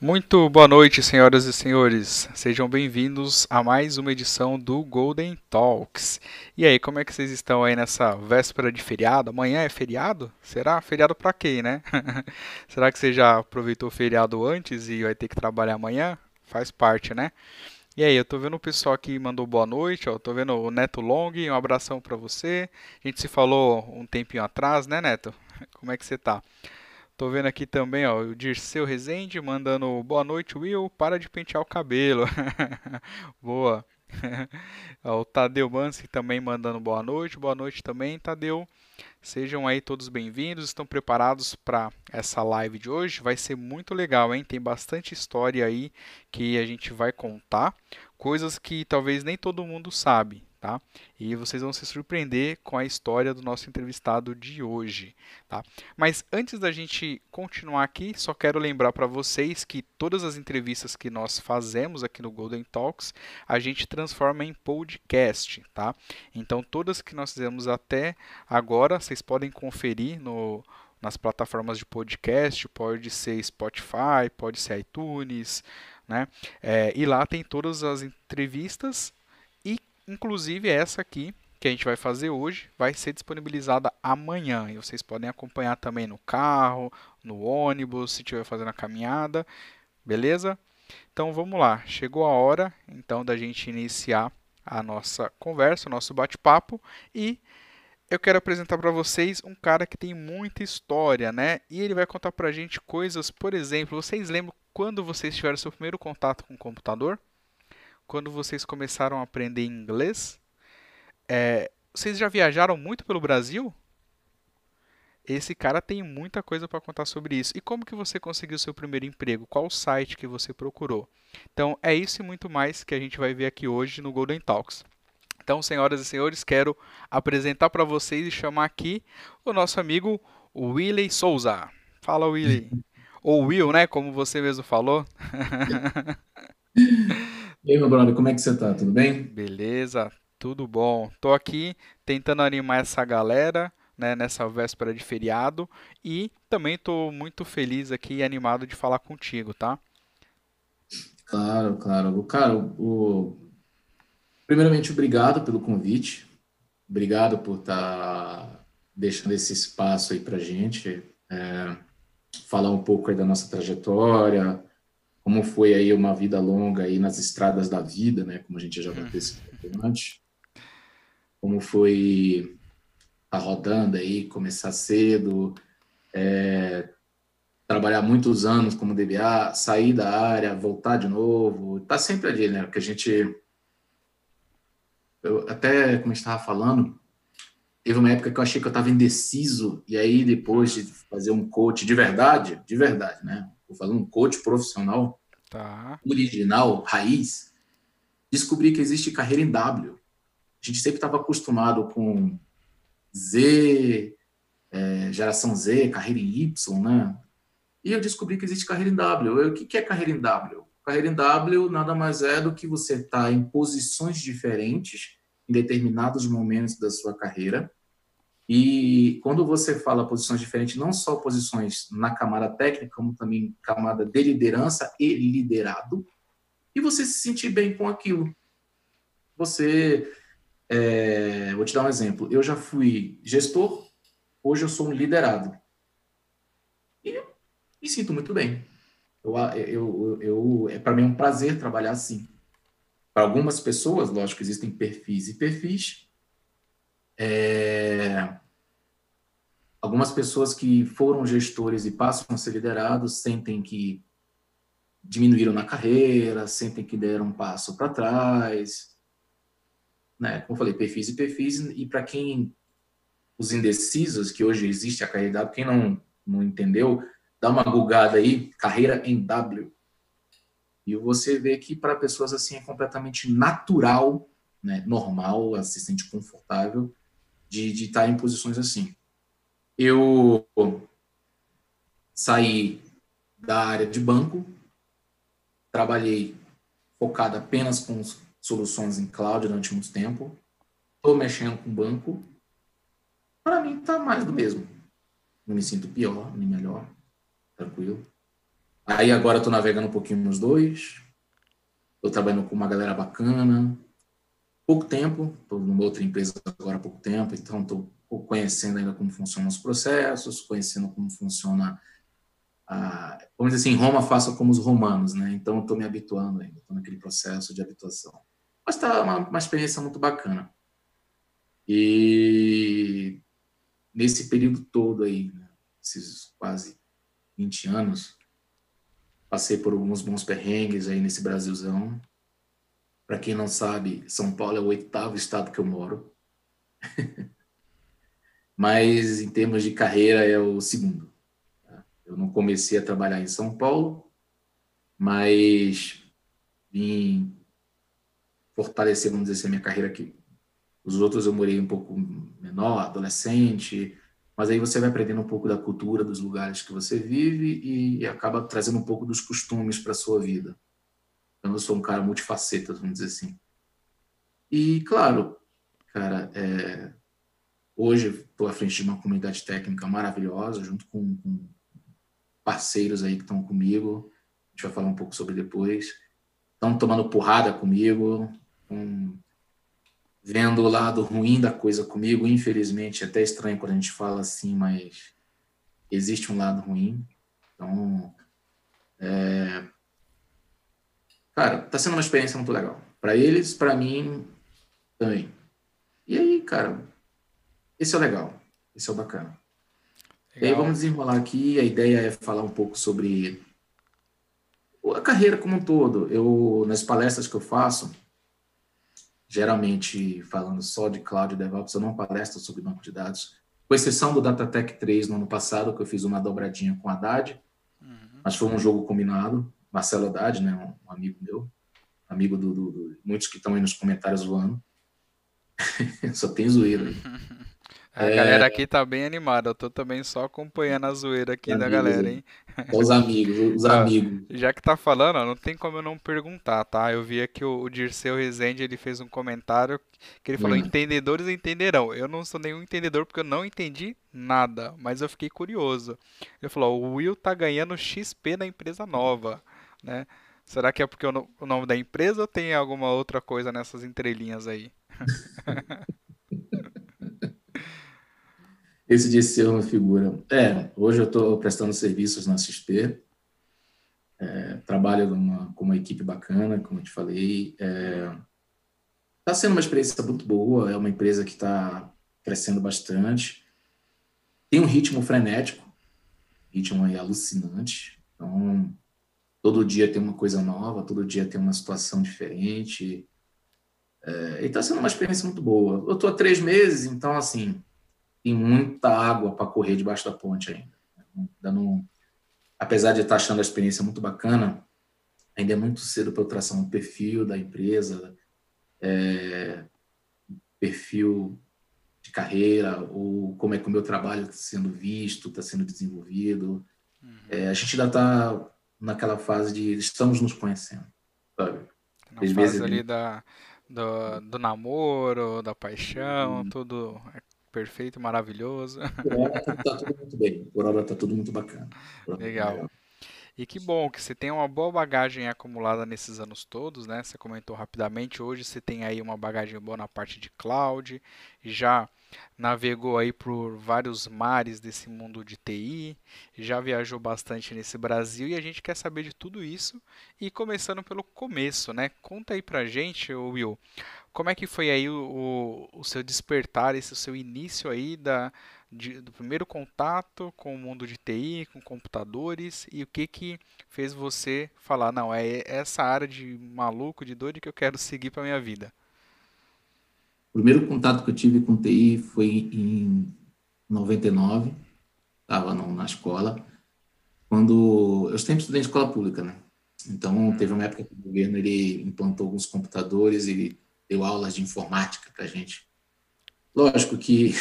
Muito boa noite, senhoras e senhores. Sejam bem-vindos a mais uma edição do Golden Talks. E aí, como é que vocês estão aí nessa véspera de feriado? Amanhã é feriado? Será feriado para quem, né? Será que você já aproveitou o feriado antes e vai ter que trabalhar amanhã? Faz parte, né? E aí, eu tô vendo o pessoal aqui mandou boa noite, ó, tô vendo o Neto Long, um abração para você. A gente se falou um tempinho atrás, né, Neto? Como é que você tá? Tô vendo aqui também, ó, o Dirceu Rezende mandando boa noite, Will, para de pentear o cabelo. Boa. o Tadeu Mansi também mandando boa noite, boa noite também, Tadeu. Sejam aí todos bem-vindos, estão preparados para essa live de hoje? Vai ser muito legal, hein? Tem bastante história aí que a gente vai contar, coisas que talvez nem todo mundo sabe tá? E vocês vão se surpreender com a história do nosso entrevistado de hoje, tá? Mas antes da gente continuar aqui, só quero lembrar para vocês que todas as entrevistas que nós fazemos aqui no Golden Talks, a gente transforma em podcast, tá? Então todas que nós fizemos até agora, vocês podem conferir no nas plataformas de podcast, pode ser Spotify, pode ser iTunes, né? É, e lá tem todas as entrevistas Inclusive essa aqui que a gente vai fazer hoje vai ser disponibilizada amanhã e vocês podem acompanhar também no carro, no ônibus, se estiver fazendo a caminhada, beleza? Então vamos lá, chegou a hora então da gente iniciar a nossa conversa, o nosso bate-papo e eu quero apresentar para vocês um cara que tem muita história, né? E ele vai contar para a gente coisas, por exemplo, vocês lembram quando vocês tiveram seu primeiro contato com o computador? Quando vocês começaram a aprender inglês, é, vocês já viajaram muito pelo Brasil? Esse cara tem muita coisa para contar sobre isso. E como que você conseguiu seu primeiro emprego? Qual o site que você procurou? Então, é isso e muito mais que a gente vai ver aqui hoje no Golden Talks. Então, senhoras e senhores, quero apresentar para vocês e chamar aqui o nosso amigo Willy Souza. Fala, Willy. Ou Will, né? Como você mesmo falou. E aí, meu brother, como é que você tá? Tudo bem? Beleza, tudo bom. Tô aqui tentando animar essa galera, né, nessa véspera de feriado e também tô muito feliz aqui e animado de falar contigo, tá? Claro, claro. Cara, o... primeiramente, obrigado pelo convite. Obrigado por estar tá deixando esse espaço aí pra gente. É... Falar um pouco aí da nossa trajetória, como foi aí uma vida longa aí nas estradas da vida, né? Como a gente já bateu esse antes. Como foi tá rodando aí, começar cedo, é, trabalhar muitos anos como DBA, sair da área, voltar de novo, tá sempre ali, né? Porque a gente eu até como estava falando, teve uma época que eu achei que eu estava indeciso e aí depois de fazer um coach de verdade, de verdade, né? Vou fazer um coach profissional, Tá. original, raiz, descobri que existe carreira em W. A gente sempre estava acostumado com Z, é, geração Z, carreira em Y, né? E eu descobri que existe carreira em W. Eu, o que, que é carreira em W? Carreira em W nada mais é do que você estar tá em posições diferentes em determinados momentos da sua carreira e quando você fala posições diferentes, não só posições na camada técnica, como também camada de liderança e liderado, e você se sentir bem com aquilo. Você, é, vou te dar um exemplo. Eu já fui gestor, hoje eu sou um liderado. E me sinto muito bem. Eu, eu, eu, é para mim é um prazer trabalhar assim. Para algumas pessoas, lógico, existem perfis e perfis, é... Algumas pessoas que foram gestores e passam a ser liderados sentem que diminuíram na carreira, sentem que deram um passo para trás. Né? Como falei, perfis e perfis. E para quem, os indecisos, que hoje existe a carreira W, quem não, não entendeu, dá uma gulgada aí, carreira em W. E você vê que para pessoas assim é completamente natural, né, normal, se sente confortável de, estar em posições assim. Eu saí da área de banco, trabalhei focado apenas com soluções em cloud durante muito tempo. Estou mexendo com banco. Para mim, está mais do mesmo. Não me sinto pior, nem melhor. Tranquilo. Aí agora estou navegando um pouquinho nos dois. Estou trabalhando com uma galera bacana. Pouco tempo, estou numa outra empresa agora há pouco tempo, então estou conhecendo ainda como funcionam os processos, conhecendo como funciona a, vamos dizer assim, Roma faça como os romanos, né? Então estou me habituando ainda, estou naquele processo de habituação. Mas está uma, uma experiência muito bacana. E nesse período todo aí, né, esses quase 20 anos, passei por alguns bons perrengues aí nesse Brasilzão. Para quem não sabe, São Paulo é o oitavo estado que eu moro. Mas em termos de carreira é o segundo. Eu não comecei a trabalhar em São Paulo, mas vim fortalecer, vamos dizer assim, a minha carreira aqui. Os outros eu morei um pouco menor, adolescente, mas aí você vai aprendendo um pouco da cultura dos lugares que você vive e, acaba trazendo um pouco dos costumes para sua vida. Então, eu sou um cara multifaceta, vamos dizer assim. E, claro, cara, é, hoje estou à frente de uma comunidade técnica maravilhosa, junto com, com parceiros aí que estão comigo. A gente vai falar um pouco sobre depois. Estão tomando porrada comigo, um, vendo o lado ruim da coisa comigo. Infelizmente, é até estranho quando a gente fala assim, mas existe um lado ruim. Então, é... cara, tá sendo uma experiência muito legal. Para eles, para mim, também. E aí, cara, esse é o legal. Esse é o bacana. Legal. E aí vamos desenrolar aqui. A ideia é falar um pouco sobre a carreira como um todo. Eu, nas palestras que eu faço, geralmente falando só de cloud DevOps, eu não palestro sobre banco de dados, com exceção do DataTech 3 no ano passado, que eu fiz uma dobradinha com a Haddad, uhum. mas foi um jogo combinado, Marcelo Haddad, né, um amigo meu, amigo do, do, do muitos que estão aí nos comentários voando, só tem zoeira aí. A é... galera aqui tá bem animada. Eu tô também só acompanhando a zoeira aqui amigos, da galera, hein? Os amigos, os amigos. Já que tá falando, ó, não tem como eu não perguntar, tá? Eu vi aqui o, o Dirceu Rezende, ele fez um comentário que ele falou: hum. entendedores entenderão. Eu não sou nenhum entendedor porque eu não entendi nada, mas eu fiquei curioso. Ele falou: o Will tá ganhando XP na empresa nova, né? Será que é porque o, o nome da empresa ou tem alguma outra coisa nessas entrelinhas aí? Esse de ser uma figura. É, hoje eu estou prestando serviços na XP. É, trabalho numa, com uma equipe bacana, como eu te falei. Está é, sendo uma experiência muito boa. É uma empresa que está crescendo bastante. Tem um ritmo frenético, ritmo aí alucinante. Então, todo dia tem uma coisa nova, todo dia tem uma situação diferente. É, e está sendo uma experiência muito boa. Eu estou há três meses, então, assim, tem muita água para correr debaixo da ponte ainda. ainda apesar de estar achando a experiência muito bacana, ainda é muito cedo para eu traçar um perfil da empresa, é, perfil de carreira, ou como é que o meu trabalho está sendo visto, está sendo desenvolvido. Uhum. É, a gente ainda está naquela fase de estamos nos conhecendo, sabe? Na Às fase vezes, ali da, do, do namoro, da paixão, uhum. tudo perfeito, maravilhoso. Por hora tá, tá tudo muito bem. Por hora tá tudo muito bacana. Legal. E que bom que você tem uma boa bagagem acumulada nesses anos todos, né? Você comentou rapidamente, hoje você tem aí uma bagagem boa na parte de cloud, já navegou aí por vários mares desse mundo de TI, já viajou bastante nesse Brasil e a gente quer saber de tudo isso. E começando pelo começo, né? Conta aí pra gente, Will, como é que foi aí o, o, o seu despertar, esse seu início aí da, de, do primeiro contato com o mundo de TI, com computadores, e o que que fez você falar, não, é essa área de maluco, de doido que eu quero seguir para minha vida? O primeiro contato que eu tive com TI foi em 99, estava na escola, quando eu sempre estudei em escola pública, né? Então, teve uma época que o governo ele implantou alguns computadores, ele deu aulas de informática para gente. Lógico que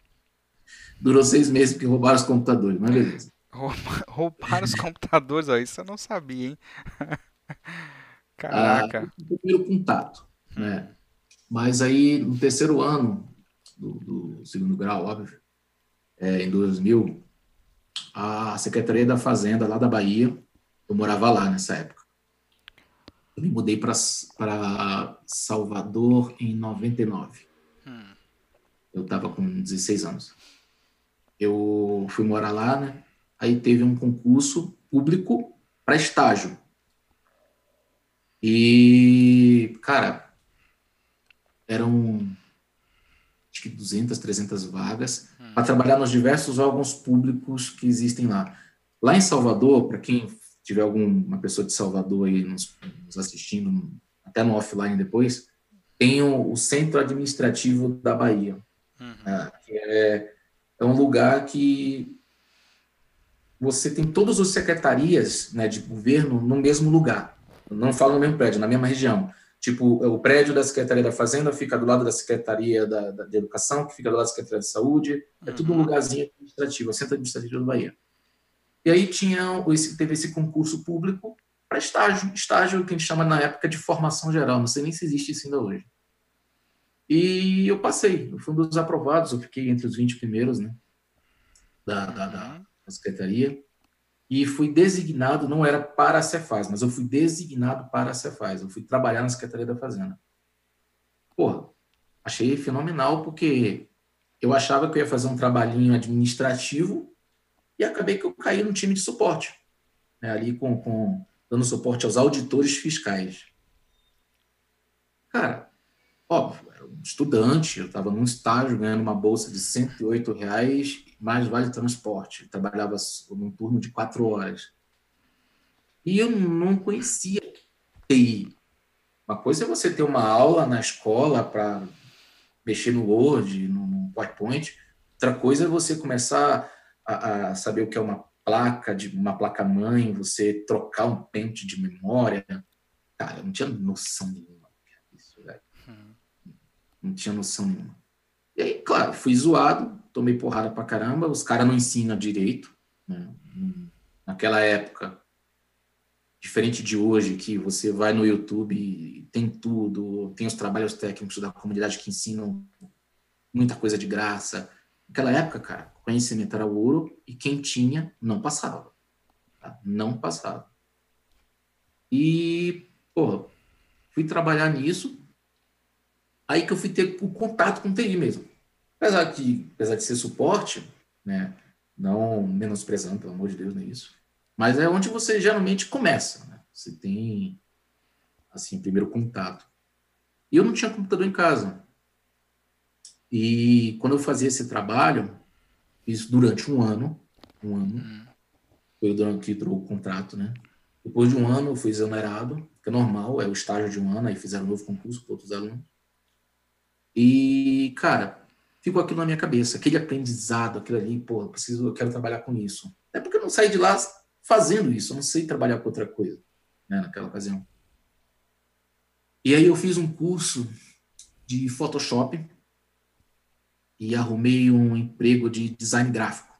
durou seis meses porque roubaram os computadores, mas beleza. Roubaram os computadores, ó, isso eu não sabia, hein? Caraca. Ah, o primeiro contato, hum. né? Mas aí, no terceiro ano do, do segundo grau, óbvio, é, em 2000, a Secretaria da Fazenda lá da Bahia, eu morava lá nessa época. Eu me mudei para Salvador em 99. Hum. Eu estava com 16 anos. Eu fui morar lá, né? Aí teve um concurso público para estágio. E, cara, eram acho que 200, 300 vagas hum. para trabalhar nos diversos órgãos públicos que existem lá. Lá em Salvador, para quem tiver alguma pessoa de Salvador aí nos, nos assistindo, até no offline depois, tem o, o Centro Administrativo da Bahia, uhum. né, que é, é um lugar que você tem todas as secretarias né, de governo no mesmo lugar. não falo no mesmo prédio, na mesma região. Tipo, o prédio da Secretaria da Fazenda fica do lado da Secretaria da, da de Educação, que fica do lado da Secretaria de Saúde. É tudo um uhum. lugarzinho administrativo, é Centro Administrativo da Bahia. E aí tinha esse, teve esse concurso público para estágio, estágio que a gente chama na época de formação geral, não sei nem se existe isso ainda hoje. E eu passei, eu fui um dos aprovados, eu fiquei entre os 20 primeiros, né, da, da, da, da secretaria, e fui designado, não era para a Cefaz, mas eu fui designado para a Cefaz, eu fui trabalhar na Secretaria da Fazenda. Porra, achei fenomenal, porque eu achava que eu ia fazer um trabalhinho administrativo e acabei que eu caí no time de suporte, né, ali com, com, dando suporte aos auditores fiscais. Cara, óbvio, era um estudante, eu estava num estágio ganhando uma bolsa de 108 reais, mais vale transporte. Eu trabalhava num turno de quatro horas. E eu não conhecia TI. Uma coisa é você ter uma aula na escola para mexer no Word, no PowerPoint. Outra coisa é você começar a, a saber o que é uma placa de uma placa mãe, você trocar um pente de memória. Cara, eu não tinha noção nenhuma disso, velho. Hum. Não tinha noção nenhuma. E aí, claro, fui zoado, tomei porrada pra caramba, os caras não ensinam direito. Né? Naquela época, diferente de hoje, que você vai no YouTube, tem tudo, tem os trabalhos técnicos da comunidade que ensinam muita coisa de graça. Naquela época, cara, conhecimento era ouro e quem tinha não passava. Tá? Não passava. E, pô, fui trabalhar nisso. Aí que eu fui ter o contato com TI mesmo. Apesar de, apesar de ser suporte, né? Não menosprezando, pelo amor de Deus, não é isso. Mas é onde você geralmente começa. Né? Você tem, assim, primeiro contato. E eu não tinha computador em casa. E quando eu fazia esse trabalho, fiz durante um ano, um ano, uhum. foi durante que durou o contrato, né? Depois de um ano, eu fui exonerado, que é normal, é o estágio de um ano, aí fizeram um novo concurso para outros alunos. E, cara, ficou aquilo na minha cabeça, aquele aprendizado, aquilo ali, pô, eu preciso, eu quero trabalhar com isso. É porque eu não saí de lá fazendo isso, eu não sei trabalhar com outra coisa, né, naquela ocasião. E aí eu fiz um curso de Photoshop, e arrumei um emprego de design gráfico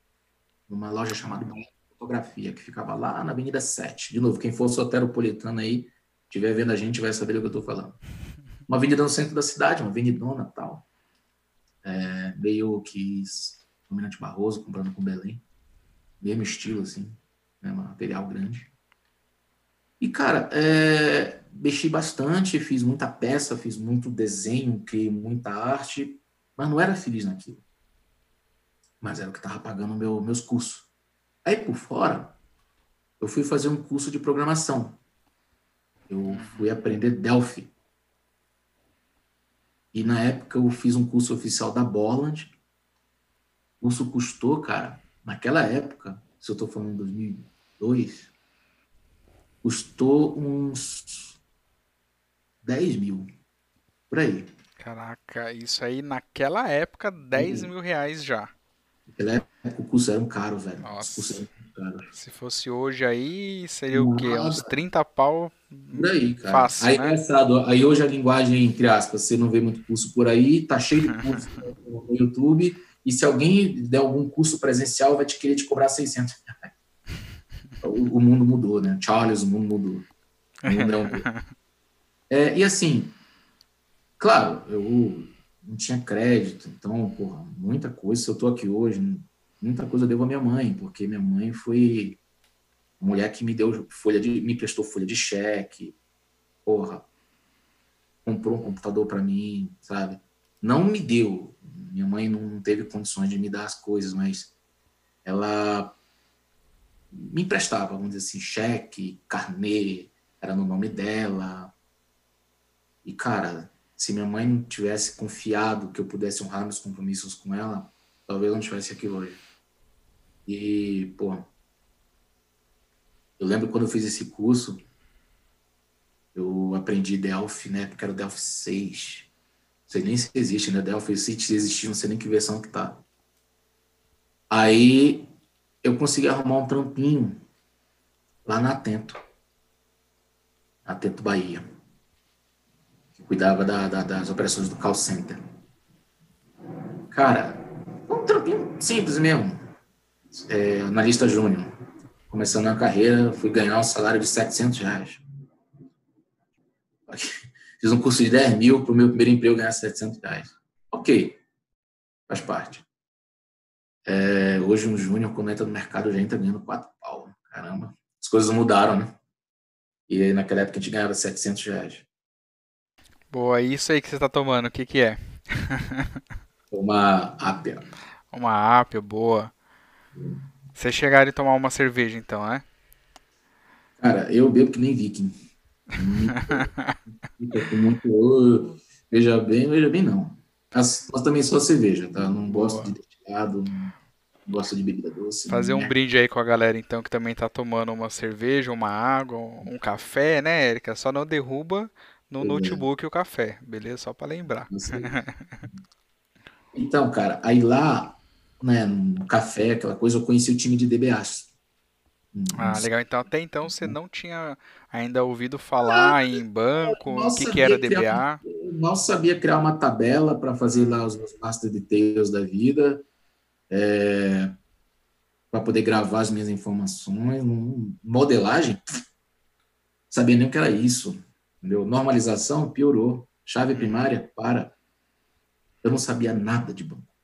numa loja chamada Fotografia, que ficava lá na Avenida 7. De novo, quem for soteropolitano aí, estiver vendo a gente, vai saber do que eu estou falando. Uma avenida no centro da cidade, uma avenidona tal. É, meio que Dominante Barroso, comprando com Belém. Mesmo estilo, assim, né, material grande. E, cara, é, mexi bastante, fiz muita peça, fiz muito desenho, criei muita arte, mas não era feliz naquilo. Mas era o que estava pagando meu, meus cursos. Aí por fora, eu fui fazer um curso de programação. Eu fui aprender Delphi. E na época eu fiz um curso oficial da Borland. O curso custou, cara, naquela época, se eu estou falando em 2002, custou uns 10 mil, por aí. Caraca, isso aí naquela época, 10 uhum. mil reais já. Naquela época o curso era um caro, velho. Nossa. Caro. Se fosse hoje aí, seria Nada. o quê? Uns 30 pau. Por aí, cara. Fácil, aí, né? engraçado, aí hoje a linguagem, entre aspas, você não vê muito curso por aí, tá cheio de curso no YouTube, e se alguém der algum curso presencial, vai te querer te cobrar 600 reais. O, o mundo mudou, né? Charles, o mundo mudou. O mundo é um... É, e assim, claro, eu não tinha crédito, então, porra, muita coisa. Se eu tô aqui hoje, muita coisa eu devo à minha mãe, porque minha mãe foi a mulher que me deu folha de, me prestou folha de cheque, porra, comprou um computador para mim, sabe? Não me deu, minha mãe não teve condições de me dar as coisas, mas ela me emprestava, vamos dizer assim, cheque, carnê, era no nome dela. E, cara, se minha mãe não tivesse confiado que eu pudesse honrar meus compromissos com ela, talvez eu não tivesse aqui hoje. E, pô, eu lembro quando eu fiz esse curso, eu aprendi Delphi, né? Porque era o Delphi 6. Não sei nem se existe, né? Delphi 6 se existir, não sei nem que versão que tá. Aí eu consegui arrumar um trampinho lá na Atento. Atento Bahia. Cuidava da, da, das operações do call center. Cara, um trampinho simples mesmo. É, analista júnior. Começando a carreira, fui ganhar um salário de 700 reais. Fiz um curso de 10 mil para o meu primeiro emprego ganhar 700 reais. Ok, faz parte. É, hoje um júnior, entra no mercado, já entra ganhando 4 pau. Caramba, as coisas mudaram, né? E naquela época a gente ganhava 700 reais. Boa, isso aí que você está tomando, o que que é? Uma ápia. Uma ápia, boa. Você chegaram a tomar uma cerveja, então, né? Cara, eu bebo que nem viking. Muito, muito, veja bem, veja bem não. Mas, mas também só cerveja, tá? Não gosto Boa. de destilado, não gosto de bebida doce. Fazer um brinde aí com a galera, então, que também tá tomando uma cerveja, uma água, um café, né, Érica? Só não derruba no é. notebook o café, beleza? Só para lembrar. então, cara, aí lá, né, no café, aquela coisa, eu conheci o time de DBAs. Ah, legal. Então, até então você não tinha ainda ouvido falar ah, em banco, o que, que era DBA? Criar, mal sabia criar uma tabela para fazer lá os meus master details da vida, é, para poder gravar as minhas informações. Modelagem, sabia nem o que era isso. Entendeu? Normalização, piorou. Chave primária, para. Eu não sabia nada de banco.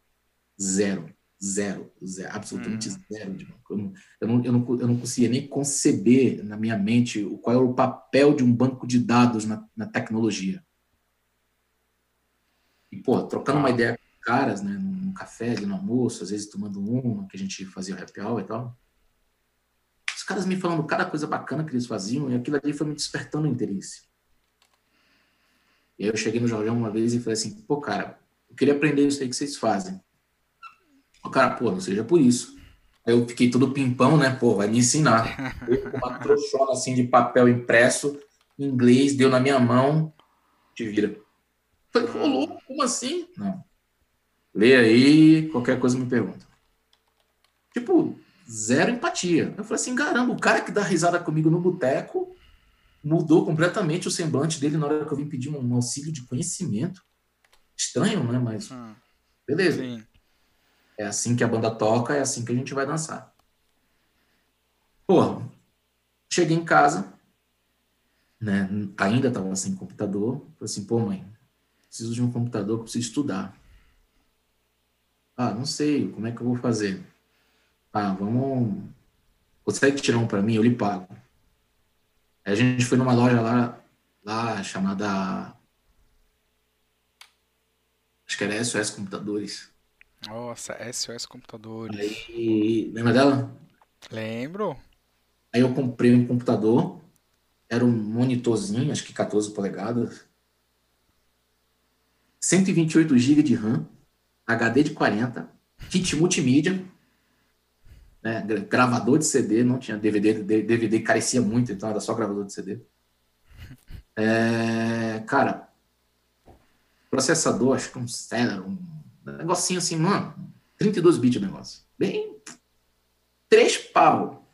Zero. Zero, zero absolutamente uhum. zero de banco. Eu não, eu, não, eu, não, eu não conseguia nem conceber na minha mente qual é o papel de um banco de dados na, na tecnologia. E, pô, trocando uma ideia com caras, né, num café, ali no almoço, às vezes tomando uma, que a gente fazia o happy hour e tal. Os caras me falando cada coisa bacana que eles faziam, e aquilo ali foi me despertando o interesse. E aí eu cheguei no Jorgão uma vez e falei assim, pô, cara, eu queria aprender isso aí que vocês fazem. O cara, pô, não seja por isso. Aí eu fiquei todo pimpão, né? Pô, vai me ensinar. Eu, uma trouxona assim de papel impresso, em inglês, deu na minha mão, te vira. Falei, rolou, como assim? Não. Lê aí, qualquer coisa me pergunta. Tipo, zero empatia. Eu falei assim, caramba, o cara que dá risada comigo no boteco mudou completamente o semblante dele na hora que eu vim pedir um auxílio de conhecimento. Estranho, né? Mas hum, beleza. Sim. É assim que a banda toca, é assim que a gente vai dançar. Pô, cheguei em casa, né? Ainda estava sem computador. Falei assim, pô, mãe, preciso de um computador que preciso estudar. Ah, não sei, como é que eu vou fazer? Ah, vamos. Consegue tirar um para mim? Eu lhe pago. A gente foi numa loja lá, lá chamada. Acho que era SOS Computadores. Nossa, SOS Computadores. Aí, lembra dela? Lembro. Aí eu comprei um computador, era um monitorzinho, acho que 14 polegadas, 128 GB de RAM, HD de 40, kit multimídia, né, gravador de CD, não tinha DVD, DVD carecia muito, então era só gravador de CD. É, cara, processador, acho que um Celeron, um negocinho assim, mano, 32 bits o negócio. Bem, três pau.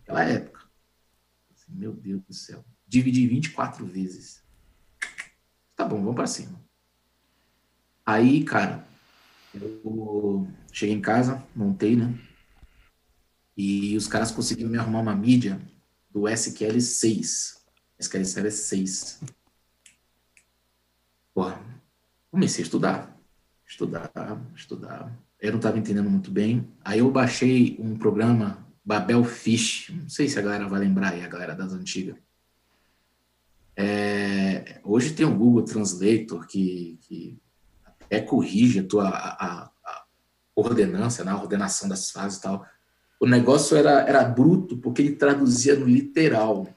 Naquela época. Assim, meu Deus do céu. Dividi 24 vezes. Tá bom, vamos para cima. Aí, cara, eu cheguei em casa, montei, né? E os caras conseguiram me arrumar uma mídia do SQL 6. SQL 6. comecei a estudar, estudar, estudar. Eu não estava entendendo muito bem. Aí eu baixei um programa Babel Fish. Não sei se a galera vai lembrar aí, a galera das antigas. É, hoje tem o Google Translator que, que até corrige a tua a, a ordenança, né, a ordenação das frases e tal. O negócio era, era bruto porque ele traduzia no literal.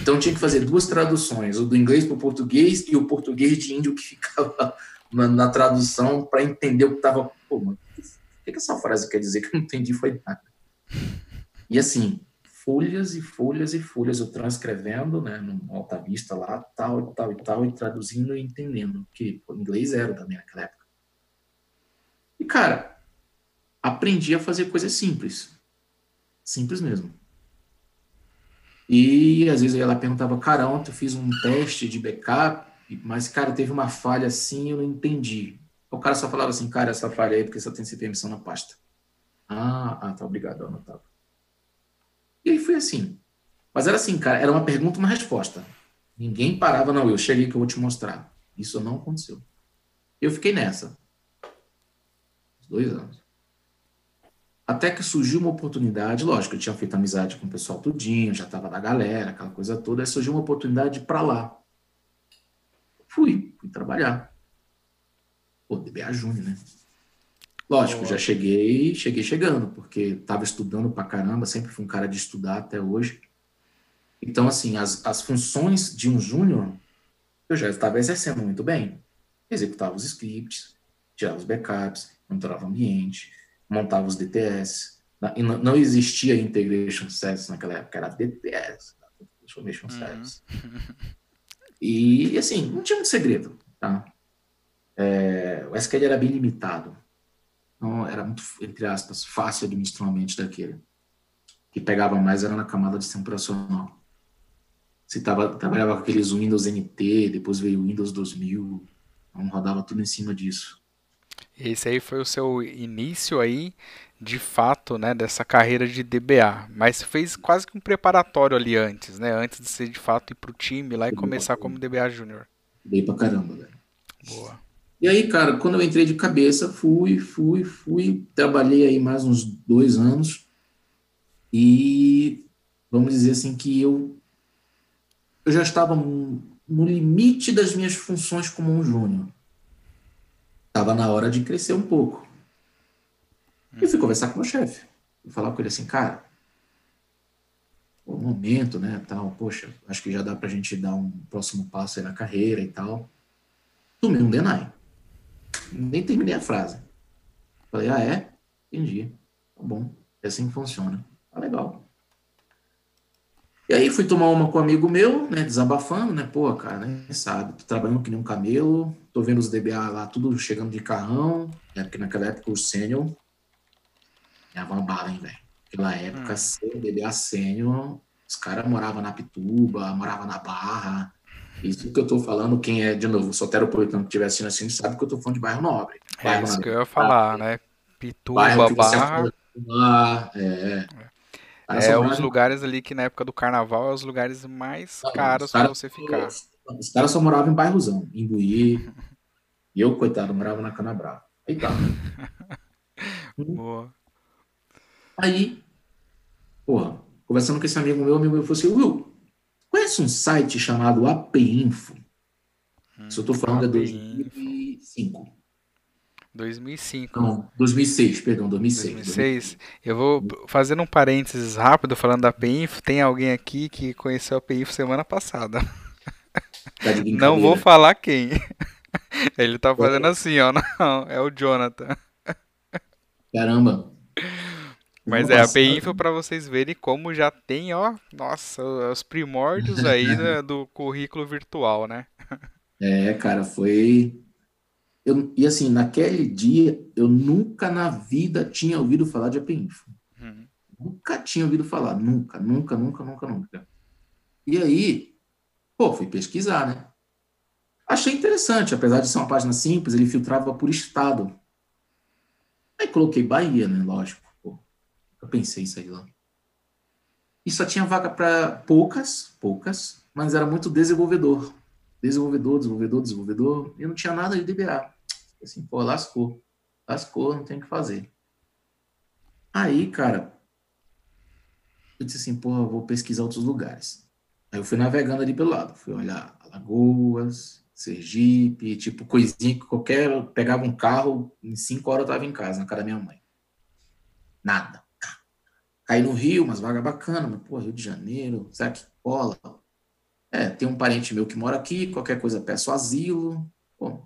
Então tinha que fazer duas traduções, o do inglês para o português e o português de índio que ficava na, na tradução para entender o que estava. Pô, mano, o que, que essa frase quer dizer que eu não entendi foi nada. E assim, folhas e folhas e folhas eu transcrevendo, né, no Alta Vista lá, tal e tal e tal, e traduzindo e entendendo, que o inglês era também naquela época. E, cara, aprendi a fazer coisas simples. Simples mesmo. E às vezes ela perguntava, cara, ontem eu fiz um teste de backup, mas, cara, teve uma falha assim, eu não entendi. O cara só falava assim, cara, essa falha aí porque só tem permissão na pasta. Ah, ah, tá, obrigado, anotado. E aí foi assim. Mas era assim, cara, era uma pergunta uma resposta. Ninguém parava, não, eu cheguei que eu vou te mostrar. Isso não aconteceu. Eu fiquei nessa. Dois anos. Até que surgiu uma oportunidade, lógico, eu tinha feito amizade com o pessoal tudinho, já estava da galera, aquela coisa toda, aí surgiu uma oportunidade para lá. Fui, fui trabalhar. Pô, DBA Júnior, né? Lógico, já cheguei, cheguei chegando, porque estava estudando pra caramba, sempre fui um cara de estudar até hoje. Então, assim, as, as funções de um júnior, eu já estava exercendo muito bem. Executava os scripts, tirava os backups, monitorava o ambiente, montava os DTS. Não, não existia Integration Service naquela época, era DTS, Transformation uhum. Service. E, assim, não tinha muito segredo, tá? É, o SQL era bem limitado. Então, era muito, entre aspas, fácil administrar um ambiente daquele. O que pegava mais era na camada de sistema operacional. Você tava, trabalhava com aqueles Windows NT, depois veio o Windows 2000, então rodava tudo em cima disso. Esse aí foi o seu início aí, de fato, né, dessa carreira de DBA. Mas fez quase que um preparatório ali antes, né? Antes de ser de fato ir pro time lá e começar como DBA Júnior. Dei pra caramba, velho. Boa. E aí, cara, quando eu entrei de cabeça, fui, fui, fui, trabalhei aí mais uns dois anos e vamos dizer assim que eu, eu já estava no limite das minhas funções como um júnior. Estava na hora de crescer um pouco. E fui conversar com o chefe. Falar com ele assim, cara, o momento, né, tal, poxa, acho que já dá pra gente dar um próximo passo aí na carreira e tal. Tomei um deny. Nem terminei a frase. Falei, ah, é? Entendi. Tá bom. É assim que funciona. Tá legal. E aí fui tomar uma com um amigo meu, né, desabafando, né, pô, cara, né, sabe, tô trabalhando que nem um camelo, tô vendo os DBA lá, tudo chegando de carrão, né, porque naquela época o sênior ganhava uma bala, hein, velho. Naquela época, hum. DBA sênior, os caras moravam na Pituba, moravam na Barra, isso que eu estou falando, quem é, de novo, soteropolitano que estiver assistindo assim, sabe que eu estou falando de bairro nobre. É bairro isso que eu ia falar, né? Pituba, Barra. é. É, é os lugares ali que na época do carnaval é os lugares mais não, caros para você ficar. Os caras só moravam em bairrozão, em Buí. e eu, coitado, morava na Canabrava. Aí tá. Boa. Aí, porra, conversando com esse amigo meu, amigo meu falou assim, Will, Conhece um site chamado APInfo? Hum, Isso eu estou falando é 2005. 2005. Não, 2006, perdão, 2006. 2006. Eu vou fazendo um parênteses rápido falando da APInfo. Tem alguém aqui que conheceu a APInfo semana passada. Tá não vou falar quem. Ele tá fazendo assim, ó. Não, é o Jonathan. Caramba. Mas é, a BINFO para vocês verem como já tem, ó, nossa, os primórdios aí do, do currículo virtual, né? É, cara, foi. Eu, e assim, naquele dia, eu nunca na vida tinha ouvido falar de APINFO. Uhum. Nunca tinha ouvido falar, nunca, nunca, nunca, nunca, nunca. E aí, pô, fui pesquisar, né? Achei interessante, apesar de ser uma página simples, ele filtrava por estado. Aí coloquei Bahia, né? Lógico. Eu pensei isso aí lá. E só tinha vaga para poucas, poucas, mas era muito desenvolvedor. Desenvolvedor, desenvolvedor, desenvolvedor, e não tinha nada de DBA. Assim, pô, lascou. Lascou, não tem o que fazer. Aí, cara, eu disse assim, pô, vou pesquisar outros lugares. Aí eu fui navegando ali pelo lado, fui olhar Alagoas, Sergipe, tipo, coisinha que qualquer. Pegava um carro, em cinco horas eu tava em casa, na casa da minha mãe. Nada. Caí no Rio, umas vagas bacanas, mas, pô, Rio de Janeiro, será que cola? É, tem um parente meu que mora aqui, qualquer coisa peço asilo. Pô.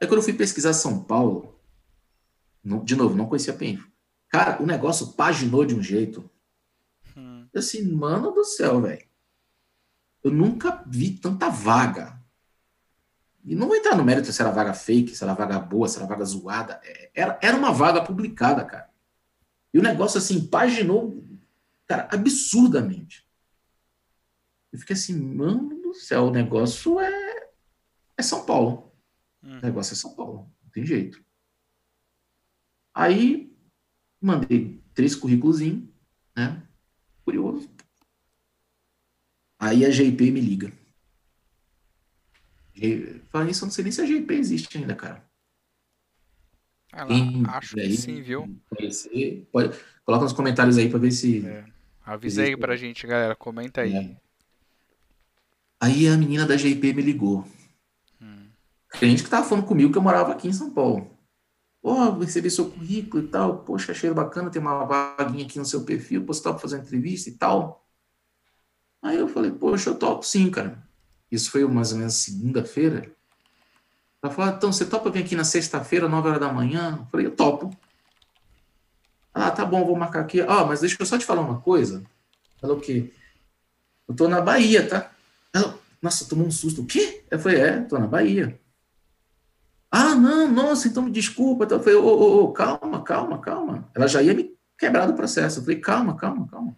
Aí quando eu fui pesquisar São Paulo, não, de novo, não conhecia Penfo. Cara, o negócio paginou de um jeito. Hum. Eu assim, mano do céu, velho. Eu nunca vi tanta vaga. E não vou entrar no mérito se era vaga fake, se era vaga boa, se era vaga zoada. É, era, era uma vaga publicada, cara. E o negócio, assim, paginou, cara, absurdamente. Eu fiquei assim, mano do céu, o negócio é, é São Paulo. Uhum. O negócio é São Paulo, não tem jeito. Aí, mandei três currículos, né? Curioso. Aí a GIP me liga. Falando isso, eu não sei nem se a GIP existe ainda, cara. Ah, lá, acho que sim, viu? Conhecer, pode, coloca nos comentários aí para ver se. É. Avisa aí pra gente, galera. Comenta aí. É. Aí a menina da GIP me ligou. Hum. Cliente que tava falando comigo que eu morava aqui em São Paulo. Pô, recebi seu currículo e tal. Poxa, achei bacana, tem uma vaguinha aqui no seu perfil, você topa fazer uma entrevista e tal. Aí eu falei, poxa, eu topo sim, cara. Isso foi mais ou menos segunda-feira. Ela falou, então, você topa vir aqui na sexta-feira, nove horas da manhã? Eu falei, eu topo. Ah, tá bom, vou marcar aqui. Ah, mas deixa eu só te falar uma coisa. Ela, o quê? Eu tô na Bahia, tá? Ela, nossa, tomou um susto. O quê? Eu falei, é, tô na Bahia. Ah, não, nossa, então me desculpa. Então, eu falei, ô, ô, ô, calma, calma, calma. Ela já ia me quebrar do processo. Eu falei, calma, calma, calma.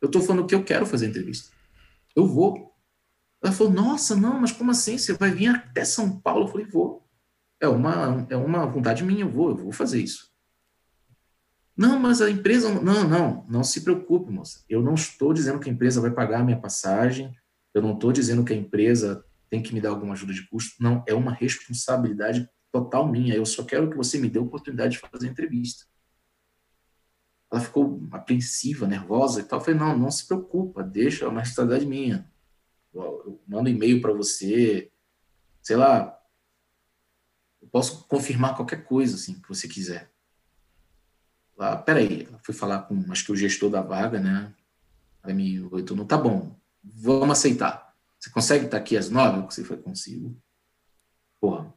Eu estou falando que eu quero fazer a entrevista. Eu vou. Ela falou, nossa, não, mas como assim? Você vai vir até São Paulo? Eu falei, vou. É uma, é uma vontade minha, eu vou, eu vou fazer isso. Não, mas a empresa. Não, não, não se preocupe, moça. Eu não estou dizendo que a empresa vai pagar a minha passagem. Eu não estou dizendo que a empresa tem que me dar alguma ajuda de custo. Não, é uma responsabilidade total minha. Eu só quero que você me dê a oportunidade de fazer a entrevista ela ficou apreensiva, nervosa e tal. Eu falei, não, não se preocupa, deixa, é uma responsabilidade minha. Eu, mando e-mail para você, sei lá, eu posso confirmar qualquer coisa, assim, que você quiser. Lá, peraí, ela foi falar com, acho que o gestor da vaga, né? Aí me, tá bom, vamos aceitar. Você consegue estar aqui às nove? Você foi consigo. Porra.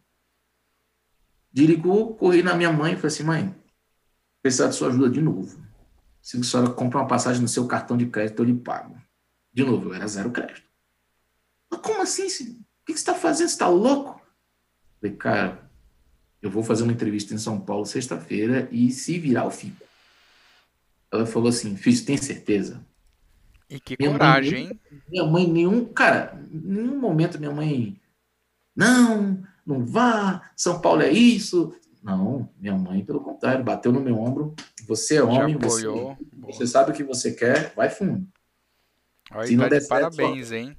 Desligou, corri na minha mãe e falei assim, mãe, precisar de sua ajuda de novo. Se a senhora compra uma passagem no seu cartão de crédito, eu lhe pago. De novo, eu era zero crédito. Mas como assim? O que você está fazendo? Você está louco? Eu falei, cara, eu vou fazer uma entrevista em São Paulo sexta-feira e se virar, eu fico. Ela falou assim, filho, tem certeza? E que minha coragem, mãe, hein? Minha mãe, nenhum, cara, nenhum momento minha mãe, não, não vá, São Paulo é isso. Não, minha mãe, pelo contrário, bateu no meu ombro, você é homem, você, você, sabe o que você quer, vai fundo. Olha, Se não tá der parabéns, certo, hein?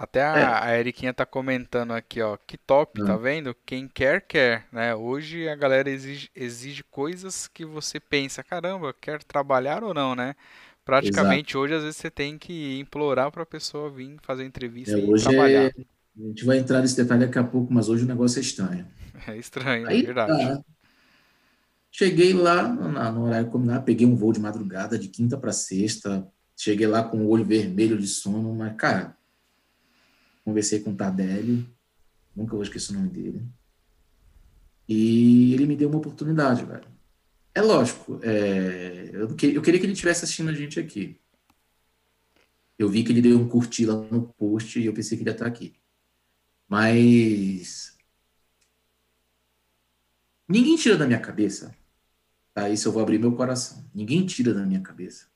Até a, é. a Eriquinha tá comentando aqui, ó, que top, tá vendo? Quem quer, quer, né? Hoje a galera exige, exige coisas que você pensa, caramba, quer trabalhar ou não, né? Praticamente Exato. hoje, às vezes, você tem que implorar para a pessoa vir fazer entrevista é, e trabalhar. É... A gente vai entrar nesse detalhe daqui a pouco, mas hoje o negócio é estranho. É estranho, Aí, é verdade. Tá. Cheguei lá no horário combinado, peguei um voo de madrugada, de quinta para sexta. Cheguei lá com o olho vermelho de sono, mas, cara, conversei com o Tardelli, nunca vou esquecer o nome dele. E ele me deu uma oportunidade, velho. É lógico, é, eu, eu, queria que ele tivesse assistindo a gente aqui. Eu vi que ele deu um curtir lá no post e eu pensei que ele ia estar aqui. Mas. Ninguém tira da minha cabeça Tá? Isso eu vou abrir meu coração. Ninguém tira da minha cabeça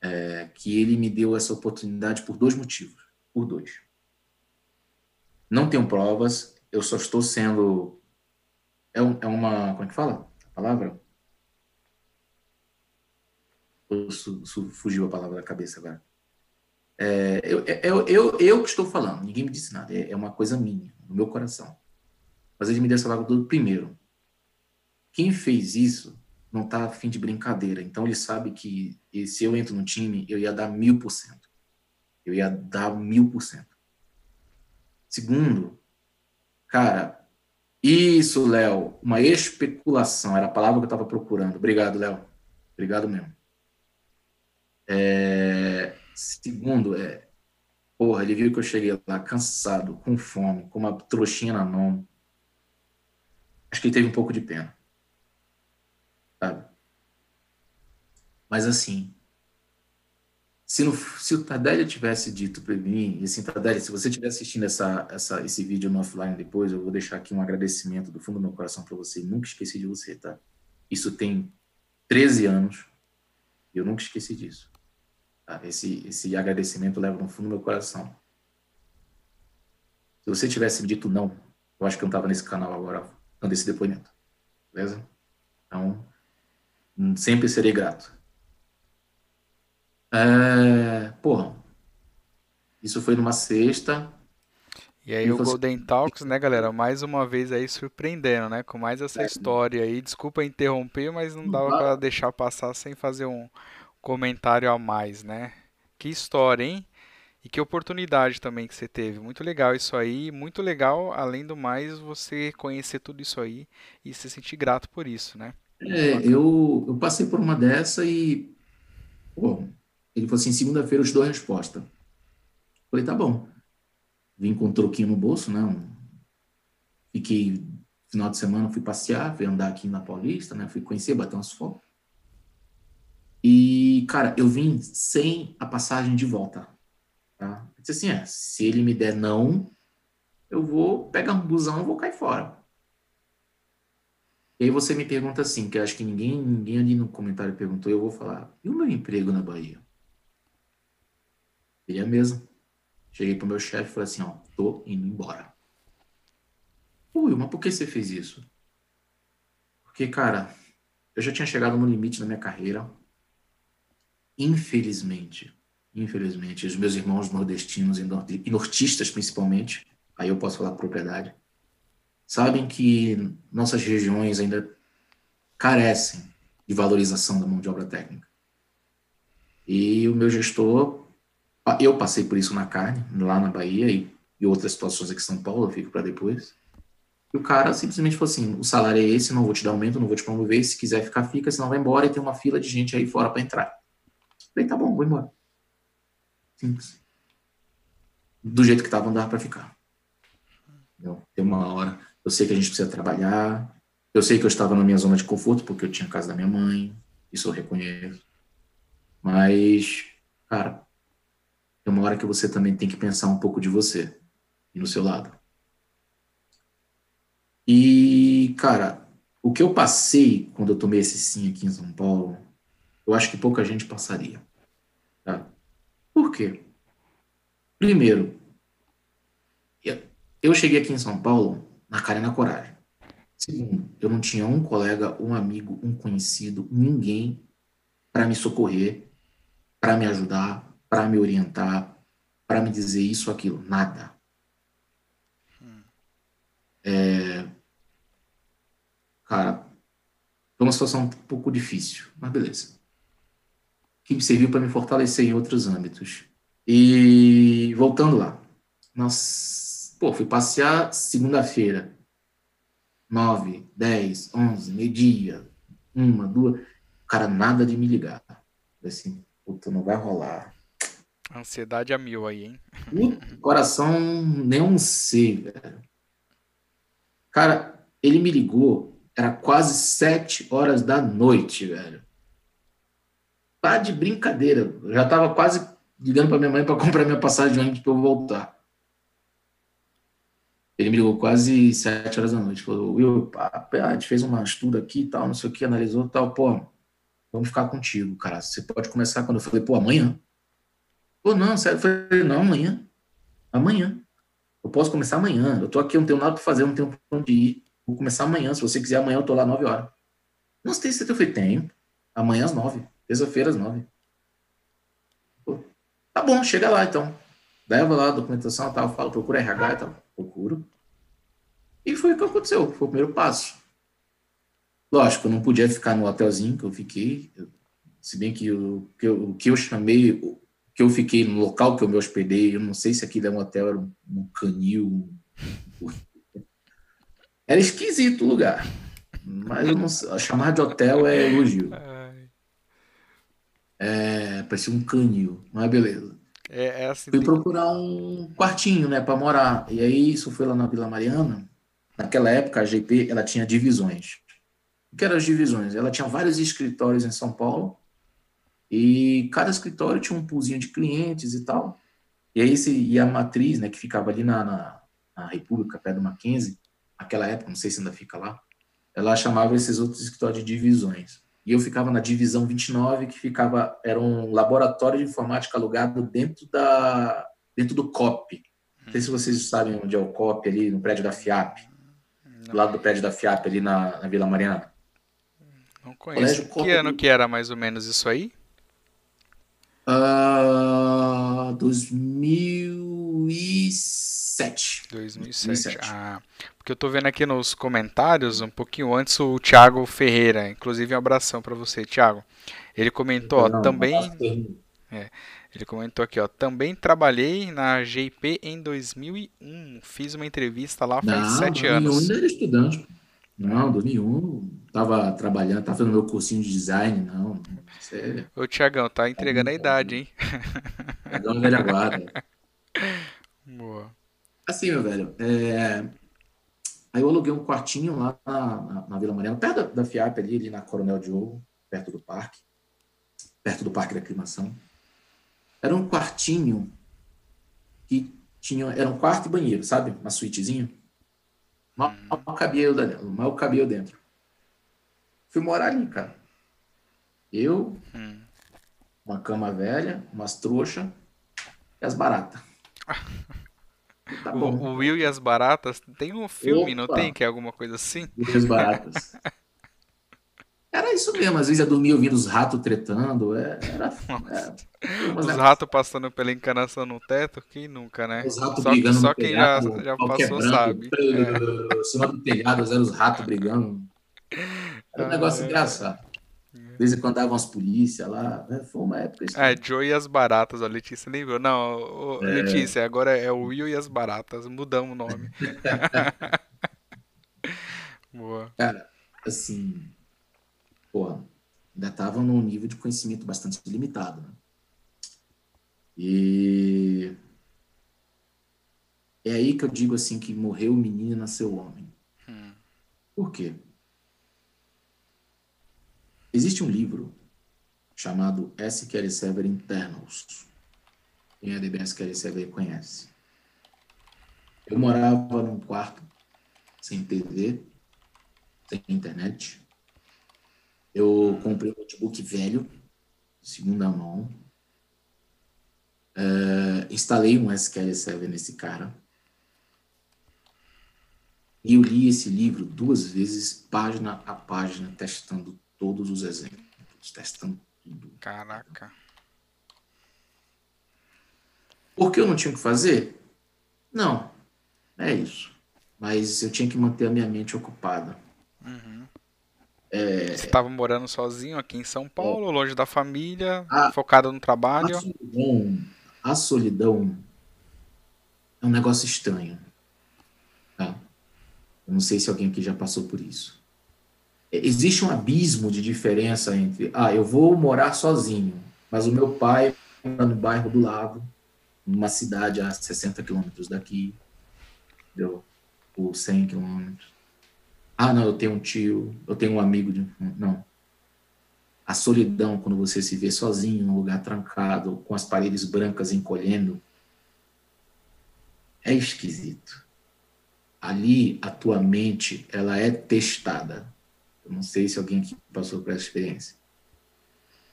é, que ele me deu essa oportunidade por dois motivos. Por dois. Não tenho provas, eu só estou sendo. É, um, é uma. Como é que fala palavra? Su, su, fugiu a palavra da cabeça agora. É, eu, é, eu, eu, eu que estou falando, ninguém me disse nada, é, é uma coisa minha, no meu coração. Mas ele me deu essa vaga do primeiro. Quem fez isso não está afim de brincadeira. Então ele sabe que se eu entro no time, eu ia dar mil por cento. Eu ia dar mil por cento. Segundo, cara, isso, Léo, uma especulação, era a palavra que eu estava procurando. Obrigado, Léo. Obrigado mesmo. É, segundo, é, porra, ele viu que eu cheguei lá cansado, com fome, com uma trouxinha na mão. Acho que ele teve um pouco de pena. Sabe? Mas assim, se, no, se o Tardelli tivesse dito para mim, e assim, Tardelli, se você estiver assistindo essa, essa, esse vídeo no offline depois, eu vou deixar aqui um agradecimento do fundo do meu coração para você. Nunca esqueci de você, tá? Isso tem 13 anos e eu nunca esqueci disso. Tá? Esse, esse agradecimento leva no fundo do meu coração. Se você tivesse me dito não, eu acho que eu não estava nesse canal agora dando esse depoimento. Beleza? Então, sempre serei grato. É, porra, isso foi numa sexta. E aí o Golden Talks, né, galera, mais uma vez aí surpreendendo, né, com mais essa é. história aí. Desculpa interromper, mas não dava para deixar passar sem fazer um comentário a mais, né? Que história, hein? E que oportunidade também que você teve. Muito legal isso aí, muito legal, além do mais, você conhecer tudo isso aí e se sentir grato por isso, né? É, eu, eu passei por uma dessa e, pô, ele falou assim: segunda-feira eu te dou a resposta. Falei, tá bom. Vim com um troquinho no bolso, né? Fiquei, final de semana, fui passear, fui andar aqui na Paulista, né? Fui conhecer, bater umas fotos. E, cara, eu vim sem a passagem de volta. Tá? Eu disse assim: é, se ele me der não, eu vou pegar um busão e vou cair fora. E aí você me pergunta assim, que eu acho que ninguém, ninguém ali no comentário perguntou, eu vou falar, e o meu emprego na Bahia? Queria mesmo. Cheguei pro meu chefe e falei assim, ó, tô indo embora. Ui, mas por que você fez isso? Porque, cara, eu já tinha chegado no limite da minha carreira. Infelizmente, infelizmente, os meus irmãos nordestinos e nortistas, principalmente, aí eu posso falar propriedade, sabem que nossas regiões ainda carecem de valorização da mão de obra técnica. E o meu gestor eu passei por isso na carne, lá na Bahia, e, e outras situações aqui em São Paulo, eu fico para depois. E o cara simplesmente falou assim: o salário é esse, não vou te dar aumento, não vou te promover, se quiser ficar, fica, senão vai embora e tem uma fila de gente aí fora para entrar. Falei, tá bom, vou embora. Simples. Do jeito que tava, não dava para ficar. Entendeu? Tem uma hora. Eu sei que a gente precisa trabalhar. Eu sei que eu estava na minha zona de conforto, porque eu tinha a casa da minha mãe. Isso eu reconheço. Mas, cara, tem uma hora que você também tem que pensar um pouco de você e no seu lado. E, cara, o que eu passei quando eu tomei esse sim aqui em São Paulo, eu acho que pouca gente passaria. Tá? Por quê? Primeiro, eu cheguei aqui em São Paulo na cara e na coragem. Segundo, eu não tinha um colega, um amigo, um conhecido, ninguém para me socorrer, para me ajudar, para me orientar, para me dizer isso aquilo. Nada. É... Cara, foi uma situação um pouco difícil, mas beleza. Que me serviu para me fortalecer em outros âmbitos. E voltando lá. Nós, pô, fui passear segunda-feira. Nove, dez, onze, meio-dia, uma, duas. Cara, nada de me ligar. Assim, puta, não vai rolar. Ansiedade a mil aí, hein? O coração nem um sei, velho. Cara, ele me ligou, era quase sete horas da noite, velho. Tá de brincadeira. Eu já tava quase ligando pra minha mãe para comprar minha passagem de ônibus pra eu voltar. Ele me ligou quase sete horas da noite. Falou, Will, a gente fez um estudo aqui e tal, não sei o que, analisou tal. Pô, vamos ficar contigo, cara. Você pode começar quando eu falei, pô, amanhã. Pô, não, sério, eu falei, não, amanhã. Amanhã. Eu posso começar amanhã. Eu tô aqui, eu não tenho nada para fazer, eu não tenho pra onde ir. Vou começar amanhã. Se você quiser, amanhã eu tô lá nove horas. Não sei se eu falei, tenho. Amanhã às nove. Terça-feira às nove. Pô. Tá bom, chega lá então. Leva lá a documentação tal, fala, procura RH e tal. Procuro. E foi o que aconteceu, foi o primeiro passo. Lógico, eu não podia ficar no hotelzinho que eu fiquei, se bem que o que eu, que eu chamei, que eu fiquei no local que eu me hospedei, eu não sei se aquilo é um hotel, era um canil. Era esquisito o lugar. Mas eu não chamar de hotel é elogio. É, parecia um canil, mas beleza. É, é assim, Fui procurar um quartinho, né, para morar. E aí isso foi lá na Vila Mariana. Naquela época a GP ela tinha divisões. O que eram as divisões? Ela tinha vários escritórios em São Paulo e cada escritório tinha um poolzinho de clientes e tal. E aí esse, e a matriz, né, que ficava ali na, na, na República, perto do Mackenzie, naquela época, não sei se ainda fica lá, ela chamava esses outros escritórios de divisões. E eu ficava na divisão 29, que ficava era um laboratório de informática alugado dentro da dentro do COP. Não sei se vocês sabem onde é o COP ali no prédio da FIAP. Do lado do prédio da FIAP ali na, na Vila Mariana. Não conheço. Que ano que era mais ou menos isso aí? Uh, 2007. 2007. 2007. Ah, porque eu tô vendo aqui nos comentários, um pouquinho antes, o Thiago Ferreira. Inclusive, um abração para você, Thiago. Ele comentou, ó, também. É, ele comentou aqui, ó. Também trabalhei na GP em 2001. Fiz uma entrevista lá faz não, sete anos. Ainda era estudante. Não, 2001, tava trabalhando, tava fazendo meu cursinho de design, não. Sério. Ô, Tiagão, tá entregando a idade, hein? Tiagão velha guarda. Boa. Assim, meu velho, é... aí eu aluguei um quartinho lá na, na, na Vila Mariana, perto da, da FIAP ali, ali na Coronel Diogo, perto do parque, perto do Parque da Aclimação. Era um quartinho que tinha, era um quarto e banheiro, sabe? Uma suítezinha. Mal, mal cabia eu dentro. Mal cabia eu dentro. Fui morar ali, cara. Eu, hum. uma cama velha, umas trouxas e as baratas. Tá o, o, Will e as baratas tem um filme, Opa. não tem? Que é alguma coisa assim? Will e as baratas. Era isso mesmo, às vezes eu dormia ouvindo os ratos tretando. É, era, era, é, os ratos passando pela encanação no teto, quem nunca, né? Os ratos só, brigando só quem telhado, já, já passou sabe. É. cima do telhado, os ratos brigando. Era um negócio ah, engraçado. De vez em quando davam as polícias lá. Né? Foi uma época. Assim. É, Joe e as baratas, a Letícia lembrou. Não, é. Letícia, agora é o Will e as baratas. Mudamos o nome. Boa. Cara, assim porra, ainda estavam num nível de conhecimento bastante limitado. Né? E é aí que eu digo assim que morreu o menino e nasceu o homem. Hum. Por quê? Existe um livro chamado SQL Server Internals. Quem é DB SQL Server conhece. Eu morava num quarto sem TV, sem internet, eu comprei um notebook velho, segunda mão. Uh, instalei um SQL Server nesse cara. E eu li esse livro duas vezes, página a página, testando todos os exemplos, testando tudo. Caraca. Por que eu não tinha o que fazer? Não, é isso. Mas eu tinha que manter a minha mente ocupada. Uhum. É... Você estava morando sozinho aqui em São Paulo, é... longe da família, a... focado no trabalho. A solidão, a solidão é um negócio estranho. Tá? Eu não sei se alguém aqui já passou por isso. Existe um abismo de diferença entre, ah, eu vou morar sozinho, mas o meu pai mora no bairro do lado, numa cidade a 60 quilômetros daqui? Por 100 quilômetros. Ah, não, eu tenho um tio, eu tenho um amigo. De... Não. A solidão, quando você se vê sozinho, num lugar trancado, com as paredes brancas encolhendo, é esquisito. Ali, a tua mente, ela é testada. Não sei se alguém aqui passou por essa experiência.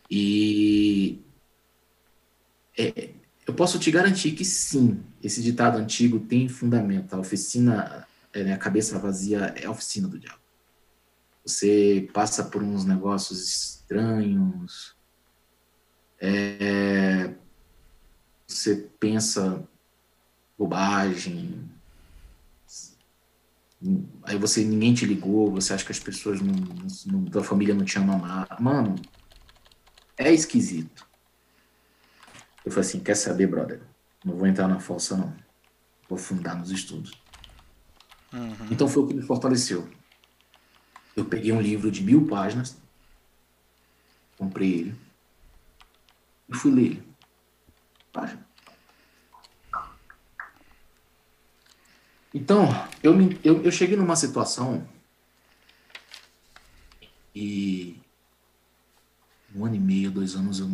E é, eu posso te garantir que sim, esse ditado antigo tem fundamento. A oficina é, a cabeça vazia é a oficina do diabo. Você passa por uns negócios estranhos. É... você pensa bobagem, aí você ninguém te ligou, você acha que as pessoas não, não, da família não te amam mais. Mano, é esquisito. Eu falei assim, quer saber, brother? Não vou entrar na falsa, não. Vou fundar nos estudos. Uhum. Então foi o que me fortaleceu. Eu peguei um livro de mil páginas, comprei ele e fui ler ele. Página. Então, eu, me, eu, eu cheguei numa situação e um ano e meio, dois anos, eu,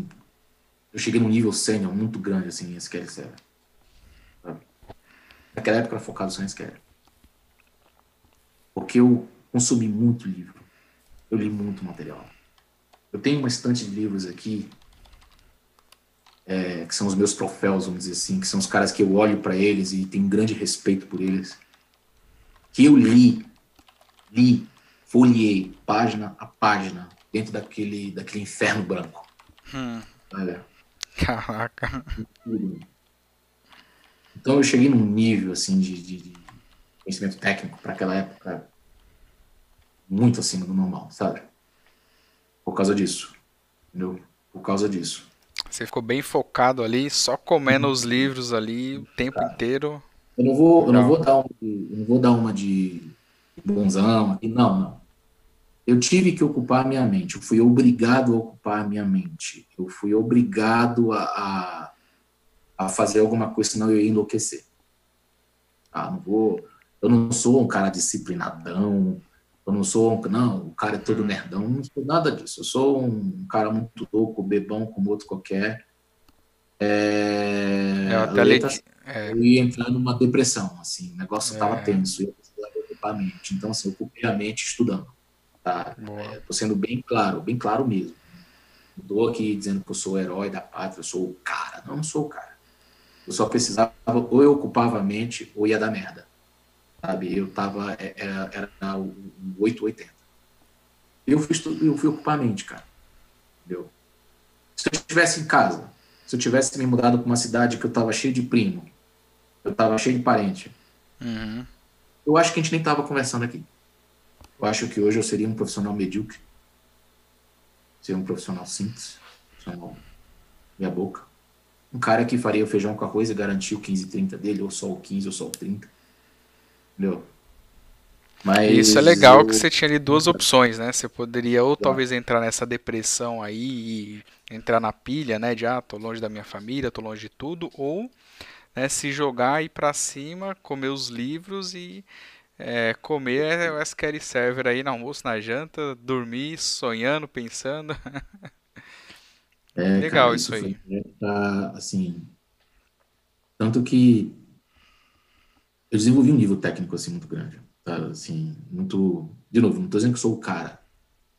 eu cheguei num nível sênior muito grande, assim, em SQL Server. Naquela época era focado só em SQL. Porque eu consumi muito livro. Eu li muito material. Eu tenho uma estante de livros aqui, é, que são os meus troféus, vamos dizer assim, que são os caras que eu olho para eles e tenho grande respeito por eles. Que eu li, li, folhei, página a página, dentro daquele, daquele inferno branco. Hum. Olha. Caraca. Então eu cheguei num nível assim de, de conhecimento técnico para aquela época muito acima do normal, sabe? Por causa disso. Entendeu? Por causa disso. Você ficou bem focado ali, só comendo os livros ali o tempo Cara, inteiro. Eu não vou, eu não vou dar uma, eu não vou dar uma de bonzão não, não. Eu tive que ocupar a minha mente, eu fui obrigado a ocupar a minha mente. Eu fui obrigado a, a, a fazer alguma coisa, senão eu ia enlouquecer. Ah, não vou, eu não sou um cara disciplinadão, eu não sou, um, não, o cara é todo uhum. nerdão, não sou nada disso. Eu sou um cara muito louco, bebão como outro qualquer. É, eu, até eu, ia, é. eu ia entrar numa depressão, assim, o negócio estava é. tenso, eu precisava ocupar a mente. Então, assim, eu ocupei a mente estudando. Tá? É, tô sendo bem claro, bem claro mesmo. Não aqui dizendo que eu sou o herói da pátria, eu sou o cara. Não, não sou o cara. Eu só precisava, ou eu ocupava a mente, ou ia dar merda sabe? Eu tava, é, era, era o 880. Eu fui, eu fui ocupar a mente, cara. Entendeu? Se eu estivesse em casa, se eu tivesse me mudado para uma cidade que eu tava cheio de primo, eu tava cheio de parente, uhum. eu acho que a gente nem tava conversando aqui. Eu acho que hoje eu seria um profissional medíocre. Seria um profissional simples. Profissional minha boca. Um cara que faria o feijão com arroz e garantia o 15 e 30 dele, ou só o 15 ou só o 30. Entendeu? Mas Isso é legal eu... que você tinha ali duas opções, né? Você poderia ou talvez entrar nessa depressão aí e entrar na pilha, né? De ah, tô longe da minha família, tô longe de tudo, ou né, se jogar ir para cima, comer os livros e é, comer o SQL Server aí no almoço, na janta, dormir, sonhando, pensando. É, Legal cara, isso, isso aí. Tá, assim, tanto que eu desenvolvi um nível técnico assim muito grande, tá? Assim, muito, de novo, não estou dizendo que sou o cara.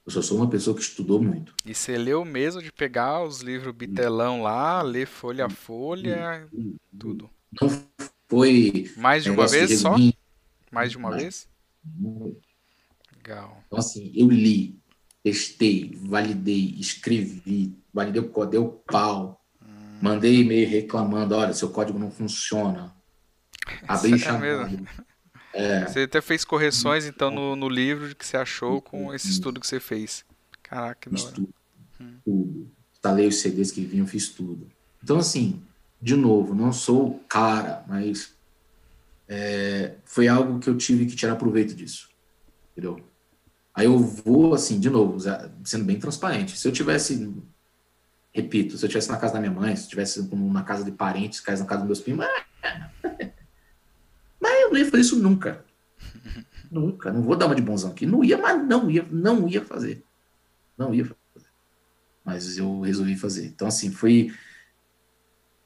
Eu só sou uma pessoa que estudou muito. E você leu mesmo de pegar os livros bitelão lá, ler folha a folha, tudo. Não foi mais de uma vez de só? Mais de uma mais. vez? Legal. Então assim, eu li, testei, validei, escrevi, validei o código, deu pau. Hum. Mandei e-mail reclamando, olha, seu código não funciona. Abrir chamado. É. Você até fez correções, então, no, no livro que você achou com esse estudo que você fez. Caraca, que da hora. Tudo. Hum. tudo. Instalei os CDs que vinham, fiz tudo. Então, assim, de novo, não sou o cara, mas é, foi algo que eu tive que tirar proveito disso. Entendeu? Aí eu vou, assim, de novo, sendo bem transparente. Se eu tivesse, repito, se eu tivesse na casa da minha mãe, se eu tivesse na casa de parentes, na casa dos meus primos, é, mas eu não ia fazer isso nunca. nunca. Não vou dar uma de bonzão aqui. Não ia, mas não ia, não ia fazer. Não ia fazer. Mas eu resolvi fazer. Então, assim, foi.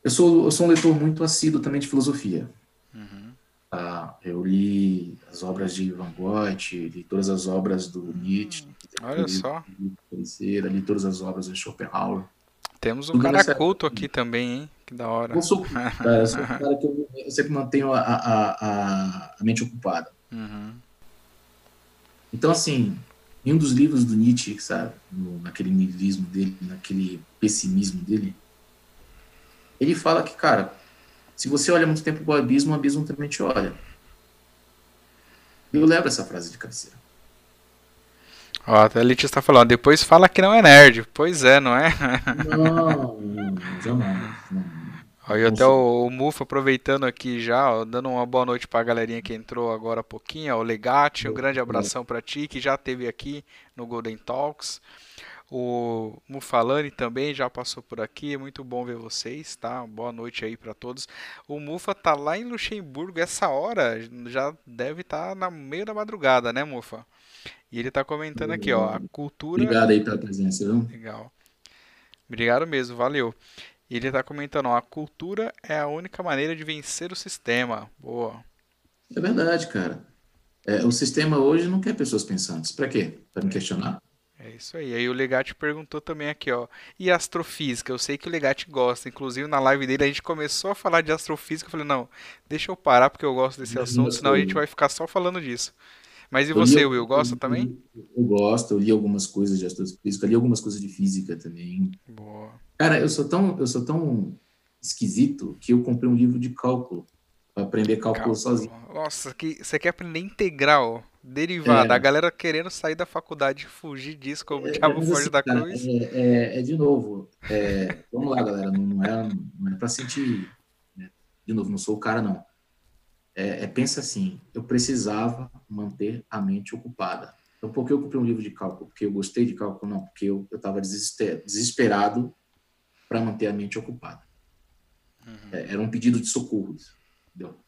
Eu sou, eu sou um leitor muito assíduo também de filosofia. Uhum. Ah, eu li as obras de Van Gogh, li todas as obras do Nietzsche. Olha só. Li, li todas as obras de Schopenhauer. Temos um Tudo cara culto aqui também, hein? Que da hora. Eu sou, cara, eu sou um cara que eu, eu, sempre mantenho a, a, a, mente ocupada. Uhum. Então, assim, em um dos livros do Nietzsche, sabe, no, naquele niilismo dele, naquele pessimismo dele, ele fala que, cara, se você olha muito tempo para o abismo, o abismo também te olha. Eu levo essa frase de cabeceira. Ó, até a Letícia está falando, depois fala que não é nerd. Pois é, não é? Não, jamais. Não. E até o, o Mufa aproveitando aqui já, ó, dando uma boa noite para a galerinha que entrou agora há pouquinho, ó, o Legate, um grande abração para ti, que já esteve aqui no Golden Talks. O Mufalani também já passou por aqui, é muito bom ver vocês, tá? Boa noite aí para todos. O Mufa tá lá em Luxemburgo essa hora, já deve estar tá na meio da madrugada, né, Mufa? E ele tá comentando aqui, ó, a cultura. Obrigado aí pela presença, viu? Legal. Obrigado mesmo, valeu. E ele tá comentando, ó, a cultura é a única maneira de vencer o sistema. Boa. É verdade, cara. É, o sistema hoje não quer pessoas pensantes. Para quê? Para me questionar? É isso aí. Aí o Legate perguntou também aqui, ó. E astrofísica? Eu sei que o Legate gosta. Inclusive na live dele a gente começou a falar de astrofísica. Eu falei, não, deixa eu parar porque eu gosto desse assunto, senão a gente vai ficar só falando disso. Mas e você, Will, gosta também? Eu gosto, eu li algumas coisas de astrofísica, li algumas coisas de física também. Boa. Cara, eu sou tão, eu sou tão esquisito que eu comprei um livro de cálculo para aprender cálculo, cálculo, sozinho. Nossa, que você quer aprender integral? derivada. É. A galera querendo sair da faculdade fugir disso, como o é, Diabo foge assim, da cara, cruz. É, é, é, de novo, é, vamos lá, galera, não, é, não é para sentir. Né? De novo, não sou o cara, não. É, pensa assim: eu precisava manter a mente ocupada. Então, por que eu comprei um livro de cálculo? Porque eu gostei de cálculo? Não, porque eu estava desesperado para manter a mente ocupada. Uhum. era um pedido de socorro. Entendeu?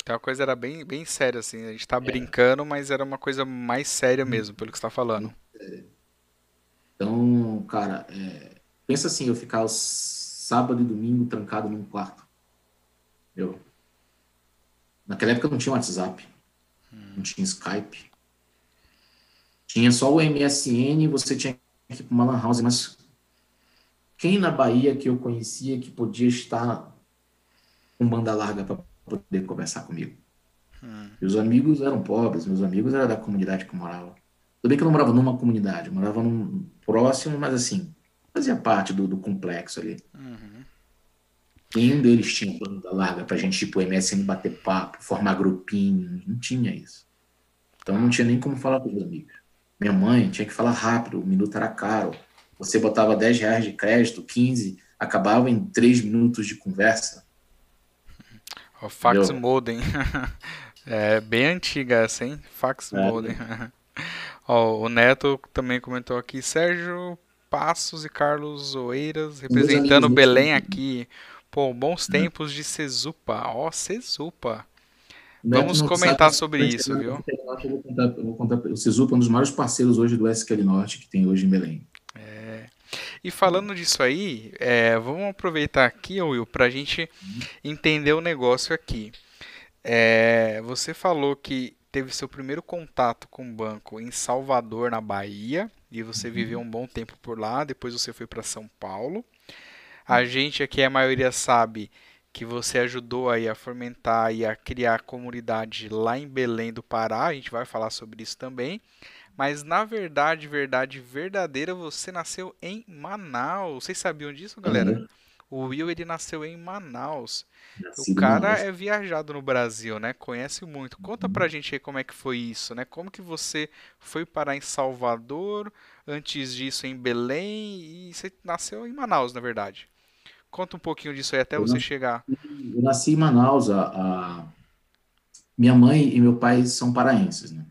Então a coisa era bem, bem séria, assim. A gente tá é. brincando, mas era uma coisa mais séria mesmo, pelo que você tá falando. É. Então, cara, é... pensa assim, eu ficar sábado e domingo trancado num quarto. Eu. Naquela época não tinha WhatsApp, hum. não tinha Skype. Tinha só o MSN e você tinha que ir para uma lan house, mas quem na Bahia que eu conhecia que podia estar com banda larga para poder conversar comigo. Hum. Meus amigos eram pobres, meus amigos eram da comunidade que eu morava. Tudo bem que eu não morava numa comunidade, eu morava num próximo, mas assim, fazia parte do, do complexo ali. Uhum. Nenhum deles tinha banda larga pra gente, tipo, MSN bater papo, formar grupinho, não tinha isso. Então não tinha nem como falar com os amigos. Minha mãe tinha que falar rápido, o minuto era caro. Você botava 10 reais de crédito, 15, acabava em 3 minutos de conversa. O fax Eu... modem. é bem antiga essa, hein? Fax é. modem. Ó, o Neto também comentou aqui, Sérgio Passos e Carlos Oeiras representando Belém aqui. Pô, bons é. tempos de Cezupa. Ó, Cezupa. Vamos comentar sobre isso, viu? Eu vou contar, eu vou contar, o Cezupa é um dos maiores parceiros hoje do SQL Norte que tem hoje em Belém. E falando disso aí, é, vamos aproveitar aqui, Will, para a gente entender o negócio aqui. É, você falou que teve seu primeiro contato com o banco em Salvador, na Bahia, e você uhum. viveu um bom tempo por lá. Depois você foi para São Paulo. A uhum. gente aqui, a maioria sabe que você ajudou aí a fomentar e a criar comunidade lá em Belém do Pará. A gente vai falar sobre isso também. Mas na verdade, verdade verdadeira, você nasceu em Manaus. Vocês sabiam disso, galera? Uhum. O Will ele nasceu em Manaus. Nasci o cara é viajado no Brasil, né? Conhece muito. Conta pra uhum. gente aí como é que foi isso, né? Como que você foi parar em Salvador, antes disso em Belém e você nasceu em Manaus, na verdade. Conta um pouquinho disso aí até eu você nasci, chegar. Eu nasci em Manaus. A, a, Minha mãe e meu pai são paraenses, né?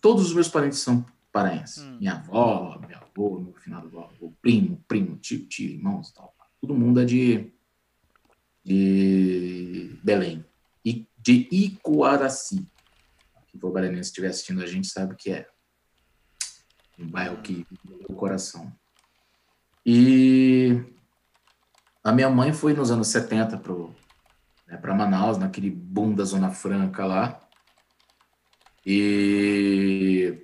Todos os meus parentes são paraenses. Hum. Minha avó, meu avô, meu finado avô, primo, primo, tio, tio, irmãos tal. Todo mundo é de, de Belém. E de Icoaraci. Se o baranense estiver assistindo a gente, sabe que é. Um bairro que o coração. E a minha mãe foi nos anos 70 para né, Manaus, naquele boom da Zona Franca lá. E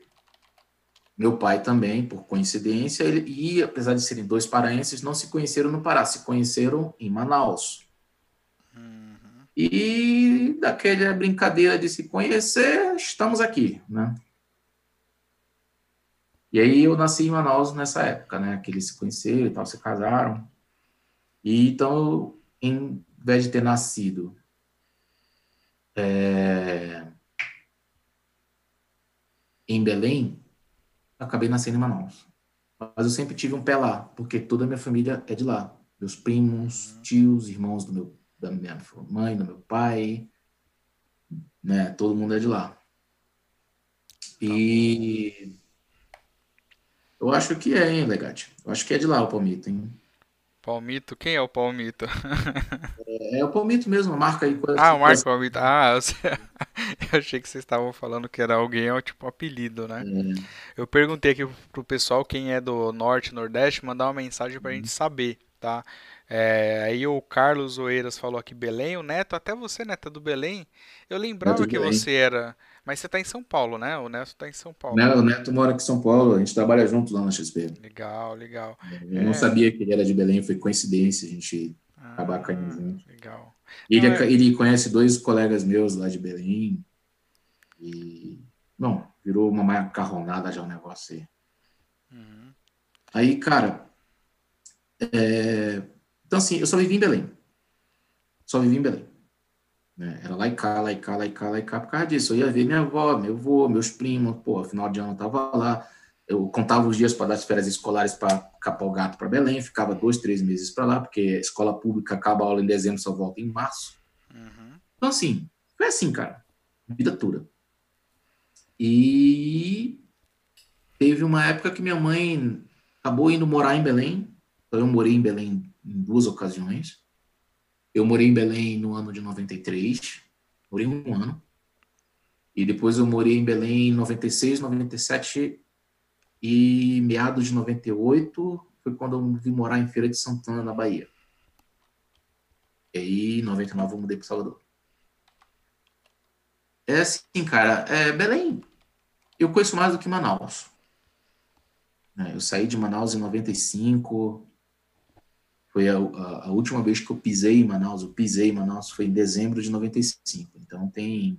meu pai também, por coincidência, ele, e apesar de serem dois paraenses, não se conheceram no Pará, se conheceram em Manaus. Uhum. E daquela brincadeira de se conhecer, estamos aqui, né? E aí eu nasci em Manaus nessa época, né? Que eles se conheceram e tal, se casaram. E então em vez de ter nascido é, em Belém, acabei nascendo em Manaus. Mas eu sempre tive um pé lá, porque toda a minha família é de lá. Meus primos, tios, irmãos do meu, da minha mãe, do meu pai, né? Todo mundo é de lá. E eu acho que é, hein, Legate? Eu acho que é de lá o Palmito, hein? Palmito? Quem é o Palmito? É, é o Palmito mesmo, marca aí. Ah, o Marco Palmito. Ah, eu, eu achei que vocês estavam falando que era alguém, é tipo um apelido, né? É. Eu perguntei aqui pro pessoal quem é do Norte, Nordeste, mandar uma mensagem pra uhum. gente saber, tá? É, aí o Carlos Oeiras falou aqui Belém, o Neto, até você, Neto, é do Belém. Eu lembrava que você era mas você está em São Paulo, né? O Neto está em São Paulo. Não, o Neto mora aqui em São Paulo, a gente trabalha junto lá na XP. Legal, legal. Eu é... não sabia que ele era de Belém, foi coincidência a gente ah, acabar caindo junto. Legal. Ele, não, é... ele conhece dois colegas meus lá de Belém e, não, virou uma macarronada já o negócio aí. Uhum. Aí, cara, é... então assim, eu só vivi em Belém. Só vivi em Belém. Né? Era lá e cá, lá e cá, lá e cá, lá e cá, por causa disso. Eu ia ver minha avó, meu avô, meus primos, pô, final de ano eu tava lá. Eu contava os dias para dar as férias escolares para capar o gato para Belém, ficava dois, três meses para lá, porque a escola pública acaba a aula em dezembro, só volta em março. Uhum. Então, assim, foi assim, cara, vida toda. E teve uma época que minha mãe acabou indo morar em Belém, então eu morei em Belém em duas ocasiões. Eu morei em Belém no ano de 93, morei um ano. E depois eu morei em Belém em 96, 97 e meados de 98 foi quando eu vim morar em Feira de Santana, na Bahia. E aí, em 99, eu mudei para Salvador. É assim, cara, é, Belém, eu conheço mais do que Manaus. É, eu saí de Manaus em 95, foi a, a, a, última vez que eu pisei em Manaus, eu pisei em Manaus foi em dezembro de 95. Então tem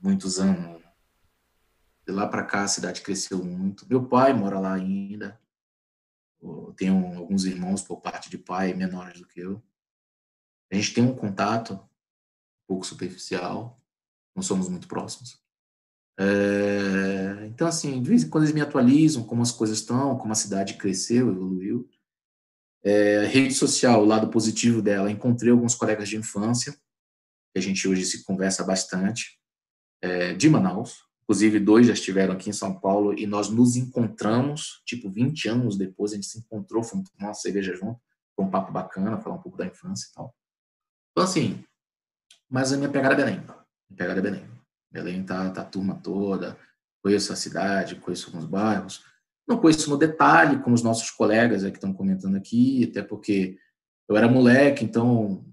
muitos anos. De lá para cá a cidade cresceu muito. Meu pai mora lá ainda. Eu tenho alguns irmãos por parte de pai menores do que eu. A gente tem um contato um pouco superficial, não somos muito próximos. É, então, assim, de vez em quando eles me atualizam como as coisas estão, como a cidade cresceu, evoluiu. É, rede social, o lado positivo dela, encontrei alguns colegas de infância, que a gente hoje se conversa bastante, é, de Manaus. Inclusive, dois já estiveram aqui em São Paulo e nós nos encontramos, tipo, 20 anos depois, a gente se encontrou, fomos tomar uma cerveja junto, foi um papo bacana, falar um pouco da infância e tal. Então, assim, mas a minha pegada é Belém. Pegada é Belém. Belém tá, tá a turma toda, conheço a cidade, conheço alguns bairros, não conheço no detalhe, como os nossos colegas que estão comentando aqui, até porque eu era moleque, então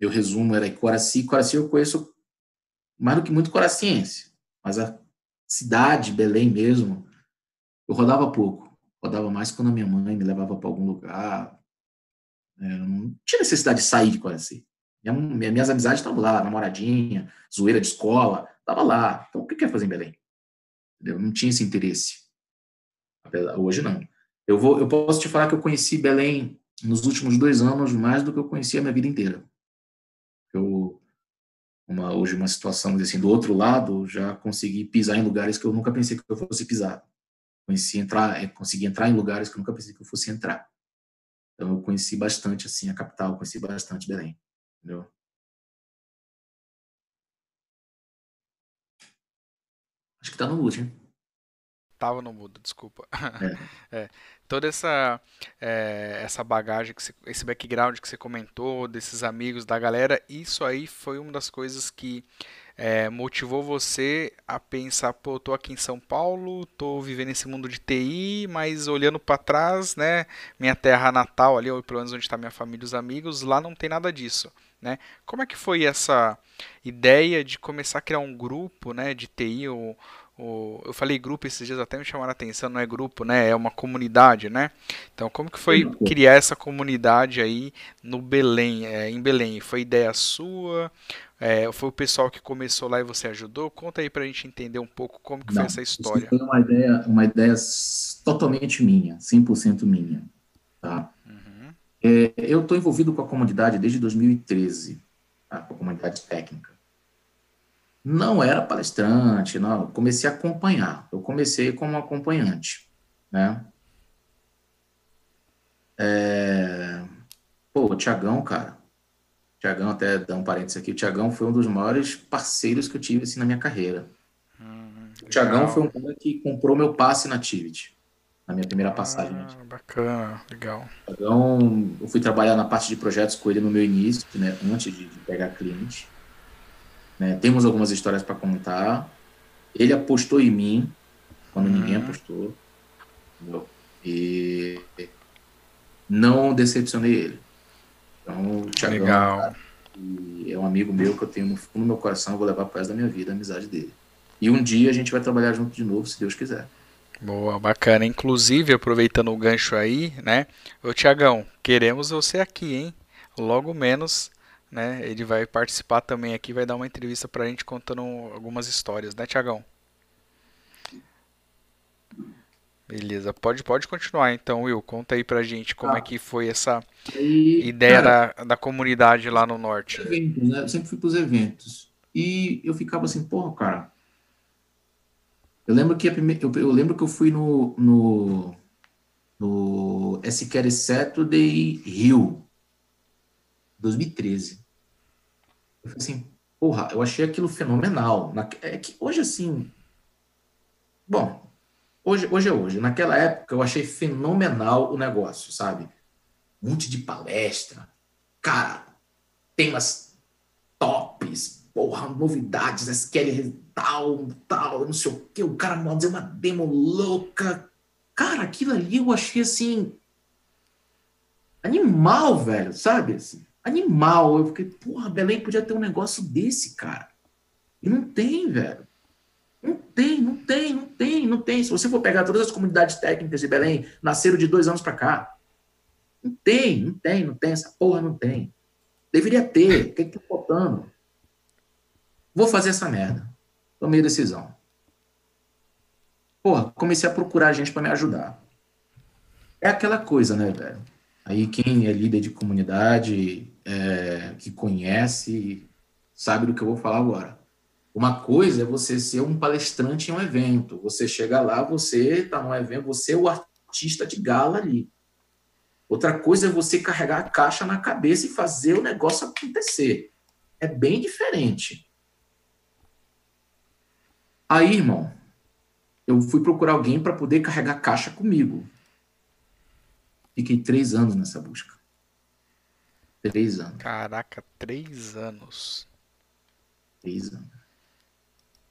meu resumo era Coraci. Coraci eu conheço mais do que muito coraciense, mas a cidade, Belém mesmo, eu rodava pouco. Rodava mais quando a minha mãe me levava para algum lugar. É, eu não tinha necessidade de sair de Coraci. Minha, minhas amizades estavam lá, namoradinha, zoeira de escola, estava lá. Então, o que quer fazer em Belém? Eu não tinha esse interesse. Hoje não. Eu, vou, eu posso te falar que eu conheci Belém nos últimos dois anos mais do que eu conheci a minha vida inteira. Eu, uma, hoje, uma situação assim, do outro lado, já consegui pisar em lugares que eu nunca pensei que eu fosse pisar. Conheci entrar, é, consegui entrar em lugares que eu nunca pensei que eu fosse entrar. Então, eu conheci bastante assim a capital, conheci bastante Belém. Entendeu? Acho que tá no mute, hein? Tava no mudo, desculpa. É. é. Toda essa, é, essa bagagem, que você, esse background que você comentou, desses amigos, da galera, isso aí foi uma das coisas que é, motivou você a pensar, pô, tô aqui em São Paulo, tô vivendo esse mundo de TI, mas olhando para trás, né, minha terra natal ali, ou pelo menos onde está minha família e os amigos, lá não tem nada disso, né? Como é que foi essa ideia de começar a criar um grupo, né, de TI, ou eu falei grupo esses dias até me chamaram a atenção, não é grupo, né? É uma comunidade, né? Então, como que foi criar essa comunidade aí no Belém, é, em Belém? Foi ideia sua? É, foi o pessoal que começou lá e você ajudou? Conta aí pra gente entender um pouco como que não, foi essa história. Foi uma ideia, uma ideia totalmente minha, 100% minha, tá? É, eu estou envolvido com a comunidade desde 2013, tá? com a comunidade técnica. Não era palestrante, não. Comecei a acompanhar. Eu comecei como acompanhante, né? É... Pô, o Tiagão, cara. Tiagão, até dar um parênteses aqui. O Tiagão foi um dos maiores parceiros que eu tive assim, na minha carreira. Hum, o Tiagão foi um cara que comprou meu passe na Activity na minha primeira passagem. Ah, bacana, legal. Então, eu fui trabalhar na parte de projetos com ele no meu início, né, antes de, de pegar cliente. Né, temos algumas histórias para contar. Ele apostou em mim quando uhum. ninguém apostou. Entendeu? E não decepcionei ele. Então, o Thiagão legal. é um amigo meu que eu tenho no fundo do meu coração, vou levar para o resto da minha vida a amizade dele. E um dia a gente vai trabalhar junto de novo, se Deus quiser. Boa, bacana. Inclusive, aproveitando o gancho aí, né? Ô Tiagão, queremos você aqui, hein? Logo menos, né? Ele vai participar também aqui, vai dar uma entrevista pra gente contando algumas histórias, né, Tiagão? Beleza, pode, pode continuar então, Will. Conta aí pra gente como ah, é que foi essa e, ideia cara, da, da comunidade lá no norte. Eventos, né? Eu sempre fui pros eventos. E eu ficava assim, porra, cara, eu lembro que eu, eu, lembro que eu fui no no, no SQL Saturday Rio 2013. Eu falei assim, porra, eu achei aquilo fenomenal. Na, é que hoje assim, bom, hoje hoje é hoje. Naquela época eu achei fenomenal o negócio, sabe? Um monte de palestra, cara, temas tops, porra, novidades, SQL tal, tal, não sei o que, o cara fazer uma demo louca. Cara, aquilo ali eu achei assim. Animal, velho, sabe? Assim, animal. Eu fiquei, porra, Belém podia ter um negócio desse, cara. E não tem, velho. Não tem, não tem, não tem, não tem. Se você for pegar todas as comunidades técnicas de Belém, nasceram de dois anos para cá. Não tem, não tem, não tem. Essa porra não tem. Deveria ter. O que, que tá faltando? Vou fazer essa merda. Tomei a decisão. Porra, comecei a procurar gente para me ajudar. É aquela coisa, né, velho? Aí quem é líder de comunidade, é, que conhece, sabe do que eu vou falar agora. Uma coisa é você ser um palestrante em um evento. Você chega lá, você está num evento, você é o artista de gala ali. Outra coisa é você carregar a caixa na cabeça e fazer o negócio acontecer. É bem diferente. Aí, irmão, eu fui procurar alguém para poder carregar caixa comigo. Fiquei três anos nessa busca. Três anos. Caraca, três anos. Três anos.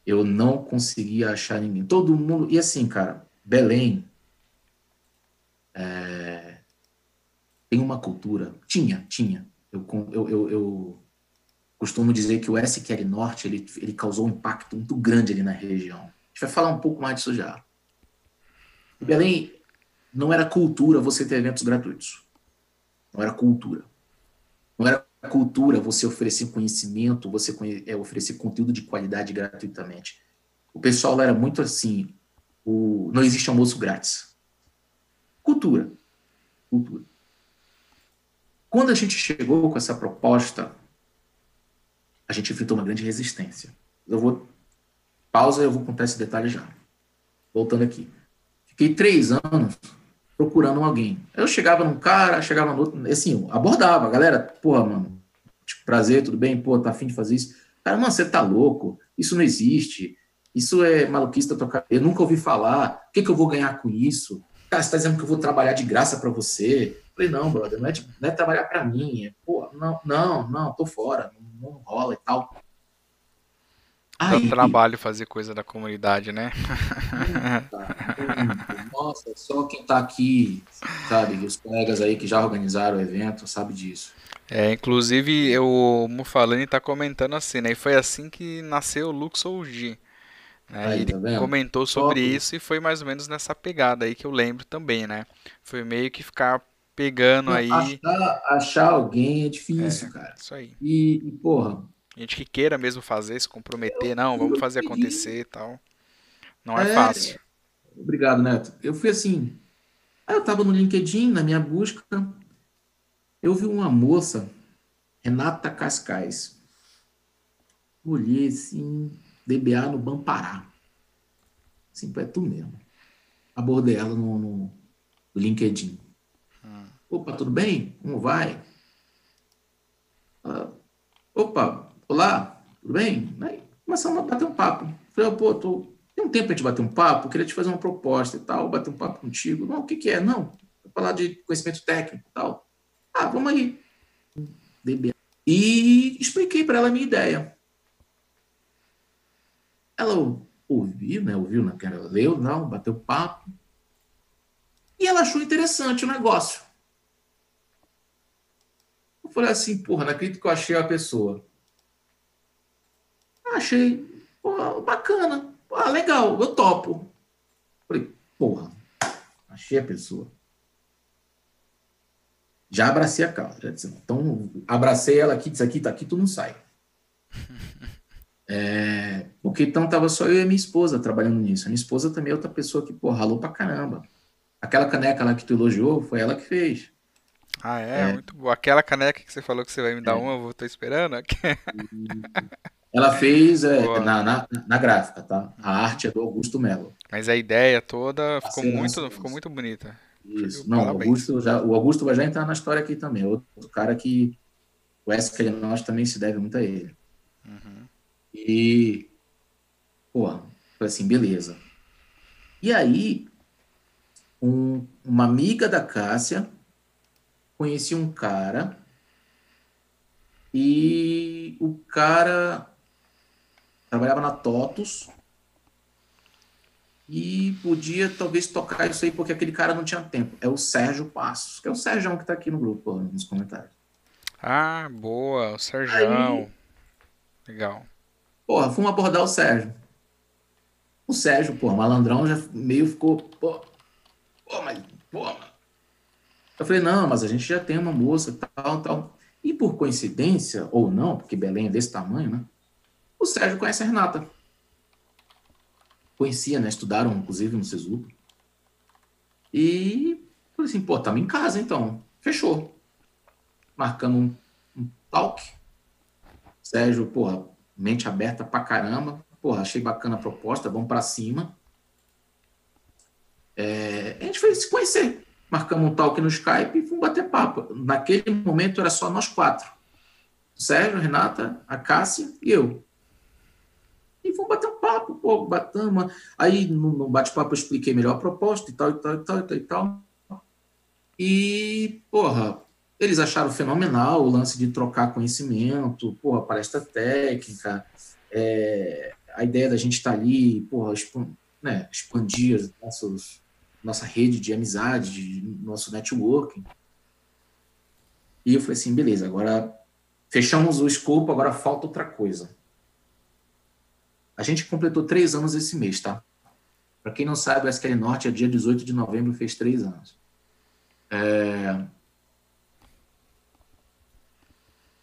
Eu não conseguia achar ninguém. Todo mundo. E assim, cara, Belém é... tem uma cultura. Tinha, tinha. Eu, eu, eu, eu costumo dizer que o SQL Norte ele, ele causou um impacto muito grande ali na região. A gente vai falar um pouco mais disso já. Em Belém, não era cultura você ter eventos gratuitos. Não era cultura. Não era cultura você oferecer conhecimento, você é, oferecer conteúdo de qualidade gratuitamente. O pessoal era muito assim, o, não existe almoço grátis. Cultura. Cultura. Quando a gente chegou com essa proposta a gente enfrentou uma grande resistência. Eu vou. Pausa, eu vou contar esse detalhe já. Voltando aqui. Fiquei três anos procurando alguém. Eu chegava num cara, chegava no outro, assim, abordava, galera, porra, mano, tipo, prazer, tudo bem? Pô, tá afim de fazer isso? Cara, mano, você tá louco, isso não existe, isso é maluquista tocar, eu nunca ouvi falar, o que, que eu vou ganhar com isso? Cara, você tá dizendo que eu vou trabalhar de graça para você? Falei, não, brother, não é, não é trabalhar para mim, é, pô, não, não, não, tô fora, não rola e tal. Aí, trabalho fazer coisa da comunidade, né? Nossa, só quem tá aqui, sabe, os colegas aí que já organizaram o evento, sabe disso. É, inclusive o Mufalani tá comentando assim, né? E foi assim que nasceu o LuxOG. Né? Aí, ele tá comentou sobre Top. isso e foi mais ou menos nessa pegada aí que eu lembro também, né? Foi meio que ficar pegando aí. Achar, achar alguém é difícil, é, cara. Isso aí. E, e, porra. Gente que queira mesmo fazer, se comprometer, não, vamos fazer acontecer e tal. Não é, é, fácil. Obrigado, Neto. Eu fui assim. Aí eu tava no LinkedIn, na minha busca. Eu vi uma moça, Renata Cascais. Olhei assim, DBA no Bampará. Assim, é tu mesmo. Abordei ela no, no LinkedIn. Opa, tudo bem? Como vai? Ah, opa, olá, tudo bem? Aí começamos a bater um papo. Falei, pô, tô, tem um tempo pra gente bater um papo, queria te fazer uma proposta e tal, bater um papo contigo. Não, o que que é? Não, vou falar de conhecimento técnico e tal. Ah, vamos aí. E expliquei para ela a minha ideia. Ela ouviu, né? Ouviu, não, ela leu, não, bateu papo. E ela achou interessante o negócio. Eu falei assim, porra, não acredito que eu achei a pessoa. Achei, porra, bacana. Ah, legal, eu topo. Falei, porra, achei a pessoa. Já abracei a causa. Então, abracei ela aqui, disse aqui, tá aqui, tu não sai. É, porque então tava só eu e minha esposa trabalhando nisso. A minha esposa também é outra pessoa que, pô, ralou pra caramba. Aquela caneca lá que tu elogiou, foi ela que fez. Ah, é? é. Muito boa. Aquela caneca que você falou que você vai me dar é. uma, eu tô esperando. ela fez é, na, na, na, gráfica, tá? A arte é do Augusto Melo. Mas a ideia toda ficou muito, ficou muito bonita. Isso. Não, o Augusto, já, o Augusto vai já entrar na história aqui também. Outro cara que o SQL nós também se deve muito a ele. Uhum. E, pô, foi assim, beleza. E aí, um, uma amiga da Cássia conhecia um cara e o cara trabalhava na TOTUS e podia talvez tocar isso aí porque aquele cara não tinha tempo. É o Sérgio Passos, que é o Sérgio que está aqui no grupo, nos comentários. Ah, boa, o Sérgio. Legal. Porra, fomos abordar o Sérgio. O Sérgio, pô, malandrão, já meio ficou, pô, pô, mas, pô, Eu falei, não, mas a gente já tem uma moça, tal, tal. E por coincidência, ou não, porque Belém é desse tamanho, né? O Sérgio conhece a Renata. Conhecia, né? Estudaram, inclusive, no Cesu. E falei assim, pô, tamo em casa, então. Fechou. Marcando um, um talk. Sérgio, porra, mente aberta pra caramba. Porra, achei bacana a proposta, vamos para cima. É, a gente foi se conhecer. Marcamos um talk no Skype e fomos bater papo. Naquele momento era só nós quatro. Sérgio, Renata, a Cássia e eu. E fomos bater um papo, pô, batamos. Aí no, bate-papo eu expliquei melhor a proposta e tal, e tal, e tal, e tal, e tal. E, porra, eles acharam fenomenal o lance de trocar conhecimento, porra, palestra técnica, é, a ideia da gente estar tá ali, porra, né, expandir nossos, nossa rede de amizade, de, nosso networking. E eu falei assim, beleza, agora fechamos o escopo, agora falta outra coisa. A gente completou três anos esse mês, tá? Para quem não sabe, o SQL Norte é dia 18 de novembro, fez três anos. É,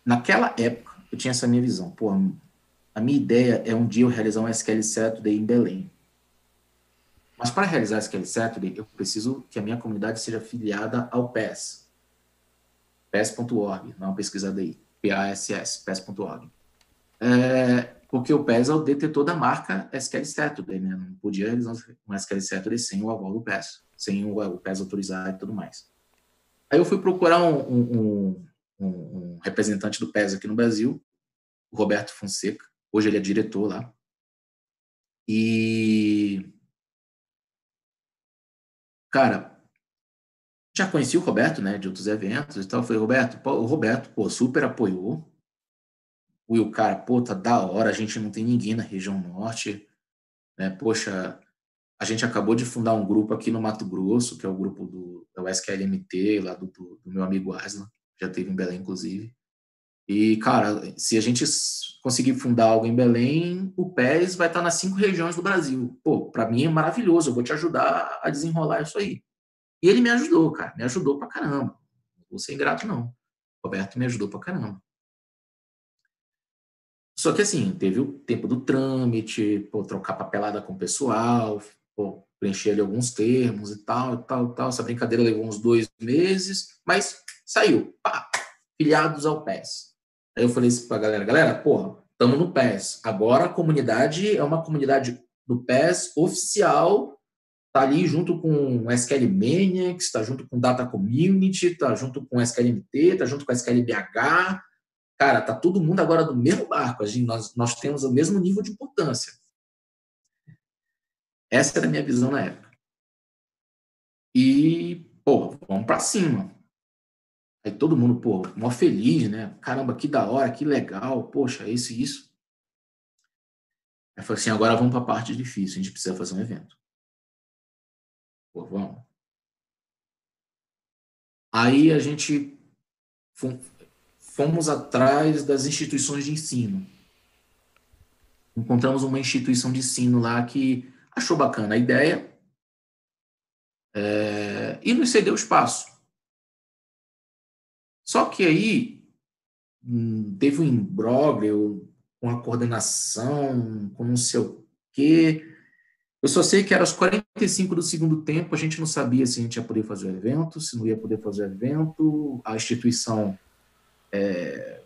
Naquela época, eu tinha essa minha visão. Pô, a minha ideia é um dia eu realizar um SQL Saturday em Belém. Mas para realizar SQL Saturday, eu preciso que a minha comunidade seja afiliada ao PES. PES.org, não pesquisada aí. P-A-S-S, PES.org. É, porque o PES é o detetor da marca SQL Saturday, né? Não podia realizar um SQL Saturday sem o aval do PES, sem o, o PES autorizado e tudo mais. Aí eu fui procurar um, um, um, um representante do PES aqui no Brasil, o Roberto Fonseca. Hoje ele é diretor lá. E. Cara, já conheci o Roberto, né, de outros eventos e tal. Falei, Roberto, o Roberto, pô, super apoiou. O cara, pô, tá da hora, a gente não tem ninguém na região norte. Né? Poxa, a gente acabou de fundar um grupo aqui no Mato Grosso, que é o grupo do, do SQLMT, lá do, do, do meu amigo Aslan já teve em Belém, inclusive. E, cara, se a gente conseguir fundar algo em Belém, o PES vai estar nas cinco regiões do Brasil. Pô, para mim é maravilhoso, eu vou te ajudar a desenrolar isso aí. E ele me ajudou, cara, me ajudou pra caramba. Não vou ser ingrato, não. O Roberto me ajudou pra caramba. Só que assim, teve o tempo do trâmite, pô, trocar papelada com o pessoal, pô, preencher ali alguns termos e tal, e tal, e tal. Essa brincadeira levou uns dois meses, mas saiu. Pá, filiados ao PES. Aí eu falei assim pra galera, galera, porra, estamos no PES. Agora a comunidade é uma comunidade do PES oficial, tá ali junto com o SQL Maniacs, está junto com Data Community, tá junto com o SQLMT, tá junto com o SQLBH. Cara, tá todo mundo agora no mesmo barco. A gente, nós, nós temos o mesmo nível de importância. Essa era a minha visão na época. E, pô, vamos para cima. Aí todo mundo, pô, mó feliz, né? Caramba, que da hora, que legal, poxa, esse e isso. Aí falei assim, agora vamos para a parte difícil, a gente precisa fazer um evento. Pô, vamos. Aí a gente fomos atrás das instituições de ensino. Encontramos uma instituição de ensino lá que achou bacana a ideia é, e nos cedeu espaço. Só que aí hum, teve um imbróglio com a coordenação, com não sei o quê. Eu só sei que era aos 45 do segundo tempo, a gente não sabia se a gente ia poder fazer o evento, se não ia poder fazer o evento, a instituição é,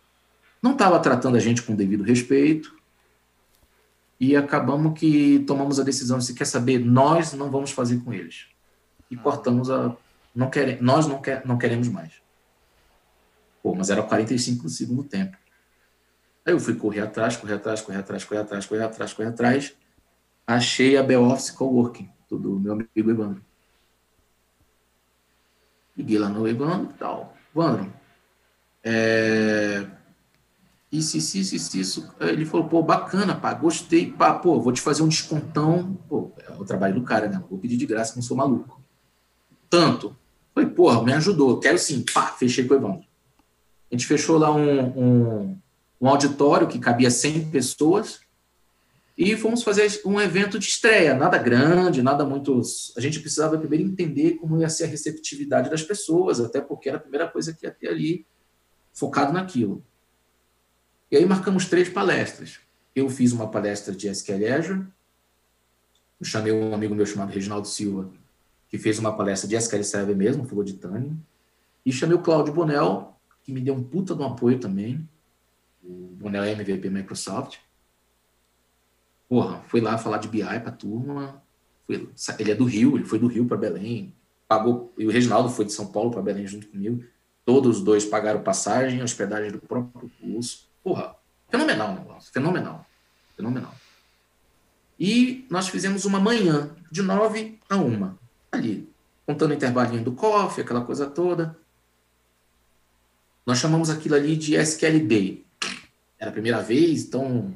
não estava tratando a gente com devido respeito, e acabamos que tomamos a decisão de se quer saber, nós não vamos fazer com eles. E cortamos a. Não quer, nós não, quer, não queremos mais. Pô, mas era 45 do segundo tempo. Aí eu fui correr atrás, correr atrás, correr atrás, correr atrás, correr atrás, correr atrás. Achei a Beoffice Coworking, do meu amigo Evandro. Liguei lá no Evandro e tal. Evandro, é, isso, isso, isso, isso. Ele falou, pô, bacana, pá, gostei, pá, pô, vou te fazer um descontão. Pô, é o trabalho do cara, né? Vou pedir de graça, não sou maluco. Tanto. Falei, porra, me ajudou, quero sim. Pá, fechei com o Evandro. A gente fechou lá um, um, um auditório que cabia 100 pessoas e fomos fazer um evento de estreia, nada grande, nada muito. A gente precisava primeiro entender como ia ser a receptividade das pessoas, até porque era a primeira coisa que ia ter ali focado naquilo. E aí marcamos três palestras. Eu fiz uma palestra de SQL Azure, eu chamei um amigo meu chamado Reginaldo Silva, que fez uma palestra de SQL Server mesmo, falou de Tânia, e chamei o Cláudio Bonel, que me deu um puta de um apoio também, o Bonel MVP Microsoft. Porra, foi lá falar de BI para turma, foi, ele é do Rio, ele foi do Rio para Belém, pagou, e o Reginaldo foi de São Paulo para Belém junto comigo, todos os dois pagaram passagem, hospedagem do próprio curso, Porra, fenomenal o negócio, fenomenal. Fenomenal. E nós fizemos uma manhã, de nove a uma, ali, contando o intervalinho do coffee, aquela coisa toda. Nós chamamos aquilo ali de SQL Day. Era a primeira vez, então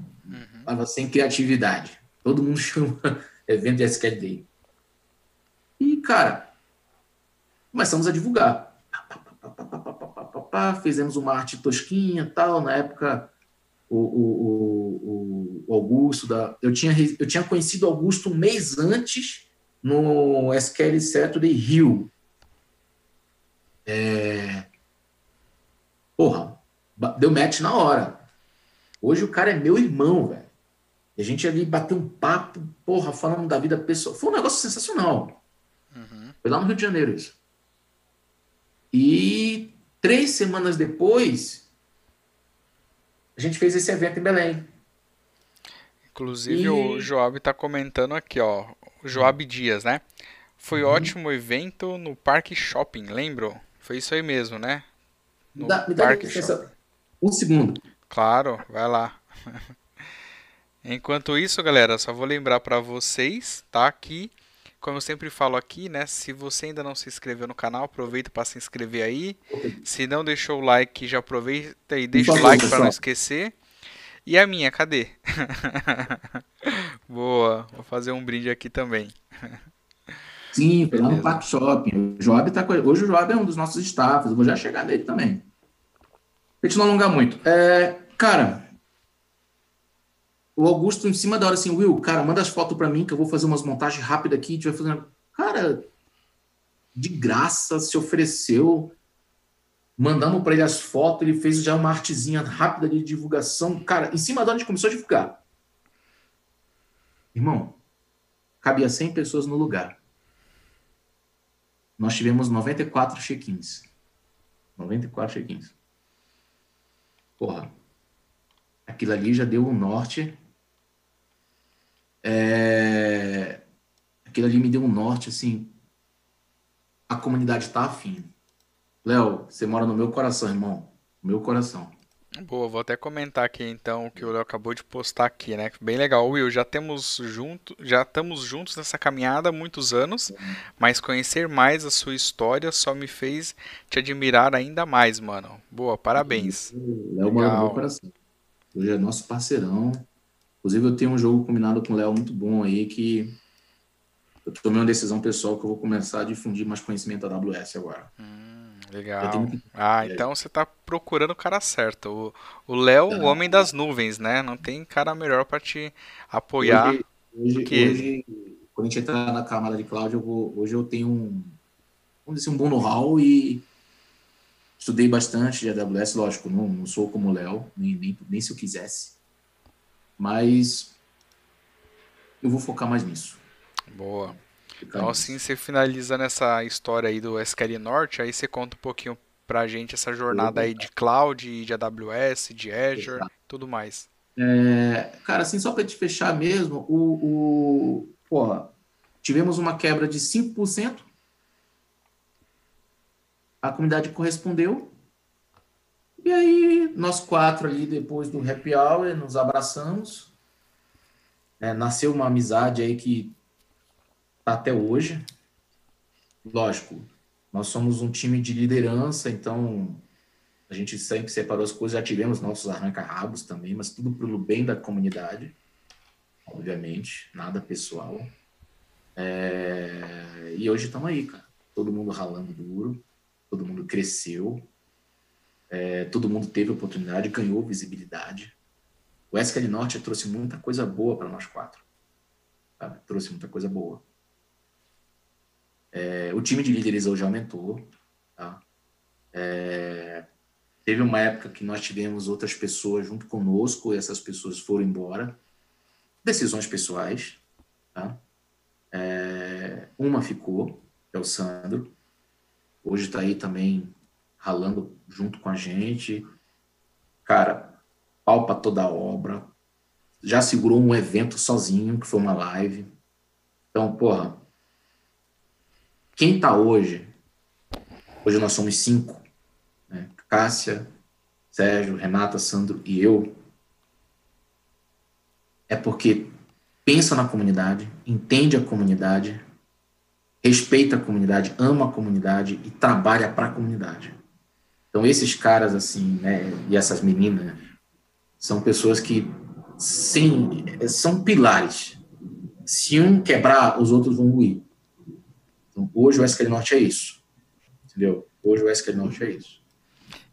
estava uhum. sem criatividade. Todo mundo chama evento de SQL Day. E, cara, começamos a divulgar fizemos uma arte tosquinha tal. Na época, o, o, o, Augusto, da, eu, tinha, eu tinha conhecido Augusto um mês antes no SQL Saturday Rio. É... Porra, deu match na hora. Hoje o cara é meu irmão, velho. E a gente ali bateu um papo, porra, falando da vida pessoal. Foi um negócio sensacional. Uhum. Foi lá no Rio de Janeiro isso. E Três semanas depois, a gente fez esse evento em Belém. Inclusive e... o Joab está comentando aqui, ó. O Joab Dias, né? Foi uhum. ótimo evento no Parque Shopping, lembro? Foi isso aí mesmo, né? No dá, me dá Shopping. Um segundo. Claro, vai lá. Enquanto isso, galera, só vou lembrar para vocês, tá? Que como eu sempre falo aqui, né? Se você ainda não se inscreveu no canal, aproveita para se inscrever aí. Se não deixou o like, já aproveita e deixa o like para não esquecer. E a minha, cadê? Boa, vou fazer um brinde aqui também. Sim, foi lá no Parque Shopping. O Joab tá com... Hoje o Joab é um dos nossos staffs, eu vou já chegar nele também. Pra gente não alongar muito. É, cara, o Augusto, em cima da hora, assim, Will, cara, manda as fotos para mim que eu vou fazer umas montagens rápidas aqui. A gente vai fazer. Cara, de graça se ofereceu. Mandamos para ele as fotos, ele fez já uma artezinha rápida de divulgação. Cara, em cima da hora a gente começou a divulgar. Irmão, cabia 100 pessoas no lugar. Nós tivemos 94 check-ins. 94 check-ins. Porra. Aquilo ali já deu um norte. É... Aquilo ali me deu um norte, assim. A comunidade tá afim. Léo, você mora no meu coração, irmão. Meu coração. Boa, vou até comentar aqui então o que o Léo acabou de postar aqui, né? Bem legal, Will. Já temos junto, já estamos juntos nessa caminhada há muitos anos, mas conhecer mais a sua história só me fez te admirar ainda mais, mano. Boa, parabéns. Léo mora meu coração. Hoje é nosso parceirão. Inclusive, eu tenho um jogo combinado com o Léo muito bom aí que eu tomei uma decisão pessoal que eu vou começar a difundir mais conhecimento da AWS agora. Hum. Legal. Ah, então você tá procurando o cara certo. O Léo, o homem das nuvens, né? Não tem cara melhor para te apoiar hoje, hoje, que hoje, quando a gente entrar na camada de cloud, eu vou, hoje eu tenho um, vamos dizer, um bom know-how e estudei bastante de AWS, lógico, não, não sou como o Léo, nem, nem, nem se eu quisesse, mas eu vou focar mais nisso. Boa. Então, assim você finaliza nessa história aí do SQL Norte, aí você conta um pouquinho pra gente essa jornada aí de cloud, de AWS, de Azure, Exato. tudo mais. É, cara, assim, só para te fechar mesmo, o, o porra, tivemos uma quebra de 5%, a comunidade correspondeu, e aí nós quatro ali, depois do happy hour, nos abraçamos, é, nasceu uma amizade aí que até hoje. Lógico, nós somos um time de liderança, então a gente sempre separou as coisas, já tivemos nossos arranca-rabos também, mas tudo pelo bem da comunidade, obviamente, nada pessoal. É... E hoje estamos aí, cara. Todo mundo ralando duro, todo mundo cresceu, é... todo mundo teve oportunidade, ganhou visibilidade. O SQL Norte trouxe muita coisa boa para nós quatro. Sabe? Trouxe muita coisa boa. É, o time de líderes hoje aumentou. Tá? É, teve uma época que nós tivemos outras pessoas junto conosco e essas pessoas foram embora. Decisões pessoais. Tá? É, uma ficou, que é o Sandro. Hoje está aí também ralando junto com a gente. Cara, palpa toda a obra. Já segurou um evento sozinho, que foi uma live. Então, porra, quem está hoje? Hoje nós somos cinco. Né? Cássia, Sérgio, Renata, Sandro e eu. É porque pensa na comunidade, entende a comunidade, respeita a comunidade, ama a comunidade e trabalha para a comunidade. Então esses caras assim, né, e essas meninas são pessoas que sim, são pilares. Se um quebrar, os outros vão ruir. Então, hoje o SQL Norte é isso. Entendeu? Hoje o SQL Norte é isso.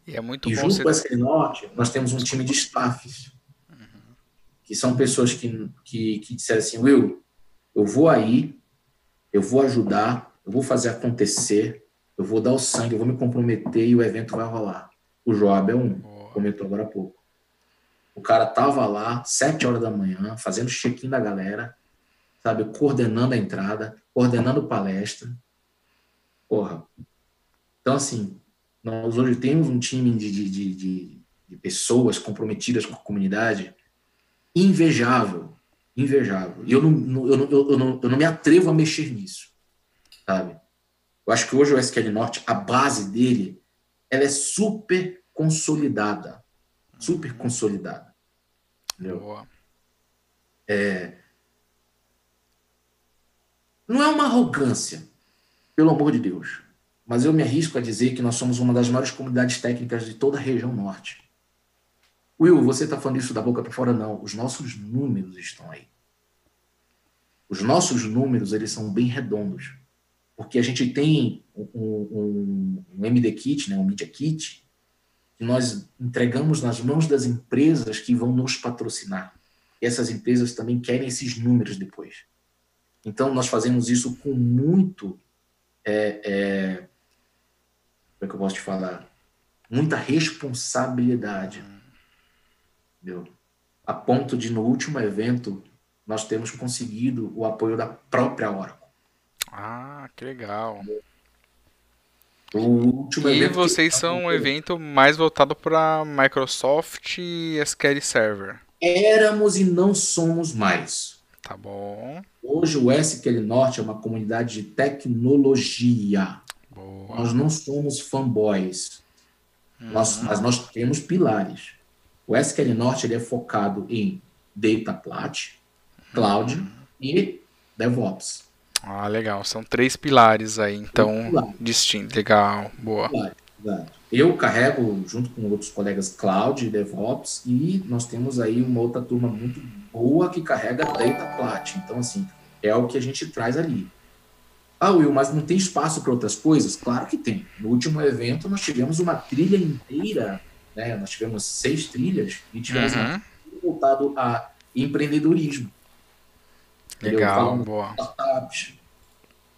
E é muito e bom. junto com o SQL Norte, nós temos um time de staffs. Uhum. Que são pessoas que, que, que disseram assim: Will, eu vou aí, eu vou ajudar, eu vou fazer acontecer, eu vou dar o sangue, eu vou me comprometer e o evento vai rolar. O Joab é um, Boa. comentou agora há pouco. O cara tava lá, sete horas da manhã, fazendo check-in da galera, sabe, coordenando a entrada, coordenando palestra. Porra. Então, assim, nós hoje temos um time de, de, de, de pessoas comprometidas com a comunidade invejável. Invejável. E eu não, eu, não, eu, não, eu não me atrevo a mexer nisso. Sabe? Eu acho que hoje o SQL Norte, a base dele, ela é super consolidada. Super consolidada. Entendeu? Boa. É, não é uma arrogância, pelo amor de Deus, mas eu me arrisco a dizer que nós somos uma das maiores comunidades técnicas de toda a região norte. Will, você está falando isso da boca para fora? Não. Os nossos números estão aí. Os nossos números, eles são bem redondos. Porque a gente tem um, um, um MD Kit, né, um Media Kit, que nós entregamos nas mãos das empresas que vão nos patrocinar. E essas empresas também querem esses números depois. Então, nós fazemos isso com muito. É, é, como é que eu posso te falar? Muita responsabilidade. Entendeu? A ponto de, no último evento, nós temos conseguido o apoio da própria Oracle. Ah, que legal. O último E vocês são um evento mais voltado para Microsoft e SQL Server. Éramos e não somos mais. Tá bom. Hoje o SQL Norte é uma comunidade de tecnologia. Boa. Nós não somos fanboys, Nós- mas nós temos pilares. O SQL Norte ele é focado em Data Plat, Cloud e DevOps. Ah, legal. São três pilares aí, então, Pilares. distintos. Legal. Boa. Exato. Eu carrego, junto com outros colegas, Cloud e DevOps, e nós temos aí uma outra turma muito boa que carrega Data Plat. Então, assim, é o que a gente traz ali. Ah, Will, mas não tem espaço para outras coisas? Claro que tem. No último evento, nós tivemos uma trilha inteira, né? Nós tivemos seis trilhas e tivemos Uhum. voltado a empreendedorismo. Entendeu? Legal, Falamos boa. startups,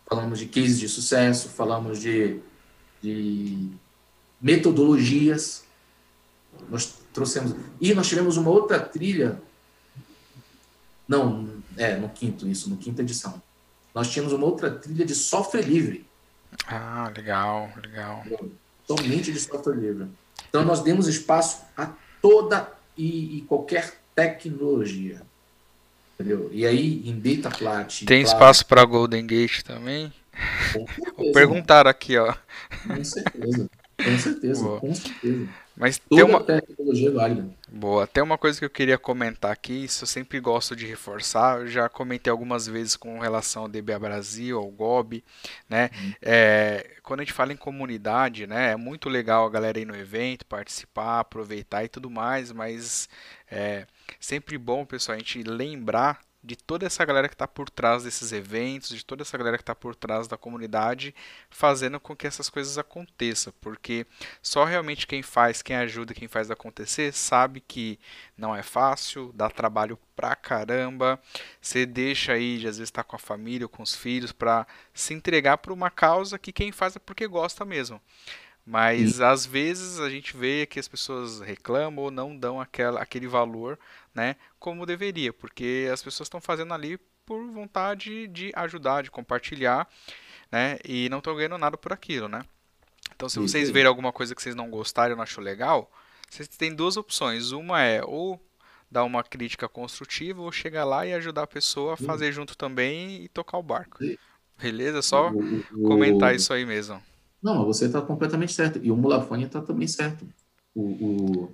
falamos de cases de sucesso, falamos de, de metodologias. Nós trouxemos. E nós tivemos uma outra trilha. Não, é, no quinto, isso, no quinta edição. Nós tínhamos uma outra trilha de software livre, Ah, legal, legal. somente de software livre. Então nós demos espaço a toda e, e qualquer tecnologia. Entendeu? E aí, em Data Plat. Tem Cloud, espaço para Golden Gate também? certeza, Perguntaram aqui, ó. Com certeza. Com certeza, Boa. com certeza. Mas tem Toda uma. tecnologia é válida. Boa, tem uma coisa que eu queria comentar aqui, isso eu sempre gosto de reforçar, eu já comentei algumas vezes com relação ao DBA Brasil, ao GOB, né? É, quando a gente fala em comunidade, né, é muito legal a galera ir no evento, participar, aproveitar e tudo mais, mas é sempre bom, pessoal, a gente lembrar de toda essa galera que está por trás desses eventos, de toda essa galera que está por trás da comunidade, fazendo com que essas coisas aconteçam, porque só realmente quem faz, quem ajuda, quem faz acontecer, sabe que não é fácil, dá trabalho pra caramba. Você deixa aí, de, às vezes, estar com a família ou com os filhos para se entregar por uma causa que quem faz é porque gosta mesmo. Mas às vezes a gente vê que as pessoas reclamam ou não dão aquela, aquele valor, né, como deveria, porque as pessoas estão fazendo ali por vontade de ajudar, de compartilhar, né, e não estão ganhando nada por aquilo, né? Então, se vocês verem alguma coisa que vocês não gostaram não achou legal, vocês têm duas opções. Uma é ou dar uma crítica construtiva ou chegar lá e ajudar a pessoa a fazer junto também e tocar o barco. Beleza? Só O- o- o- comentar isso aí mesmo. Não, você está completamente certo. E o Mulafone está também certo. O-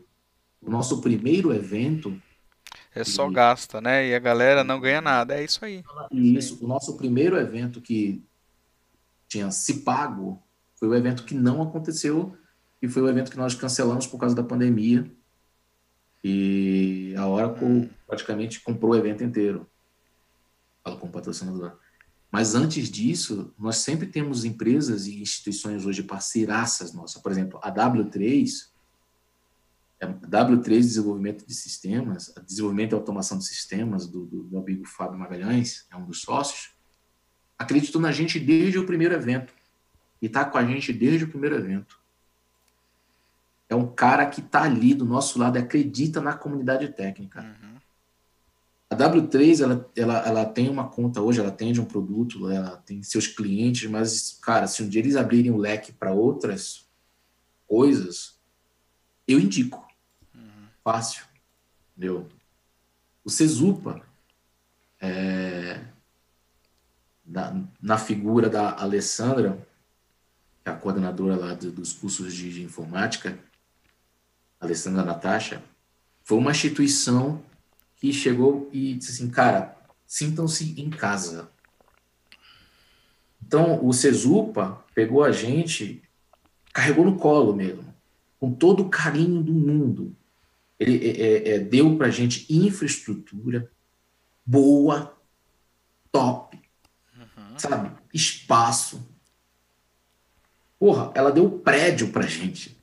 o nosso primeiro evento, É só E- gasta, né? E a galera não ganha nada. É isso aí. isso, o nosso primeiro evento que tinha se pago foi o evento que não aconteceu e foi o evento que nós cancelamos por causa da pandemia. E a Oracle praticamente comprou o evento inteiro. Fala como patrocinador. Mas antes disso, nós sempre temos empresas e instituições hoje parceiraças nossas. Por exemplo, a W3, a W3 Desenvolvimento de Sistemas, Desenvolvimento e Automação de Sistemas, do, do meu amigo Fábio Magalhães, é um dos sócios, acreditou na gente desde o primeiro evento. E está com a gente desde o primeiro evento. É um cara que está ali do nosso lado e acredita na comunidade técnica. Uhum. A W3, ela, ela, ela tem uma conta hoje, ela atende um produto, ela tem seus clientes, mas, cara, se um dia eles abrirem o leque para outras coisas, eu indico. Fácil. Entendeu? O Cezupa, é, na, na figura da Alessandra, que é a coordenadora lá do- dos cursos de, de informática, Alessandra Natasha, foi uma instituição que chegou e disse assim, cara, sintam-se em casa. Então, o Cezupa pegou a gente, carregou no colo mesmo, com todo o carinho do mundo. Ele é, é, é, deu para a gente infraestrutura boa, top, sabe? Espaço. Porra, ela deu prédio pra gente,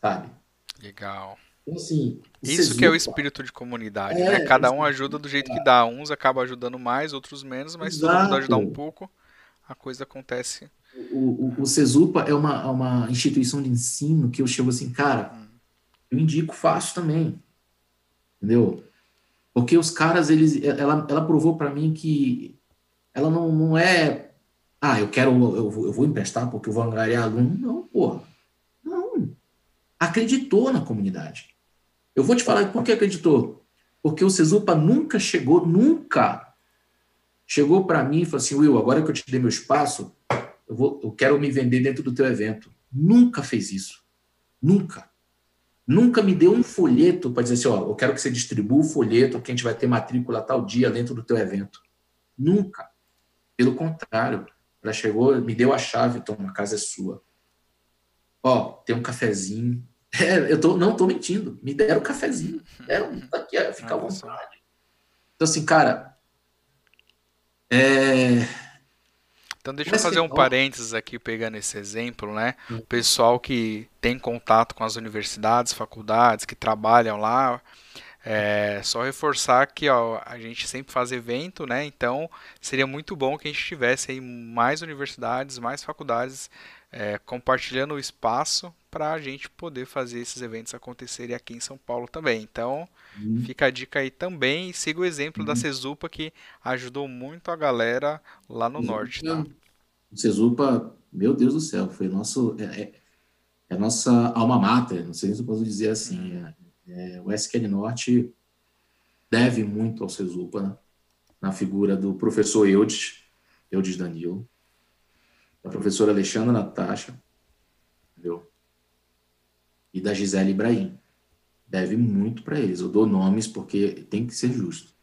sabe? Legal. Então, assim, Isso que é o espírito de comunidade, É, né? Cada um isso. ajuda do jeito que dá. Uns acabam ajudando mais, outros menos, mas se todo mundo ajudar um pouco, a coisa acontece. O, o, o Cezupa é uma, é uma instituição de ensino que eu chego assim, cara, eu indico fácil também. Entendeu? Porque os caras, eles, ela, ela provou para mim que ela não, não é, ah, eu quero, eu, eu vou emprestar porque eu vou angariar aluno. Não, porra. Não. Acreditou na comunidade. Eu vou te falar por que acreditou. Porque o Cesupa nunca chegou, nunca chegou para mim e falou assim, Will, agora que eu te dei meu espaço, eu, vou, eu quero me vender dentro do teu evento. Nunca fez isso. Nunca. Nunca me deu um folheto para dizer assim, ó, eu quero que você distribua o folheto que a gente vai ter matrícula tal dia dentro do teu evento. Nunca. Pelo contrário, ela chegou, me deu a chave, toma, a casa é sua. Ó, tem um cafezinho. É, eu tô, não tô mentindo. Me deram um cafezinho. Deram, tá aqui, fica à vontade. Então, assim, cara, é, então deixa eu fazer um parênteses aqui pegando esse exemplo, né? O pessoal que tem contato com as universidades, faculdades, que trabalham lá, é só reforçar que ó, a gente sempre faz evento, né? Então seria muito bom que a gente tivesse aí mais universidades, mais faculdades é, compartilhando o espaço para a gente poder fazer esses eventos acontecerem aqui em São Paulo também. Então, uhum. fica a dica aí também e siga o exemplo uhum. da Cesupa que ajudou muito a galera lá no norte. Tá? O Cesupa, meu Deus do céu, foi nosso. É, é, é a nossa alma mater, não sei se eu posso dizer assim. Uhum. É, é, o SQL Norte deve muito ao Cesupa, né? na figura do professor Eudes, Eudes Danilo, da professora Alexandra Natasha? E da Gisele Ibrahim. Deve muito para eles. Eu dou nomes porque tem que ser justo.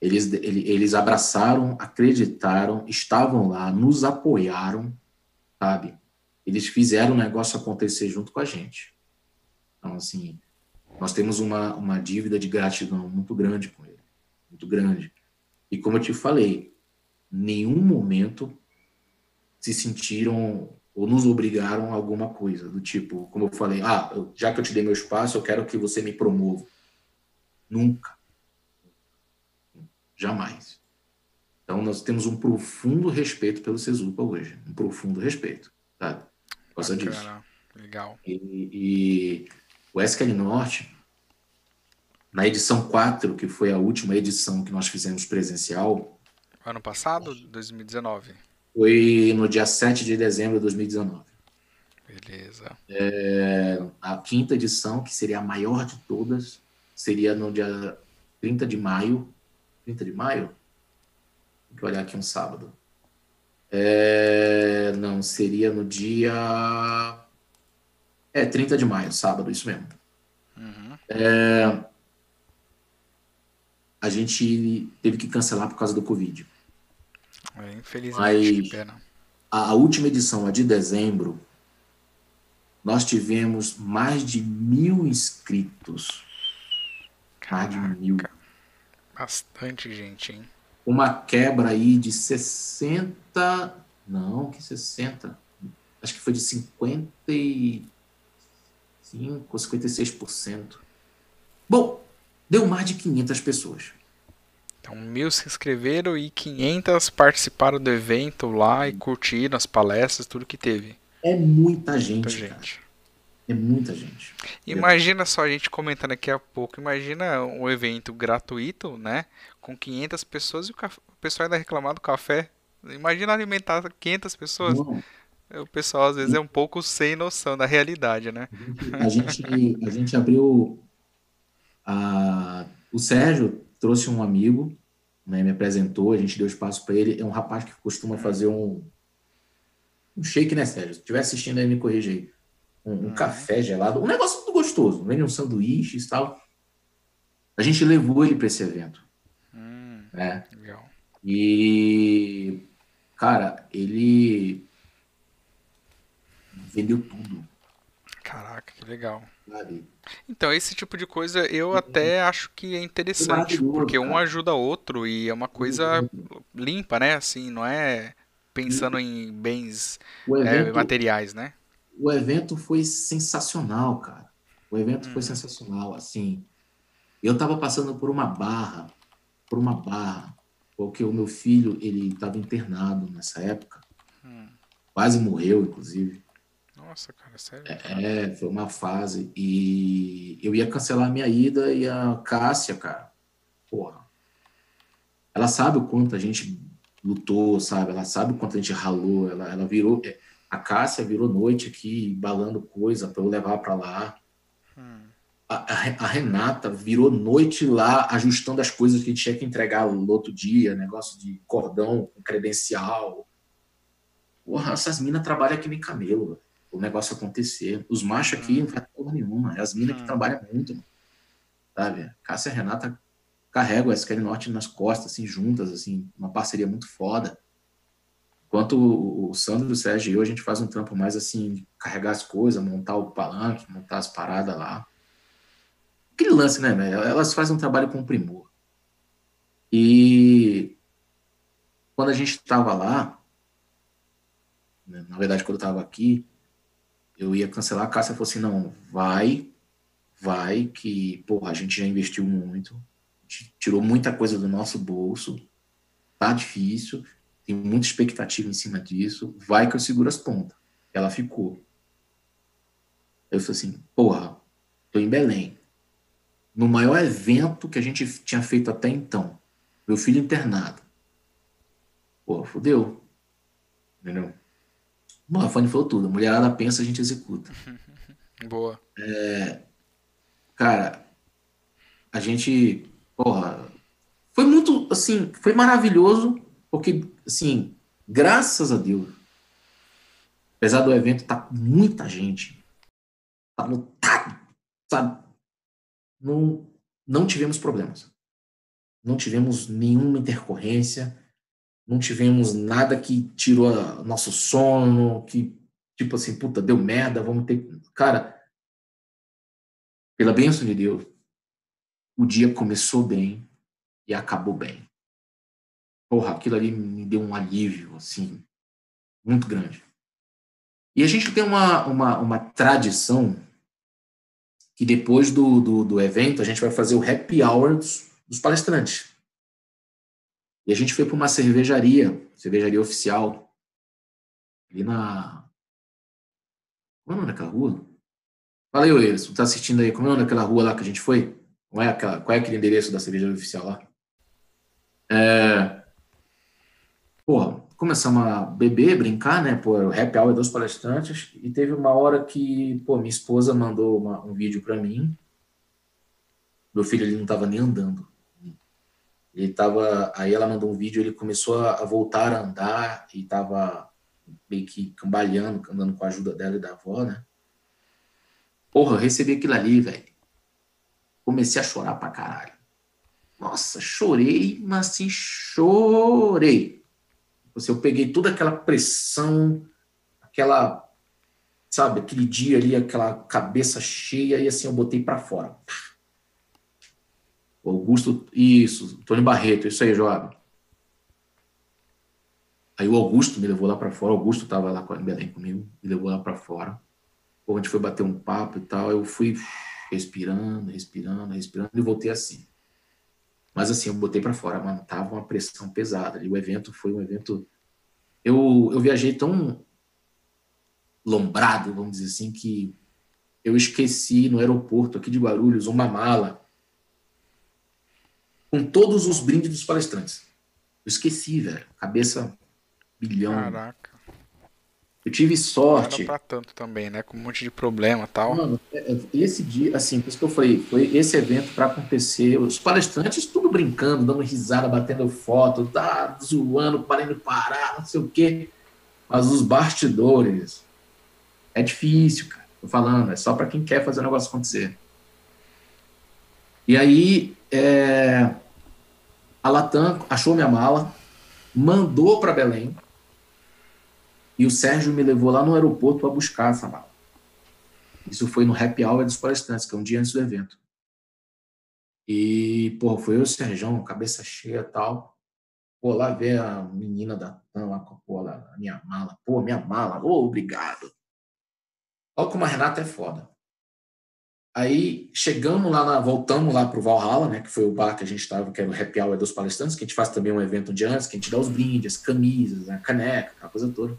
Eles, eles abraçaram, acreditaram, estavam lá, nos apoiaram, sabe? Eles fizeram o negócio acontecer junto com a gente. Então, assim, nós temos uma, uma dívida de gratidão muito grande com ele. Muito grande. E como eu te falei, nenhum momento se sentiram ou nos obrigaram a alguma coisa, do tipo, como eu falei, ah, já que eu te dei meu espaço, eu quero que você me promova. Nunca. Jamais. Então, nós temos um profundo respeito pelo Cesupa hoje. Um profundo respeito, sabe? Por causa disso. Legal. E, e o SQL Norte, na edição 4, que foi a última edição que nós fizemos presencial. Ano passado, 2019? Foi no dia 7 de dezembro de 2019. Beleza. É, a quinta edição, que seria a maior de todas, seria no dia 30 de maio. 30 de maio? Tem que olhar aqui um sábado. É, não, seria no dia. É, 30 de maio, sábado, isso mesmo. Uhum. É, a gente teve que cancelar por causa do Covid. É, infelizmente, que pena. A, última edição, a de dezembro, nós tivemos mais de mil inscritos. Caraca, mais de mil. Bastante gente, hein? Uma quebra aí de 60. Não, que 60. Acho que foi de 55, 56%. Bom, deu mais de 500 pessoas. Então, mil se inscreveram e 500 participaram do evento lá e curtiram as palestras, tudo que teve. É muita gente. Muita gente. É muita gente. Imagina só a gente comentando aqui a pouco. Imagina um evento gratuito, né? Com 500 pessoas e o, café, o pessoal ainda reclamar do café. Imagina alimentar 500 pessoas. Não. O pessoal às vezes é um pouco sem noção da realidade, né? A gente, a gente abriu. A, o Sérgio trouxe um amigo, né, me apresentou, a gente deu espaço para ele. É um rapaz que costuma fazer um, um shake, né, Sérgio? Se estiver assistindo aí, me corrija aí. Um, um uhum. café gelado, um negócio muito gostoso. Vende um sanduíche e tal. A gente levou ele para esse evento. Né? Legal. E, cara, ele vendeu tudo. Caraca, que legal. Então, esse tipo de coisa eu até acho que é interessante, porque um ajuda o outro e é uma coisa limpa, né? Assim, não é pensando em bens é, evento, é, materiais, né? O evento foi sensacional, cara. O evento hum. foi sensacional, assim. Eu tava passando por uma barra, por uma barra, porque o meu filho, ele estava internado nessa época. Hum. Quase morreu, inclusive. Nossa, cara, sério? É, foi uma fase. E eu ia cancelar a minha ida e a Cássia, cara, porra. Ela sabe o quanto a gente lutou, sabe? Ela sabe o quanto a gente ralou. Ela, ela virou. É, a Cássia virou noite aqui, balando coisa para eu levar para lá. Hum. A, a, Renata virou noite lá, ajustando as coisas que tinha que entregar no outro dia, negócio de cordão credencial. Porra, essas minas trabalham aqui nem camelo, o negócio acontecer. Os machos aqui hum. não faz porra nenhuma. É as minas que trabalham muito, mano. sabe? Cássia e Renata carregam a SQL Norte nas costas, assim, juntas, assim, uma parceria muito foda. Enquanto o, Sandro, o Sérgio e eu, a gente faz um trampo mais assim, carregar as coisas, montar o palanque, montar as paradas lá. Aquele lance, né, velho? Elas fazem um trabalho com primor. E quando a gente estava lá, né, na verdade, quando eu estava aqui, eu ia cancelar, a Cássia falou assim, não, vai, vai, que, porra, a gente já investiu muito, tirou muita coisa do nosso bolso, tá difícil, tem muita expectativa em cima disso, vai que eu seguro as pontas. Ela ficou. Eu falei assim, porra, tô em Belém. No maior evento que a gente tinha feito até então. Meu filho internado. Pô, fodeu. Entendeu? O Rafane falou tudo. A mulherada pensa, a gente executa. Boa. É, cara, a gente, porra, foi muito, assim, foi maravilhoso porque, assim, graças a Deus, apesar do evento tá com muita gente, tá lotado, sabe? Não, não tivemos problemas. Não tivemos nenhuma intercorrência, não tivemos nada que tirou nosso sono, que, tipo assim, puta, deu merda, vamos ter. Cara, pela bênção de Deus, o dia começou bem e acabou bem porra, aquilo ali me deu um alívio, assim, muito grande. E a gente tem uma, uma, uma tradição que depois do, do, do, evento a gente vai fazer o happy hour dos, dos palestrantes. E a gente foi para uma cervejaria, cervejaria oficial, ali na. Como é o nome daquela rua? Fala aí, tu tá assistindo aí, como é o nome daquela rua lá que a gente foi? Qual é, aquela, qual é aquele endereço da cervejaria oficial lá? É, Pô, começamos a beber, brincar, né? Pô, o happy hour dos palestrantes. E teve uma hora que, pô, minha esposa mandou uma, um vídeo para mim. Meu filho, ele não tava nem andando. Ele tava. Aí ela mandou um vídeo, ele começou a, voltar a andar e tava meio que cambaleando, andando com a ajuda dela e da avó, né? Porra, recebi aquilo ali, velho. Comecei a chorar pra caralho. Nossa, chorei, mas assim, chorei. Assim, eu peguei toda aquela pressão, aquela, sabe, aquele dia ali, aquela cabeça cheia, e assim eu botei para fora. O Augusto, isso, Tony Barreto, isso aí, Joab. Aí o Augusto me levou lá para fora, o Augusto estava lá em Belém comigo, me levou lá para fora. Pô, a gente foi bater um papo e tal, eu fui respirando, respirando, respirando e voltei assim. Mas assim, eu botei para fora, mano, tava uma pressão pesada. ali o evento foi um evento. Eu, eu viajei tão lombrado, vamos dizer assim, que eu esqueci no aeroporto aqui de Guarulhos uma mala com todos os brindes dos palestrantes. Eu esqueci, velho. Cabeça bilhão. Caraca. Eu tive sorte. Não pra tanto também, né? Com um monte de problema e tal. Mano, é, é, esse dia, assim, por isso que eu falei, foi esse evento para acontecer. Os palestrantes tudo brincando, dando risada, batendo foto, tá zoando, parando parar, não sei o quê. Mas os bastidores é difícil, cara. Tô falando, é só para quem quer fazer o negócio acontecer. E aí, é, a Latam achou minha mala, mandou para Belém e o Sérgio me levou lá no aeroporto para buscar essa mala. Isso foi no happy hour dos palestrantes, que é um dia antes do evento. E, pô, foi eu e o Sérgio, cabeça cheia e tal. Pô, lá ver a menina da TAM lá com pô, lá, a minha mala. Pô, minha mala. Ô, obrigado. Olha como a Renata é foda. Aí chegamos lá, na, voltamos lá pro Valhalla, né, que foi o bar que a gente estava, que era o happy hour dos palestrantes, que a gente faz também um evento dia antes, que a gente dá os brindes, camisas, a caneca, a coisa toda.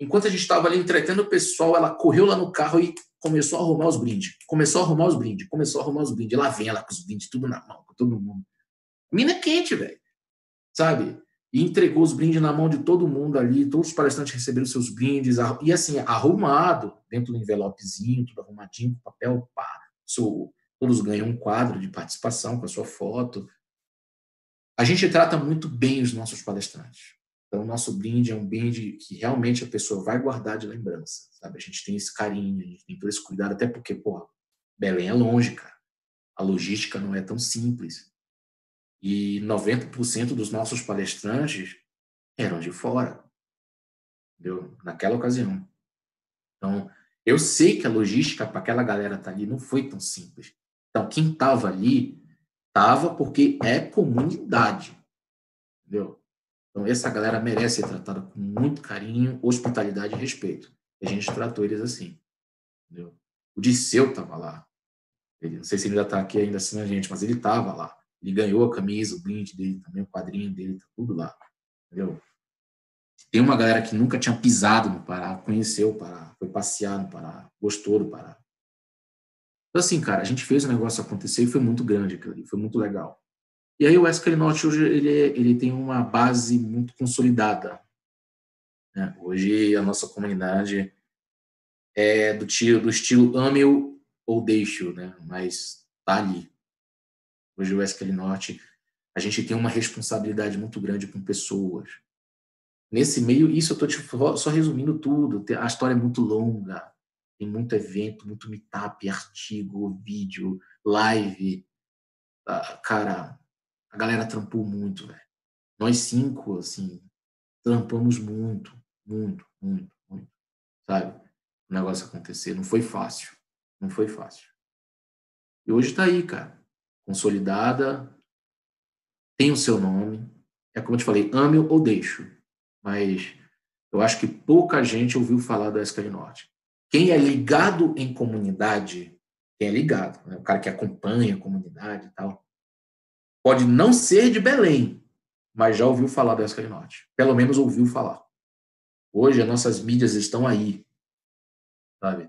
Enquanto a gente estava ali entretendo o pessoal, ela correu lá no carro e começou a arrumar os brindes. Começou a arrumar os brindes. Começou a arrumar os brindes. Lá vem ela com os brindes, tudo na mão, com todo mundo. Mina quente, velho. Sabe? E entregou os brindes na mão de todo mundo ali. Todos os palestrantes receberam seus brindes. E assim, arrumado, dentro do envelopezinho, tudo arrumadinho, com papel, pá. Todos ganham um quadro de participação com a sua foto. A gente trata muito bem os nossos palestrantes. Então, o nosso brinde é um brinde que realmente a pessoa vai guardar de lembrança, sabe? A gente tem esse carinho, a gente tem todo esse cuidado, até porque, porra, Belém é longe, cara. A logística não é tão simples. E 90% dos nossos palestrantes eram de fora, entendeu? Naquela ocasião. Então, eu sei que a logística para aquela galera estar tá ali não foi tão simples. Então, quem estava ali, estava porque é comunidade, entendeu? Então, essa galera merece ser tratada com muito carinho, hospitalidade e respeito. A gente tratou eles assim. Entendeu? O Disseu estava lá. Ele, não sei se ele ainda está aqui ainda assim a gente, mas ele estava lá. Ele ganhou a camisa, o brinde dele também, o quadrinho dele, tá tudo lá. Entendeu? Tem uma galera que nunca tinha pisado no Pará, conheceu o Pará, foi passear no Pará, gostou do Pará. Então, assim, cara, a gente fez o negócio acontecer e foi muito grande aquilo ali, foi muito legal. E aí o Norte hoje ele, ele tem uma base muito consolidada. Né? Hoje a nossa comunidade é do, tio, do estilo ame ou deixe né? mas tá ali. Hoje o Wesley Norte, a gente tem uma responsabilidade muito grande com pessoas. Nesse meio, isso eu estou só resumindo tudo. A história é muito longa, tem muito evento, muito meetup, artigo, vídeo, live. Ah, cara, a galera trampou muito, velho. Nós cinco, assim, trampamos muito, muito, muito, muito, sabe? O negócio acontecer. Não foi fácil. Não foi fácil. E hoje tá aí, cara. Consolidada, tem o seu nome. É como eu te falei, ame ou deixo. Mas eu acho que pouca gente ouviu falar do SKL Norte. Quem é ligado em comunidade, quem é ligado, né? o cara que acompanha a comunidade e tal, Pode não ser de Belém, mas já ouviu falar do SKL Norte. Pelo menos ouviu falar. Hoje as nossas mídias estão aí, sabe?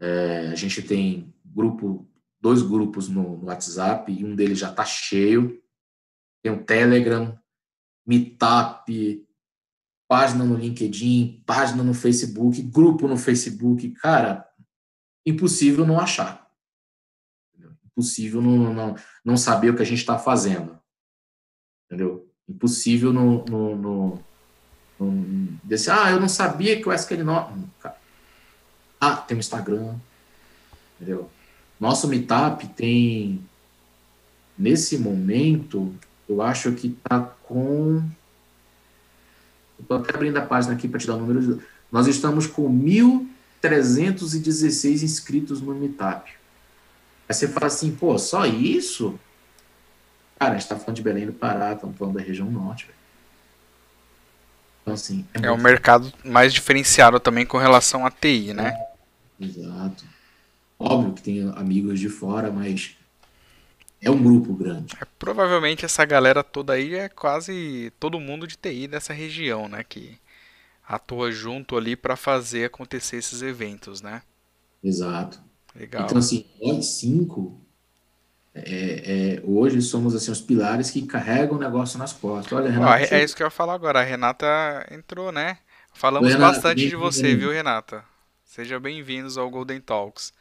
É, a gente tem grupo, dois grupos no, no WhatsApp e um deles já está cheio. Tem o Telegram, Meetup, página no LinkedIn, página no Facebook, grupo no Facebook. Cara, impossível não achar impossível não, não, não saber o que a gente está fazendo. Entendeu? Impossível no, no, no, no desse, ah, eu não sabia que o SQL não. Ah, tem o Instagram. Entendeu? Nosso meetup tem, nesse momento, eu acho que está com. Estou até abrindo a página aqui para te dar o número. Nós estamos com 1.316 inscritos no Meetup. Aí você fala assim, pô, só isso? Cara, a gente tá falando de Belém do Pará, estamos falando da região norte, velho. Então, assim. É, é um mercado mais diferenciado também com relação à TI, né? É, exato. Óbvio que tem amigos de fora, mas é um grupo grande. É, provavelmente essa galera toda aí é quase todo mundo de TI dessa região, né? Que atua junto ali para fazer acontecer esses eventos, né? Exato. Legal. Então, assim, nós cinco, é, é, hoje somos assim os pilares que carregam o negócio nas costas. Olha, Renata, é isso que eu ia falar agora. A Renata entrou, né? Falamos Renata, bastante de você, viu, Renata? Seja bem-vindos ao Golden Talks.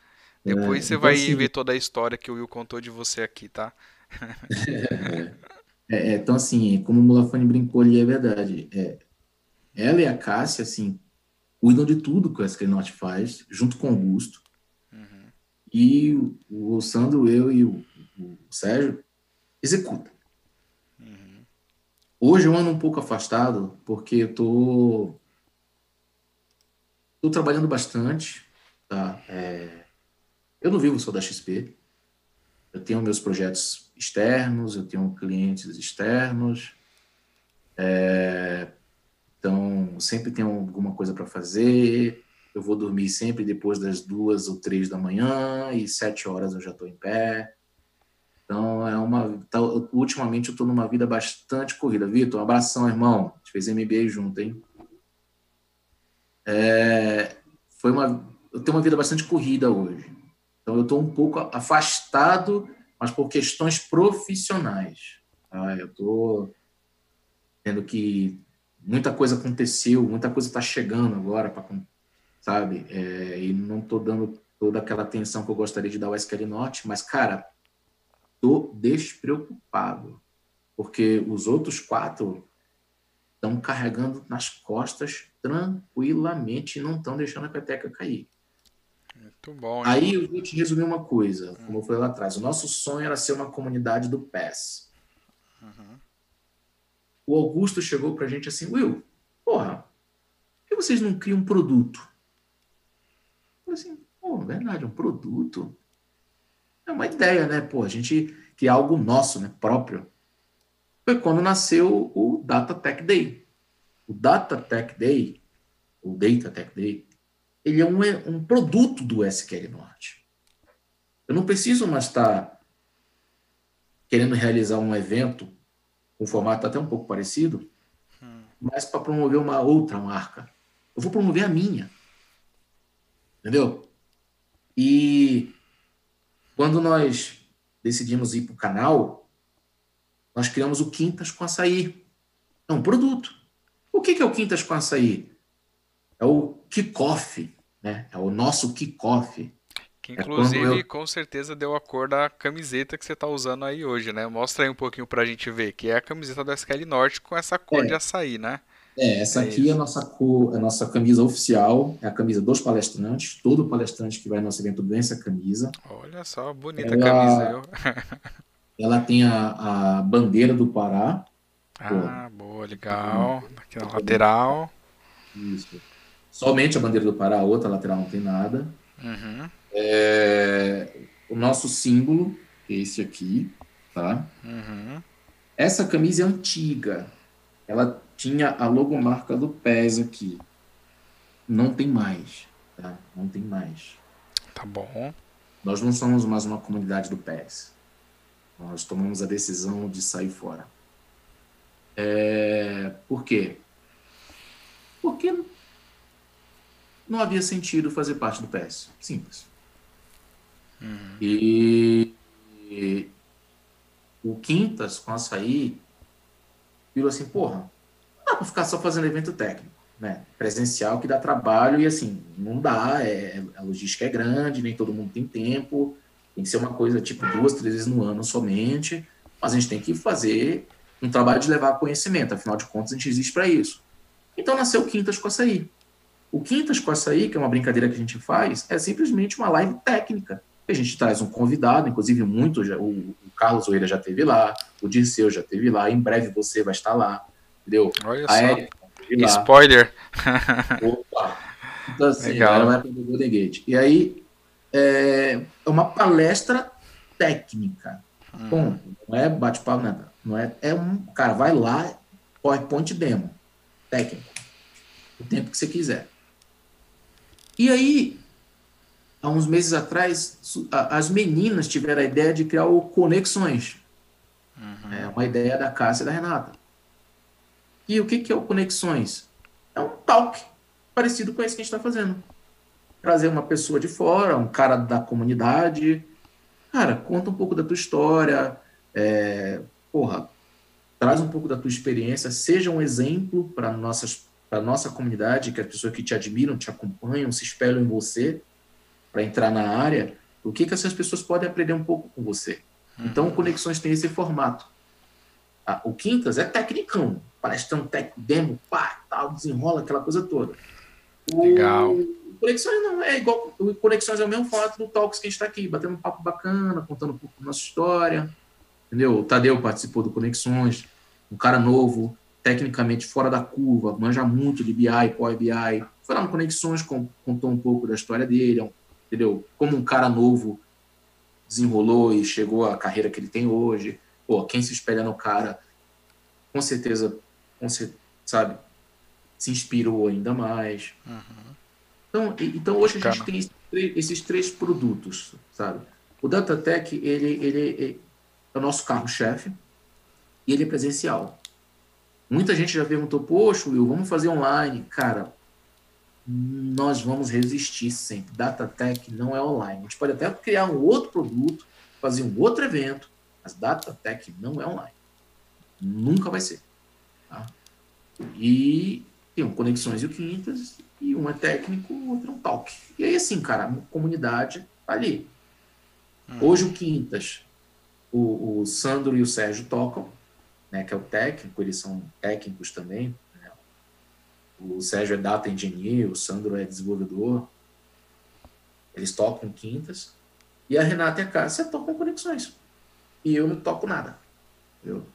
Depois é, você então, vai assim, ver toda a história que o Will contou de você aqui, tá? É, é, então, assim, como o Mulafani brincou ali, é verdade. É, ela e a Cássia, assim, cuidam de tudo que o SK faz, junto com o Augusto. E o Sandro, eu e o, o Sérgio executam. Uhum. Hoje eu ando um pouco afastado, porque eu tô, tô trabalhando bastante. Tá? É, eu não vivo só da XP. Eu tenho meus projetos externos, eu tenho clientes externos. É, então, sempre tenho alguma coisa para fazer eu vou dormir sempre depois das duas ou três da manhã e sete horas eu já estou em pé. Então, é uma. Tá, ultimamente eu estou numa vida bastante corrida. Vitor, um abração, irmão. A gente fez MBA junto, hein? É, foi uma. eu tenho uma vida bastante corrida hoje. Então, eu estou um pouco afastado, mas por questões profissionais. Tá? Eu estou tendo que. Muita coisa aconteceu, muita coisa está chegando agora, pra, sabe? É, e não estou dando toda aquela atenção que eu gostaria de dar ao SQL Norte, mas, cara, estou despreocupado, porque os outros quatro estão carregando nas costas tranquilamente e não estão deixando a peteca cair. Muito bom. Aí eu vou te resumir uma coisa, como eu falei lá atrás. O nosso sonho era ser uma comunidade do PES. Uhum. O Augusto chegou para a gente assim, Will, porra, por que vocês não criam um produto? Eu falei assim, pô, verdade, um produto? É uma ideia, né? Pô, a gente que é algo nosso, né? Próprio. Foi quando nasceu o Data Tech Day. O Data Tech Day, o Data Tech Day, ele é um, um produto do SQL Norte. Eu não preciso mais estar querendo realizar um evento com um formato até um pouco parecido, hum. mas para promover uma outra marca. Eu vou promover a minha. Entendeu? E quando nós decidimos ir para o canal, nós criamos o Quintas com Açaí. É um produto. O que é o Quintas com Açaí? É o kickoff, né? É o nosso kickoff. Que é inclusive, é eu... com certeza, deu a cor da camiseta que você está usando aí hoje, né? Mostra aí um pouquinho para a gente ver, que é a camiseta do SQL Norte com essa cor é. de açaí, né? É, essa é aqui isso. é a nossa cor, a nossa camisa oficial, é a camisa dos palestrantes. Todo palestrante que vai no nosso evento ganha essa camisa. Olha só, bonita ela, camisa. Eu. ela tem a, a, bandeira do Pará. Ah, boa, legal. Aqui na lateral. Isso. Somente a bandeira do Pará, a outra lateral não tem nada. Uhum. É, o nosso símbolo, é esse aqui, tá? Uhum. Essa camisa é antiga. Ela tinha a logomarca do PES aqui. Não tem mais, tá? Não tem mais. Tá bom. Nós não somos mais uma comunidade do PES. Nós tomamos a decisão de sair fora. É... Por quê? Porque não havia sentido fazer parte do PES. Simples. Uhum. E... e o Quintas, com açaí, virou assim, porra, dá para ficar só fazendo evento técnico, né? Presencial que dá trabalho e assim, não dá, é, a logística é grande, nem todo mundo tem tempo, tem que ser uma coisa tipo duas, três vezes no ano somente, mas a gente tem que fazer um trabalho de levar conhecimento, afinal de contas a gente existe para isso. Então nasceu o Quintas com Açaí. O Quintas com Açaí, que é uma brincadeira que a gente faz, é simplesmente uma live técnica. A gente traz um convidado, inclusive muito, já, o, o Carlos Oeira já teve lá, o Dirceu já teve lá, em breve você vai estar lá. Entendeu? Olha a só. Spoiler. Opa. Então, assim, Legal. ela vai aprender o Golden Gate. E aí, é, é uma palestra técnica. Hum. Bom, não é bate-papo, nada. Não é, é um. Cara, vai lá, PowerPoint demo. Técnico. O tempo que você quiser. E aí, há uns meses atrás, as meninas tiveram a ideia de criar o Conexões. Uhum. É uma ideia da Cássia e da Renata. E o que, que é o Conexões? É um talk parecido com esse que a gente está fazendo. Trazer uma pessoa de fora, um cara da comunidade. Cara, conta um pouco da tua história. É, porra, traz um pouco da tua experiência. Seja um exemplo para nossas para nossa comunidade, que as pessoas que te admiram, te acompanham, se espelham em você para entrar na área, o que, que essas pessoas podem aprender um pouco com você. Então, uhum. Conexões tem esse formato. Ah, o Quintas é tecnicão, palestrando técnico, demo, pá, tal, desenrola aquela coisa toda. O, Legal. O Conexões não é igual. O Conexões é o mesmo formato do Talks que a gente está aqui, batendo um papo bacana, contando um pouco da nossa história. Entendeu? O Tadeu participou do Conexões, um cara novo, tecnicamente fora da curva, manja muito de BI, Power BI. Foi lá no Conexões, contou um pouco da história dele, entendeu? Como um cara novo desenrolou e chegou à carreira que ele tem hoje pô, quem se espelha no cara, com certeza, com certeza sabe, se inspirou ainda mais. Uhum. Então, então hoje a gente tem esses três, esses três, produtos, sabe? O DataTech, ele, ele é o nosso carro-chefe e ele é presencial. Muita gente já perguntou, poxa, Will, vamos fazer online. Cara, nós vamos resistir sempre. Datatec não é online. A gente pode até criar um outro produto, fazer um outro evento, mas Datatec não é online. Nunca vai ser. Tá? E tem um Conexões e o Quintas, e um é técnico, o outro é um talk. E aí, assim, cara, a comunidade tá ali. Hum. Hoje o Quintas, o, o Sandro e o Sérgio tocam, né, que é o técnico, eles são técnicos também, o Sérgio é data engineer, o Sandro é desenvolvedor. Eles tocam quintas. E a Renata e a Cássia tocam conexões. E eu não toco nada. Eu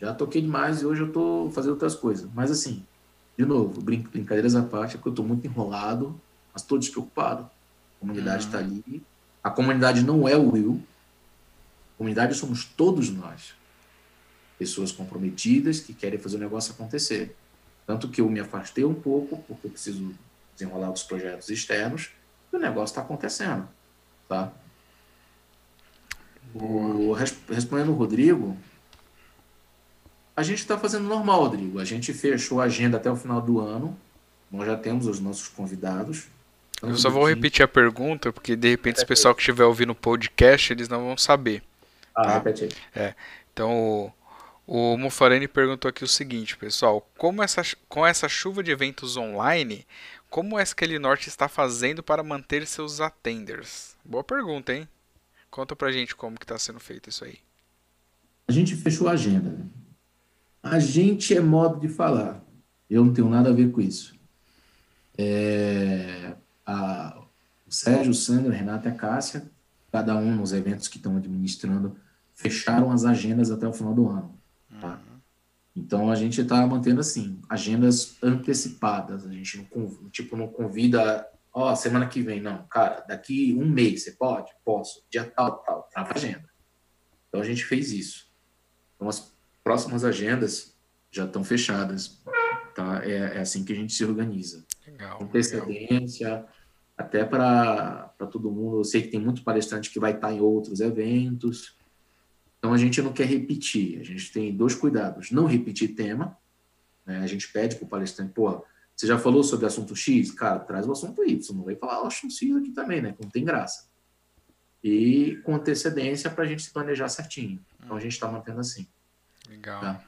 já toquei demais e hoje eu tô fazendo outras coisas. Mas assim, de novo, brin brincadeiras à parte, é porque eu tô muito enrolado, mas tô despreocupado. A comunidade está uhum. ali. A comunidade não é o Will. A comunidade somos todos nós. Pessoas comprometidas que querem fazer o negócio acontecer. Tanto que eu me afastei um pouco, porque eu preciso desenrolar os projetos externos, e o negócio está acontecendo. Tá? O, respondendo o Rodrigo, a gente está fazendo normal, Rodrigo. A gente fechou a agenda até o final do ano. Nós já temos os nossos convidados. Eu só vou repetir a pergunta, porque de repente o pessoal que estiver ouvindo o podcast, eles não vão saber. Ah, tá? repete aí. É. Então, o Mufarani perguntou aqui o seguinte, pessoal: como essa, com essa chuva de eventos online, como o SQL Norte está fazendo para manter seus attenders? Boa pergunta, hein? Conta pra gente como que está sendo feito isso aí. A gente fechou a agenda. Né? A gente é modo de falar. Eu não tenho nada a ver com isso. É, a, o Sérgio, o Sandro, a Renata e a Cássia, cada um nos eventos que estão administrando, fecharam as agendas até o final do ano. Tá? Então a gente está mantendo assim, agendas antecipadas. A gente não, tipo, não convida, ó, oh, semana que vem, não. Cara, daqui um mês, você pode? Posso. Dia tal, tal, tá na agenda. Então a gente fez isso. Então as próximas agendas já estão fechadas. Tá? É, é assim que a gente se organiza. Legal, Antecedência, legal. até para todo mundo. Eu sei que tem muito palestrante que vai estar em outros eventos. Então a gente não quer repetir, a gente tem dois cuidados: não repetir tema, né? a gente pede para o palestrante, pô, você já falou sobre assunto X? Cara, traz o assunto Y, não vai falar o assunto X aqui também, né? Não tem graça. E com antecedência para a gente se planejar certinho. Então a gente está mantendo assim. Legal. Tá?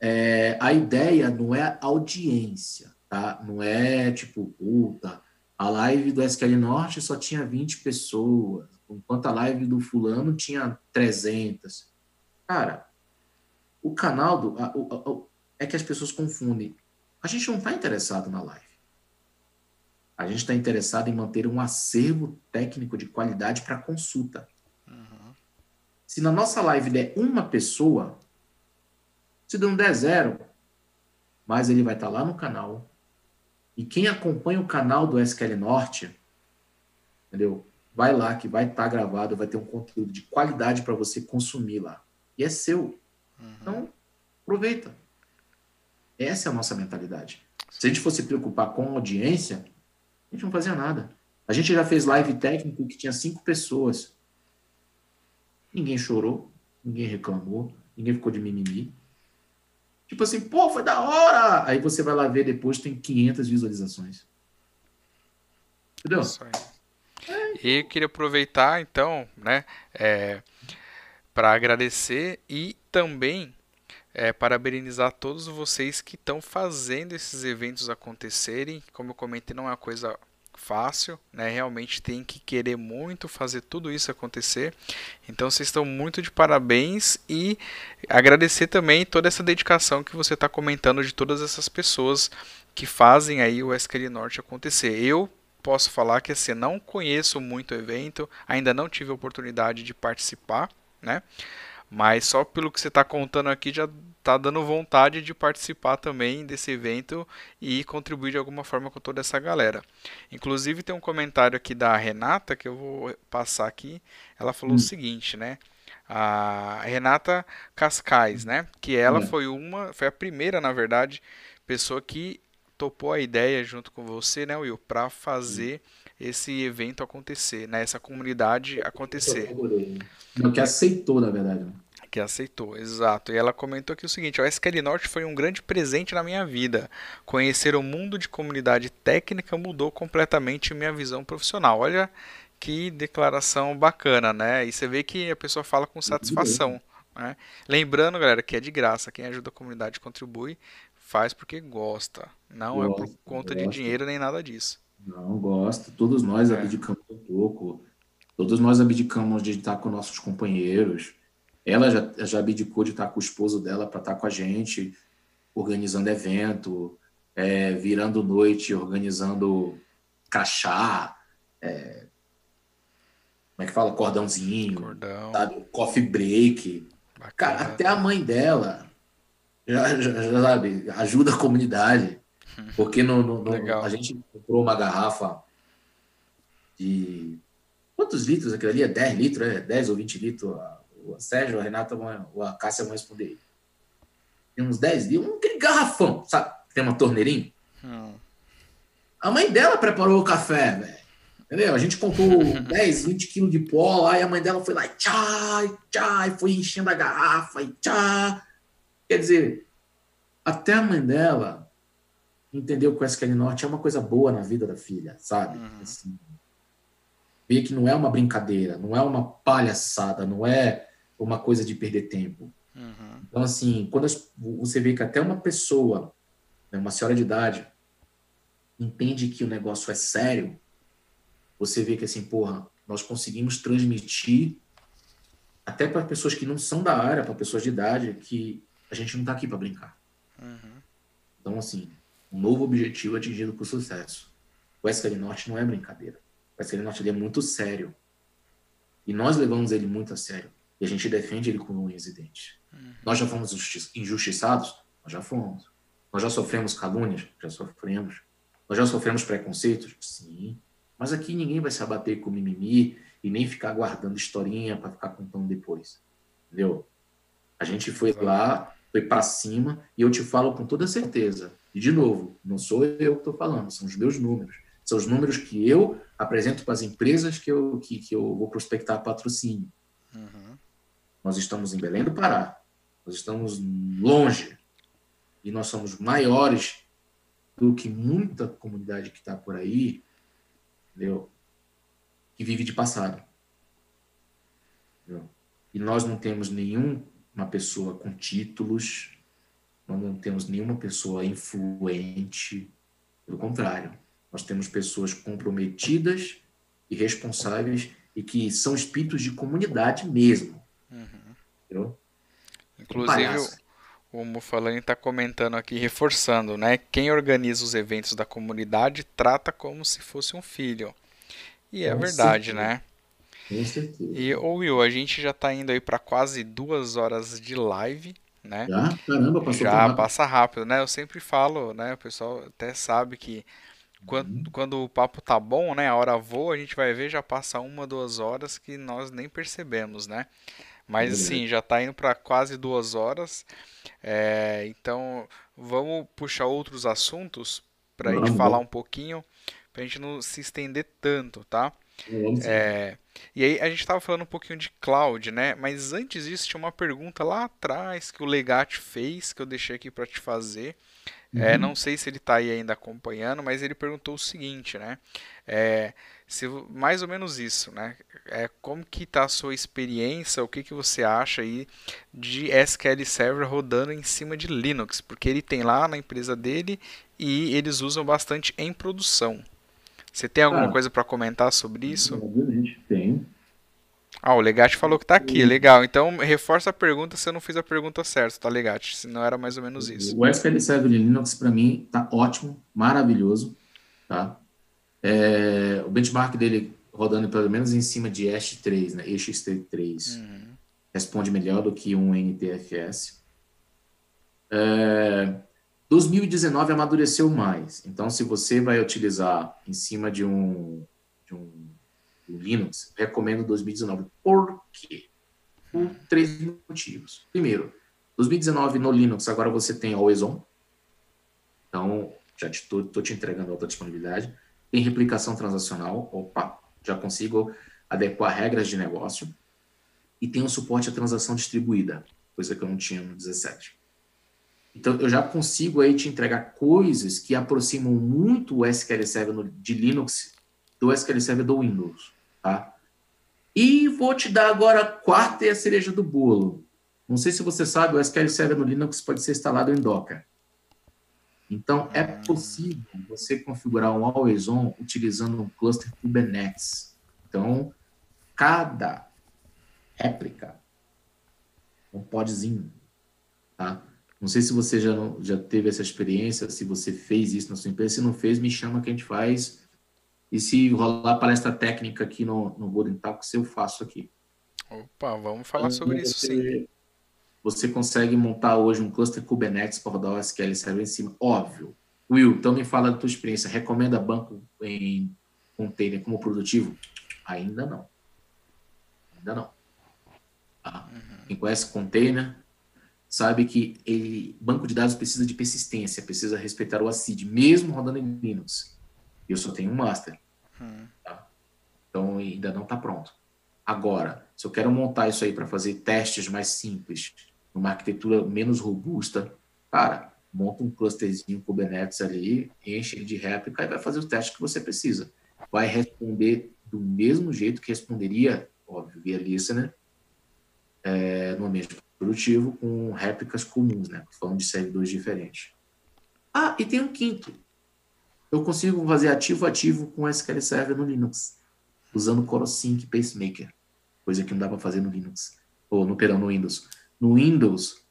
É, a ideia não é audiência, tá? Não é tipo, puta, a live do SQL Norte só tinha 20 pessoas enquanto a live do fulano tinha 300. Cara, o canal do. A, o, a, é que as pessoas confundem. A gente não está interessado na live. A gente está interessado em manter um acervo técnico de qualidade para consulta. Uhum. Se na nossa live der uma pessoa, se não der zero, mas ele vai estar tá lá no canal. E quem acompanha o canal do SQL Norte, entendeu? Vai lá que vai estar tá gravado, vai ter um conteúdo de qualidade para você consumir lá. E é seu. Uhum. Então, aproveita. Essa é a nossa mentalidade. Se a gente fosse preocupar com a audiência, a gente não fazia nada. A gente já fez live técnico que tinha cinco pessoas. Ninguém chorou, ninguém reclamou, ninguém ficou de mimimi. Tipo assim, pô, foi da hora! Aí você vai lá ver depois, tem 500 visualizações. Entendeu? Isso aí. E queria aproveitar, então, né, é, para agradecer e também é, parabenizar todos vocês que estão fazendo esses eventos acontecerem. Como eu comentei, não é uma coisa fácil, né? Realmente tem que querer muito fazer tudo isso acontecer. Então vocês estão muito de parabéns e agradecer também toda essa dedicação que você está comentando de todas essas pessoas que fazem aí o SQL Norte acontecer. Eu posso falar que assim, não conheço muito o evento, ainda não tive a oportunidade de participar, né? Mas só pelo que você está contando aqui já está dando vontade de participar também desse evento e contribuir de alguma forma com toda essa galera. Inclusive tem um comentário aqui da Renata que eu vou passar aqui. Ela falou hum. o seguinte, né? A Renata Cascais, né? Que ela hum. foi uma, foi a primeira, na verdade, pessoa que topou a ideia junto com você, né, Will, para fazer esse evento acontecer, né, essa comunidade acontecer. Não, que aceitou, na verdade. Que aceitou, exato. E ela comentou aqui o seguinte: o SQL Norte foi um grande presente na minha vida. Conhecer o mundo de comunidade técnica mudou completamente minha visão profissional. Olha que declaração bacana, né? E você vê que a pessoa fala com satisfação. Né? Lembrando, galera, que é de graça. Quem ajuda a comunidade contribui, faz porque gosta. Não gosta, é por conta gosta. de dinheiro nem nada disso. Não, gosta. Todos nós é. abdicamos um pouco. Todos nós abdicamos de estar com nossos companheiros ela já, já abdicou de estar com o esposo dela para estar com a gente, organizando evento, é, virando noite, organizando crachá, é, como é que fala? Cordãozinho, Cordão. sabe? Coffee break. Cara, até a mãe dela já, já, já, sabe, ajuda a comunidade. Porque no, no, no a gente comprou uma garrafa de. Quantos litros aquilo ali? É 10 litros, é 10 ou 20 litros o Sérgio, a Renata, ou a Cássia vão responder. Tem uns 10 dias, um aquele garrafão, sabe? Tem uma torneirinha. Hum. A mãe dela preparou o café, velho. Entendeu? A gente comprou 10, 20 quilos de pó lá e a mãe dela foi lá e tchá, tchá, e foi enchendo a garrafa e tchá. Quer dizer, até a mãe dela entendeu que o SQL Norte é uma coisa boa na vida da filha, sabe? Uhum. Assim, ver que não é uma brincadeira, não é uma palhaçada, não é uma coisa de perder tempo. Uhum. Então, assim, quando você vê que até uma pessoa, né, uma senhora de idade, entende que o negócio é sério, você vê que, assim, porra, nós conseguimos transmitir até para pessoas que não são da área, para pessoas de idade, que a gente não está aqui para brincar. Uhum. Então, assim, um novo objetivo atingido com sucesso. O SKL Norte não é brincadeira. O SKL Norte é muito sério. E nós levamos ele muito a sério. E a gente defende ele como um residente. Uhum. Nós já fomos injustiçados? Nós já fomos. Nós já sofremos calúnias? Já sofremos. Nós já sofremos preconceitos? Sim. Mas aqui ninguém vai se abater com mimimi e nem ficar guardando historinha para ficar contando depois. Entendeu? A gente foi lá, foi para cima, e eu te falo com toda certeza. E, de novo, não sou eu que estou falando, são os meus números. São os números que eu apresento para as empresas que eu, que, que eu vou prospectar patrocínio. Uhum. Nós estamos em Belém do Pará. Nós estamos longe. E nós somos maiores do que muita comunidade que está por aí, entendeu? Que vive de passado. Entendeu? E nós não temos nenhuma pessoa com títulos, nós não temos nenhuma pessoa influente. Pelo contrário, nós temos pessoas comprometidas e responsáveis e que são espíritos de comunidade mesmo. Entendeu? Inclusive, o Mufalani está comentando aqui, reforçando, né? Quem organiza os eventos da comunidade trata como se fosse um filho. E é Com verdade, certeza. né? Com certeza. E, ô Will, a gente já está indo aí para quase duas horas de live, né? Já? Caramba, passou Já rápido. passa rápido, né? Eu sempre falo, né? O pessoal até sabe que quando, uhum. quando o papo tá bom, né? A hora voa, a gente vai ver, já passa uma, duas horas que nós nem percebemos, né? Mas assim, já está indo para quase duas horas. É, então, vamos puxar outros assuntos para a gente falar um pouquinho, para a gente não se estender tanto, tá? É, e aí a gente estava falando um pouquinho de cloud, né? Mas antes disso tinha uma pergunta lá atrás que o Legate fez, que eu deixei aqui para te fazer. É, uhum. É, não sei se ele está aí ainda acompanhando, mas ele perguntou o seguinte, né? É, se, mais ou menos isso, né? É, como que está a sua experiência, o que, que você acha aí de SQL Server rodando em cima de Linux? Porque ele tem lá na empresa dele e eles usam bastante em produção. Você tem alguma ah, coisa para comentar sobre isso? Obviamente, tem. Ah, o Legate falou que está aqui, legal. Então, reforça a pergunta se eu não fiz a pergunta certa, tá, Legate? Se não era mais ou menos isso. O SQL Server de Linux, para mim, está ótimo, maravilhoso, tá? É, o benchmark dele rodando pelo menos em cima de EST3, né? EXT3, uhum. responde melhor do que um NTFS. É, 2019 amadureceu mais. Então, se você vai utilizar em cima de um, de um, Linux, recomendo 2019. Por quê? Por três motivos. Primeiro, 2019 no Linux, agora você tem Always On. Então, já estou te entregando alta disponibilidade. Tem replicação transacional. Opa, já consigo adequar regras de negócio. e tem um suporte à transação distribuída, coisa que eu não tinha no 17. Então, eu já consigo aí te entregar coisas que aproximam muito o SQL Server de Linux do SQL Server do Windows, tá? E vou te dar agora a quarta e a cereja do bolo. Não sei se você sabe, o SQL Server no Linux pode ser instalado em Docker. Então, é possível você configurar um Always On utilizando um cluster Kubernetes. Então, cada réplica, um podzinho, tá? Não sei se você já, não, já teve essa experiência, se você fez isso na sua empresa. Se não fez, me chama que a gente faz. E se rolar palestra técnica aqui no, no Golden Talks, eu faço aqui. Opa, vamos falar então, sobre isso sim. Você consegue montar hoje um cluster Kubernetes para rodar o SQL Server em cima. Óbvio. Will, então me fala da tua experiência. Recomenda banco em container como produtivo? Ainda não. Ainda não. Tá? Uhum. Quem conhece container sabe que ele, banco de dados precisa de persistência, precisa respeitar o ACID, mesmo rodando em Linux. Eu só tenho um master. Uhum. Tá? Então ainda não está pronto. Agora, se eu quero montar isso aí para fazer testes mais simples, numa arquitetura menos robusta, cara, monta um clusterzinho Kubernetes ali, enche ele de réplica e vai fazer o teste que você precisa. Vai responder do mesmo jeito que responderia, óbvio, via listener, é, no ambiente produtivo, com réplicas comuns, né? Falando de servidores diferentes. Ah, e tem um quinto. Eu consigo fazer ativo-ativo com SQL Server no Linux, usando CoroSync Pacemaker, coisa que não dá para fazer no Linux, ou no, perdão, no Windows. No Windows,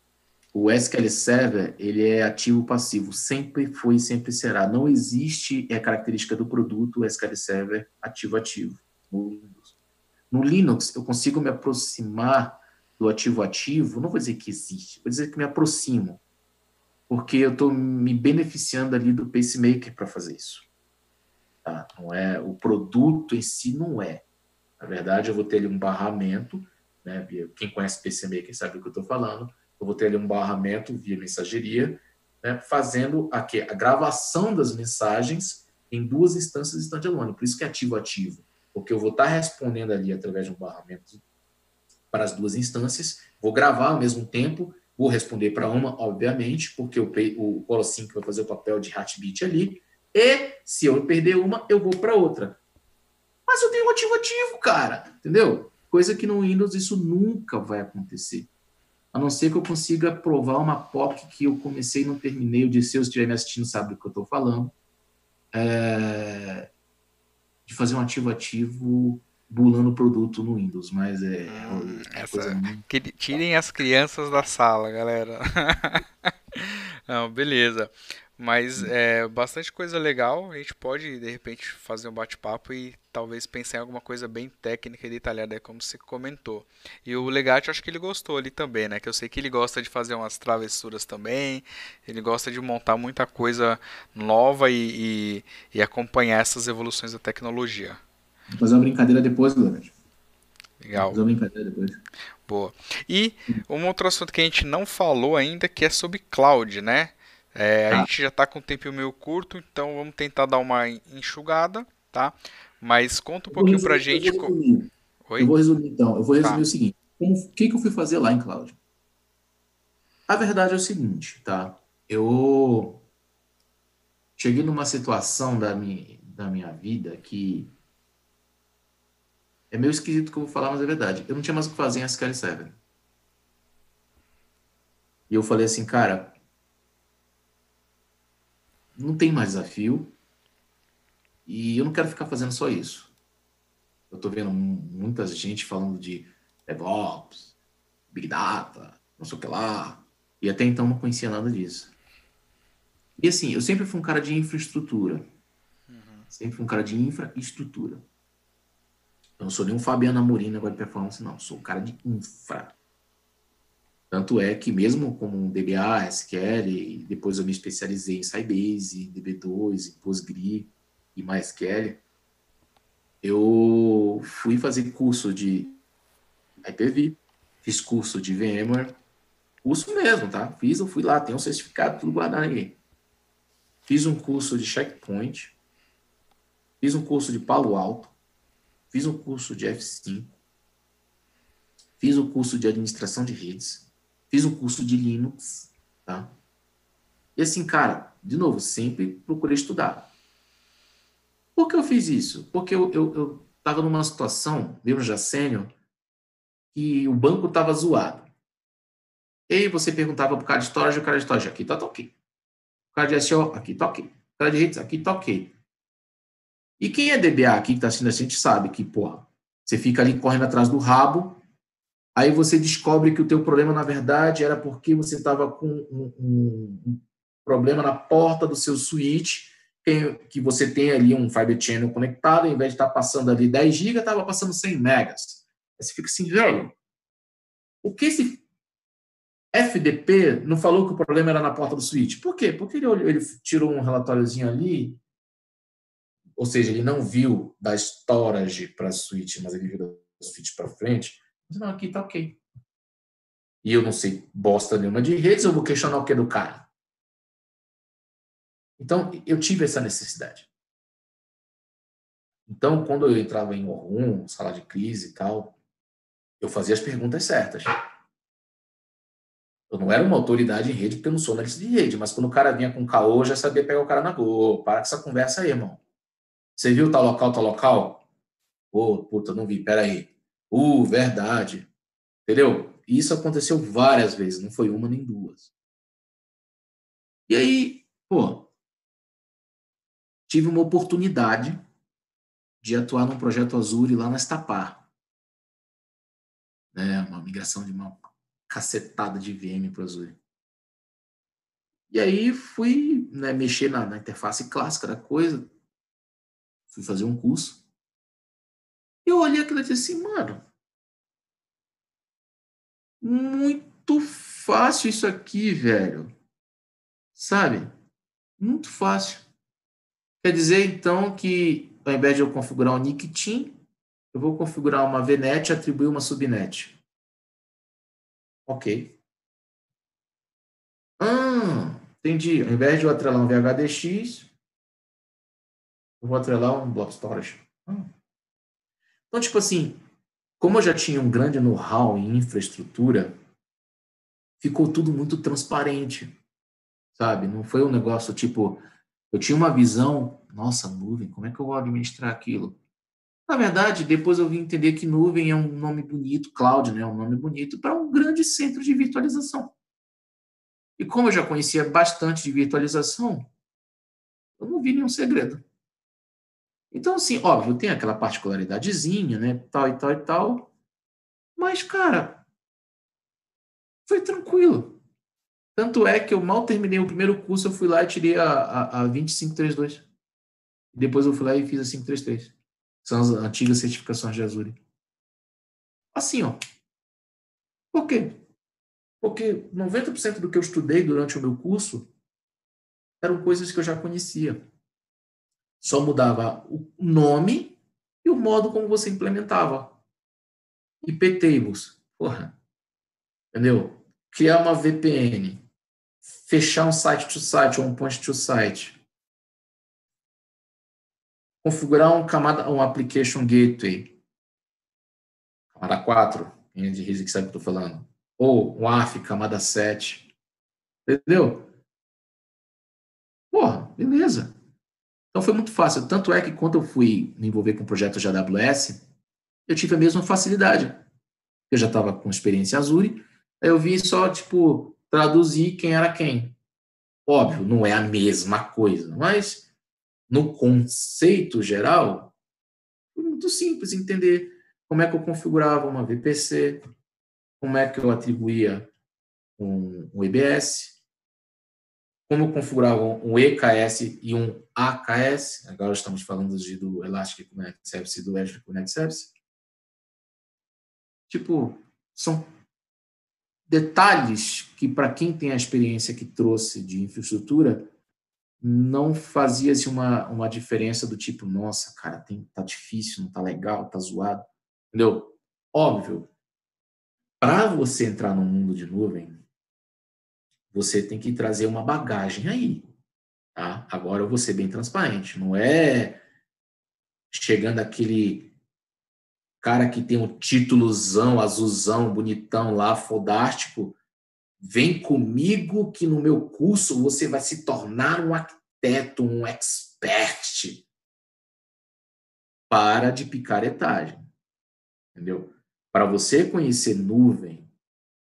o SQL Server, ele é ativo passivo, sempre foi e sempre será. Não existe é característica do produto SQL Server ativo-ativo no Windows. No Linux, eu consigo me aproximar do ativo-ativo, não vou dizer que existe, vou dizer que me aproximo, porque eu estou me beneficiando ali do pacemaker para fazer isso. Tá? Não é o produto em si não é. Na verdade, eu vou ter ali um barramento né, quem conhece PCMaker sabe o que eu estou falando, eu vou ter ali um barramento via mensageria, né, fazendo aqui a gravação das mensagens em duas instâncias standalone, por isso que é ativo-ativo, porque eu vou estar tá respondendo ali através de um barramento para as duas instâncias, vou gravar ao mesmo tempo, vou responder para uma, obviamente, porque o, o Colo5 vai fazer o papel de heartbeat ali, e se eu perder uma, eu vou para outra. Mas eu tenho um ativo-ativo, cara, entendeu? Coisa que no Windows isso nunca vai acontecer. A não ser que eu consiga provar uma POC que eu comecei e não terminei. O Dirceu, se estiver me assistindo, sabe do que eu estou falando. É... De fazer um ativo-ativo bulando produto no Windows, mas é. Hum, é essa... que... Tirem as crianças da sala, galera. não, beleza. Mas é bastante coisa legal. A gente pode, de repente, fazer um bate-papo e talvez pensar em alguma coisa bem técnica e detalhada, como você comentou. E o Legate, acho que ele gostou ali também, né? Que eu sei que ele gosta de fazer umas travessuras também. Ele gosta de montar muita coisa nova e, e, e acompanhar essas evoluções da tecnologia. Vou fazer uma brincadeira depois, Legate. Legal. Vou fazer uma brincadeira depois. Boa. E um outro assunto que a gente não falou ainda, que é sobre cloud, né? É, a ah. gente já está com o tempo meio curto, então vamos tentar dar uma enxugada, tá? Mas conta um pouquinho para a gente. Eu vou, resumir. eu vou resumir então. Eu vou resumir tá. o seguinte: o que, que eu fui fazer lá em cloud? A verdade é o seguinte, tá? Eu cheguei numa situação da minha, da minha vida que é meio esquisito que eu vou falar, mas é verdade. Eu não tinha mais o que fazer em SQL Server. E eu falei assim, cara, não tem mais desafio e eu não quero ficar fazendo só isso. Eu estou vendo muita gente falando de DevOps, Big Data, não sei o que lá, e até então não conhecia nada disso. E assim, eu sempre fui um cara de infraestrutura. Uhum. Sempre fui um cara de infraestrutura. Eu não sou nem um Fabiano Amorim agora de performance, não. Sou um cara de infra. Tanto é que mesmo como DBA, SQL, depois eu me especializei em Sybase, DB2, Postgre e MySQL, eu fui fazer curso de IPv, fiz curso de VMware, curso mesmo, tá? Fiz, eu fui lá, tem um certificado, tudo guardado aí. Fiz um curso de Checkpoint, fiz um curso de Palo Alto, fiz um curso de F5, fiz o curso de administração de redes, fiz o curso de Linux, tá? E assim, cara, de novo, sempre procurei estudar. Por que eu fiz isso? Porque eu, eu, eu tava numa situação, mesmo já sênior, que o banco estava zoado. E aí você perguntava pro cara de storage, o cara de storage, aqui tá ok. O cara de SEO, aqui tá ok. O cara de redes, aqui tá ok. E quem é DBA aqui que tá assistindo a gente sabe que, porra, você fica ali correndo atrás do rabo, aí você descobre que o teu problema, na verdade, era porque você estava com um, um, um, problema na porta do seu switch, que, que você tem ali um Fiber Channel conectado, ao invés de estar tá passando ali 10 GB, estava passando 100 megas. Aí você fica assim, velho, o que esse FDP não falou que o problema era na porta do switch? Por quê? Porque ele, ele tirou um relatóriozinho ali, ou seja, ele não viu da storage para a switch, mas ele viu da switch para frente. Não, aqui tá ok. E eu não sei bosta nenhuma de redes, eu vou questionar o que é do cara. Então, eu tive essa necessidade. Então, quando eu entrava em War sala de crise e tal, eu fazia as perguntas certas. Eu não era uma autoridade em rede, porque eu não sou analista de rede, mas quando o cara vinha com caô, eu já sabia pegar o cara na boa. Para com essa conversa aí, irmão. Você viu tal local, tal local? Ô, oh, puta, não vi, peraí. Uh, verdade. Entendeu? E isso aconteceu várias vezes, não foi uma nem duas. E aí, pô, tive uma oportunidade de atuar num projeto Azure lá na Estapar né, uma migração de uma cacetada de VM para Azure. E aí fui né, mexer na, na, interface clássica da coisa, fui fazer um curso. E eu olhei aquilo e disse assim, mano, muito fácil isso aqui, velho. Sabe? Muito fácil. Quer dizer, então, que ao invés de eu configurar um nick team, eu vou configurar uma VNet e atribuir uma subnet. Ok. Ah, entendi. Ao invés de eu atrelar um VHDX, eu vou atrelar um block storage. Ah. Então, tipo assim, como eu já tinha um grande know-how em infraestrutura, ficou tudo muito transparente, sabe? Não foi um negócio tipo, eu tinha uma visão, nossa, nuvem, como é que eu vou administrar aquilo? Na verdade, depois eu vim entender que nuvem é um nome bonito, cloud né, é um nome bonito para um grande centro de virtualização. E como eu já conhecia bastante de virtualização, eu não vi nenhum segredo. Então, assim, óbvio, tem aquela particularidadezinha, né, tal e tal e tal, mas, cara, foi tranquilo. Tanto é que eu mal terminei o primeiro curso, eu fui lá e tirei a, a, a 2532. Depois eu fui lá e fiz a 533. São as antigas certificações de Azure. Assim, ó. Por quê? Porque 90% do que eu estudei durante o meu curso eram coisas que eu já conhecia. Só mudava o nome e o modo como você implementava. IP tables. Porra. Entendeu? Criar uma VPN. Fechar um site to site ou um point to site configurar um camada, um application gateway, camada 4, quem é de RISC que sabe o que eu estou falando, ou um AF, camada 7, entendeu? Porra, beleza. Então foi muito fácil. Tanto é que quando eu fui me envolver com projetos de AWS, eu tive a mesma facilidade. Eu já estava com experiência Azure, aí eu vi só, tipo, traduzir quem era quem. Óbvio, não é a mesma coisa, mas no conceito geral, foi muito simples entender como é que eu configurava uma VPC, como é que eu atribuía um, um EBS, como eu configurava um EKS e um AKS, agora estamos falando de, do Elastic Connect Service e do Azure Connect Service. Tipo, são detalhes que, para quem tem a experiência que trouxe de infraestrutura, não fazia-se uma, uma diferença do tipo, nossa, cara, tem, tá difícil, não tá legal, tá zoado. Entendeu? Óbvio, para você entrar no mundo de nuvem, você tem que trazer uma bagagem aí. Tá? Agora eu vou ser bem transparente. Não é chegando aquele cara que tem um títulozão, azulzão, bonitão lá, fodástico, vem comigo que no meu curso você vai se tornar um arquiteto, um expert. Para de picaretagem. Entendeu? Para você conhecer nuvem,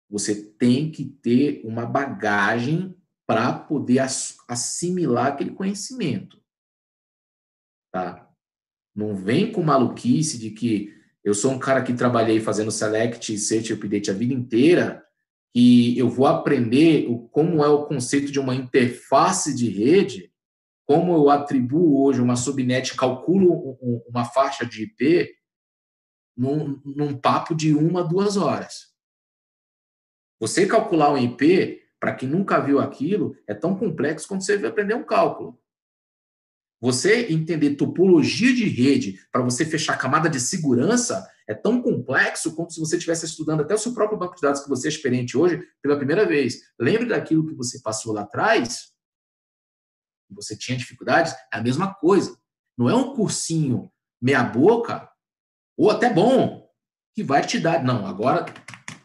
você tem que ter uma bagagem para poder assimilar aquele conhecimento. Tá? Não vem com maluquice de que eu sou um cara que trabalhei fazendo select e search update a vida inteira e eu vou aprender o, como é o conceito de uma interface de rede, como eu atribuo hoje uma subnet, calculo uma faixa de IP num, num papo de uma, duas horas. Você calcular um IP, para quem nunca viu aquilo, é tão complexo quanto você aprender um cálculo. Você entender topologia de rede para você fechar camada de segurança é tão complexo quanto se você estivesse estudando até o seu próprio banco de dados que você é experiente hoje pela primeira vez. Lembre daquilo que você passou lá atrás? Você tinha dificuldades? É a mesma coisa. Não é um cursinho meia boca ou até bom que vai te dar. Não, agora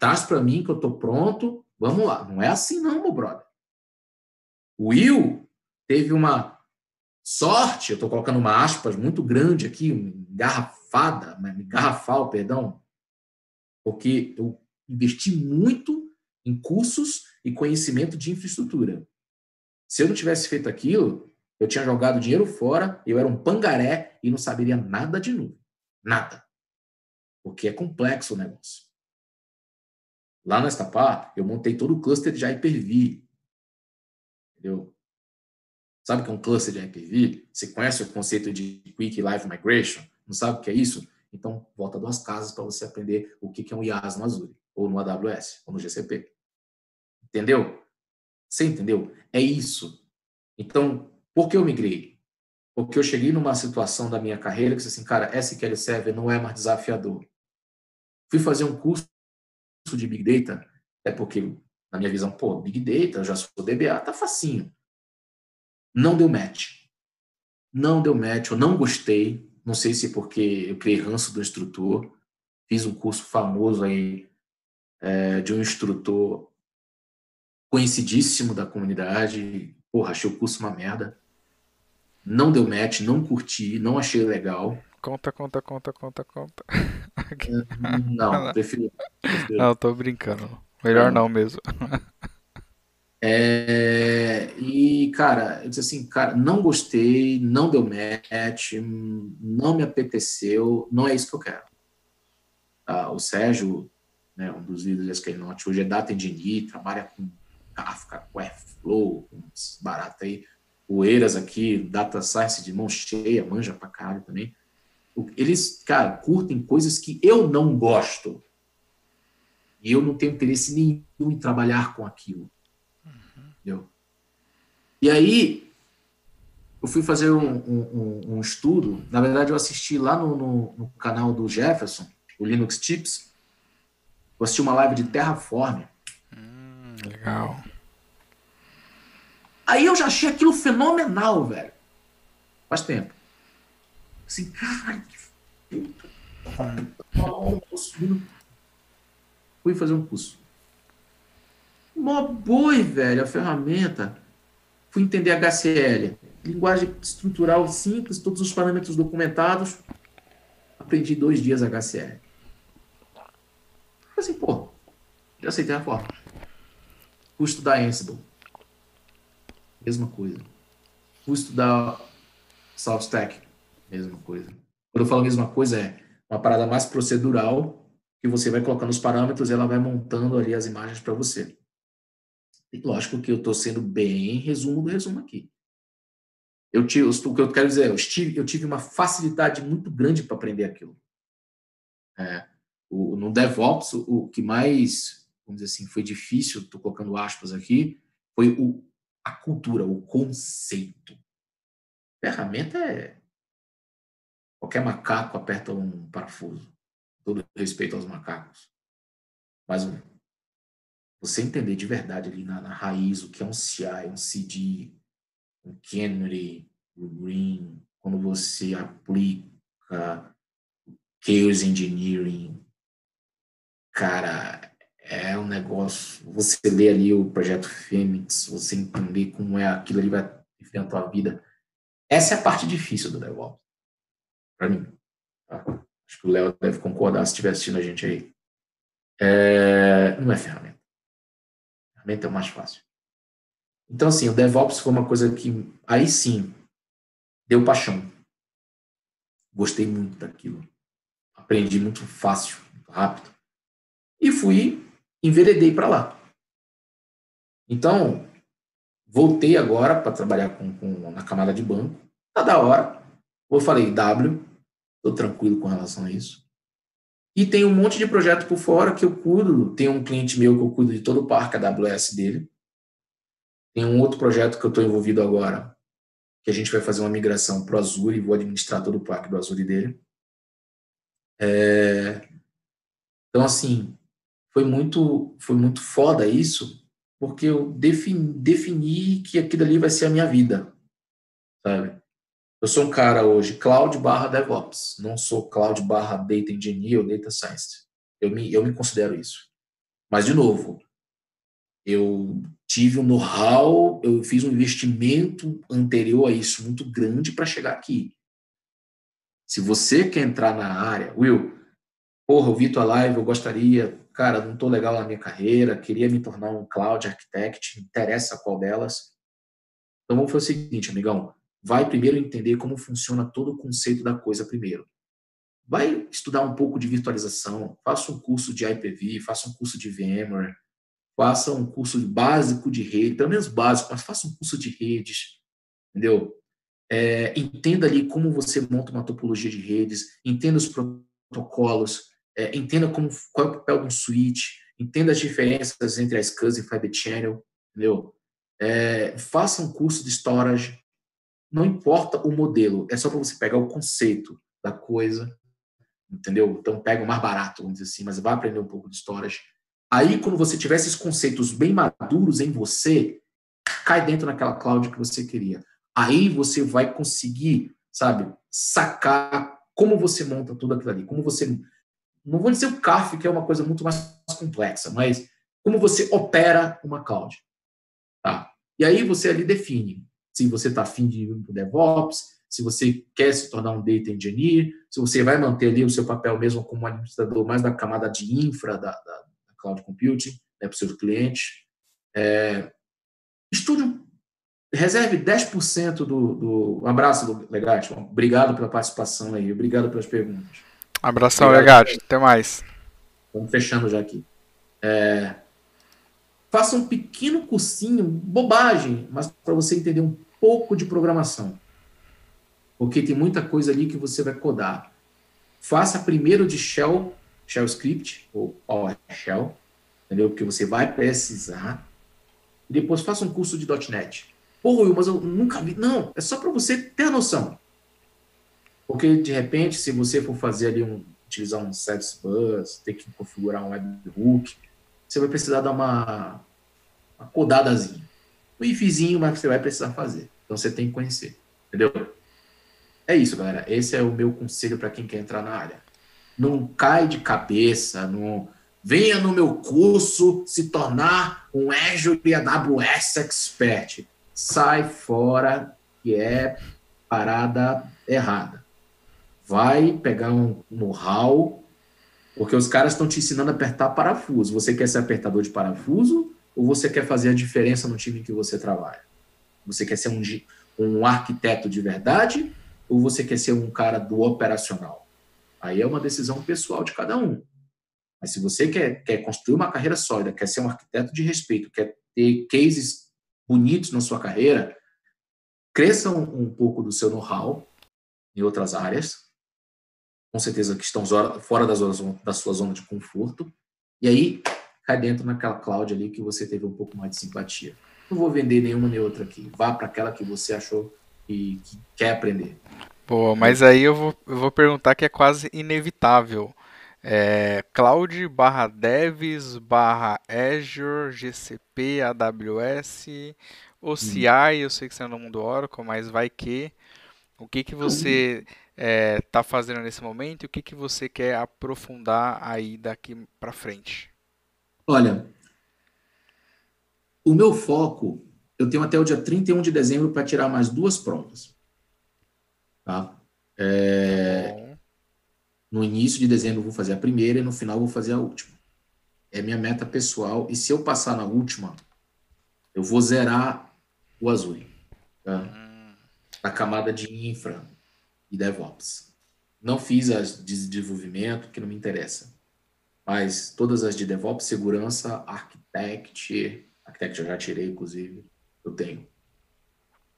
traz para mim que eu estou pronto. Vamos lá. Não é assim não, meu brother. O Will teve uma sorte, eu estou colocando uma aspas muito grande aqui, engarrafada, engarrafal, perdão, porque eu investi muito em cursos e conhecimento de infraestrutura. Se eu não tivesse feito aquilo, eu tinha jogado dinheiro fora, eu era um pangaré e não saberia nada de novo. Nada. Porque é complexo o negócio. Lá na Estapar, eu montei todo o cluster de Hyper-V. Entendeu? Sabe o que é um cluster de Hyper-V? Você conhece o conceito de Quick Live Migration? Não sabe o que é isso? Então, volta duas casas para você aprender o que é um IaaS no Azure, ou no AWS, ou no GCP. Entendeu? Você entendeu? É isso. Então, por que eu migrei? Porque eu cheguei numa situação da minha carreira que assim, cara, SQL Server não é mais desafiador. Fui fazer um curso de Big Data, é porque, na minha visão, pô, Big Data, já sou DBA, tá facinho. Não deu match. Não deu match, eu não gostei. Não sei se porque eu criei ranço do instrutor. Fiz um curso famoso aí é, de um instrutor conhecidíssimo da comunidade. Porra, achei o curso uma merda. Não deu match, não curti, não achei legal. Conta, conta, conta, conta, conta. Não, prefiro. prefiro. Não, tô brincando. Melhor não, não mesmo. É, e, cara, eu disse assim, cara, não gostei, não deu match, não me apeteceu, não é isso que eu quero. Ah, o Sérgio, né, um dos líderes da SKNOT, hoje é Data Engineer, trabalha com Kafka, com Airflow, com barato aí. O Eiras aqui, Data Science de mão cheia, manja pra caralho também. Eles, cara, curtem coisas que eu não gosto. E eu não tenho interesse nenhum em trabalhar com aquilo. Entendeu? E aí, eu fui fazer um, um, um, estudo. Na verdade, eu assisti lá no, no, no, canal do Jefferson, o Linux Tips. Eu assisti uma live de Terraform. Hum, legal. Aí eu já achei aquilo fenomenal, velho. Faz tempo. Assim, caralho, que puta. Fui fazer um curso. Mó boi, velho, a ferramenta. Fui entender HCL. Linguagem estrutural simples, todos os parâmetros documentados. Aprendi dois dias HCL. Assim, pô, já aceitei a forma. Custo da Ansible. Mesma coisa. Custo da SaltStack. Mesma coisa. Quando eu falo mesma coisa, é uma parada mais procedural que você vai colocando os parâmetros e ela vai montando ali as imagens para você. Lógico que eu estou sendo bem resumo do resumo aqui. Eu tive, o que eu quero dizer, eu tive, eu tive uma facilidade muito grande para aprender aquilo. É, o, no DevOps, o, o, que mais, vamos dizer assim, foi difícil, estou colocando aspas aqui, foi o, a cultura, o conceito. ferramenta é. Qualquer macaco aperta um parafuso. Todo respeito aos macacos. Mas você entender de verdade ali na, na raiz o que é um CI, um CD, um Canary, um Green, quando você aplica Chaos Engineering. Cara, é um negócio. Você lê ali o projeto Fênix, você entender como é aquilo ali vai enfrentar a vida. Essa é a parte difícil do DevOps. Para mim. Tá? Acho que o Léo deve concordar se estiver assistindo a gente aí. É, não é ferramenta. Ferramenta é o mais fácil. Então, assim, o DevOps foi uma coisa que, aí sim, deu paixão. Gostei muito daquilo. Aprendi muito fácil, muito rápido. E fui, enveredei para lá. Então, voltei agora para trabalhar com, com, na camada de banco. Tá da hora. Eu falei, W, estou tranquilo com relação a isso. E tem um monte de projeto por fora que eu cuido. Tem um cliente meu que eu cuido de todo o parque AWS dele. Tem um outro projeto que eu estou envolvido agora, que a gente vai fazer uma migração para o Azure e vou administrar todo o parque do Azure dele. É... Então, assim, foi muito, foi muito foda isso, porque eu defini, defini que aquilo ali vai ser a minha vida, sabe? Eu sou um cara hoje cloud barra DevOps, não sou cloud barra Data Engineer ou Data Science. Eu me, eu me considero isso. Mas, de novo, eu tive um know-how, eu fiz um investimento anterior a isso muito grande para chegar aqui. Se você quer entrar na área, Will, porra, eu vi tua live, eu gostaria, cara, não estou legal na minha carreira, queria me tornar um cloud architect, interessa qual delas. Então vamos fazer o seguinte, amigão, vai primeiro entender como funciona todo o conceito da coisa primeiro. Vai estudar um pouco de virtualização, faça um curso de IPv, faça um curso de VMware, faça um curso básico de rede, pelo menos básico, mas faça um curso de redes, entendeu? É, entenda ali como você monta uma topologia de redes, entenda os protocolos, é, entenda como, qual é o papel de um switch, entenda as diferenças entre a SCSI e Fiber Channel, entendeu? É, faça um curso de storage, não importa o modelo, é só para você pegar o conceito da coisa, entendeu? Então pega o mais barato, vamos dizer assim, mas vai aprender um pouco de storage. Aí, quando você tiver esses conceitos bem maduros em você, cai dentro daquela cloud que você queria. Aí você vai conseguir, sabe, sacar como você monta tudo aquilo ali, como você. Não vou dizer o CAF, que é uma coisa muito mais complexa, mas como você opera uma cloud. Tá? E aí você ali define se você está afim de ir para o DevOps, se você quer se tornar um Data Engineer, se você vai manter ali o seu papel mesmo como administrador mais da camada de infra da, da, da Cloud Computing, né, para os seus clientes. É, estude, reserve 10% do, do... Um abraço, Legate. Obrigado pela participação aí, obrigado pelas perguntas. Abração, Legate. Até mais. Vamos fechando já aqui. É, faça um pequeno cursinho, bobagem, mas para você entender um pouco de programação. Porque tem muita coisa ali que você vai codar. Faça primeiro de Shell, Shell Script, ou PowerShell, entendeu? Porque você vai precisar. E depois faça um curso de .NET. Pô, mas eu nunca vi. Não, é só para você ter a noção. Porque, de repente, se você for fazer ali um, utilizar um service bus, ter que configurar um webhook, você vai precisar dar uma, uma codadazinha. Um ifzinho, mas você vai precisar fazer. Então você tem que conhecer. Entendeu? É isso, galera. Esse é o meu conselho para quem quer entrar na área. Não cai de cabeça, não venha no meu curso se tornar um Azure AWS expert. Sai fora que é parada errada. Vai pegar um know-how porque os caras estão te ensinando a apertar parafuso. Você quer ser apertador de parafuso ou você quer fazer a diferença no time que você trabalha? Você quer ser um, um arquiteto de verdade ou você quer ser um cara do operacional? Aí é uma decisão pessoal de cada um. Mas se você quer, quer construir uma carreira sólida, quer ser um arquiteto de respeito, quer ter cases bonitos na sua carreira, cresça um pouco do seu know-how em outras áreas, com certeza que estão fora das da sua zona de conforto, e aí cai dentro naquela cloud ali que você teve um pouco mais de simpatia. Não vou vender nenhuma nem outra aqui. Vá para aquela que você achou e que quer aprender. Boa, mas aí eu vou, eu vou perguntar que é quase inevitável. É, cloud barra devs barra Azure, GCP, AWS, OCI, hum. eu sei que você é no mundo Oracle, mas vai que O que, que você está é, fazendo nesse momento e o que, que você quer aprofundar aí daqui para frente? Olha, o meu foco, eu tenho até o dia 31 de dezembro para tirar mais duas provas. Tá? É, no início de dezembro eu vou fazer a primeira e no final eu vou fazer a última. É minha meta pessoal. E se eu passar na última, eu vou zerar o Azure. Tá? Hum. A camada de infra e DevOps. Não fiz as de desenvolvimento, que não me interessa. Mas todas as de DevOps, segurança, Architect, Architect eu já tirei, inclusive, eu tenho.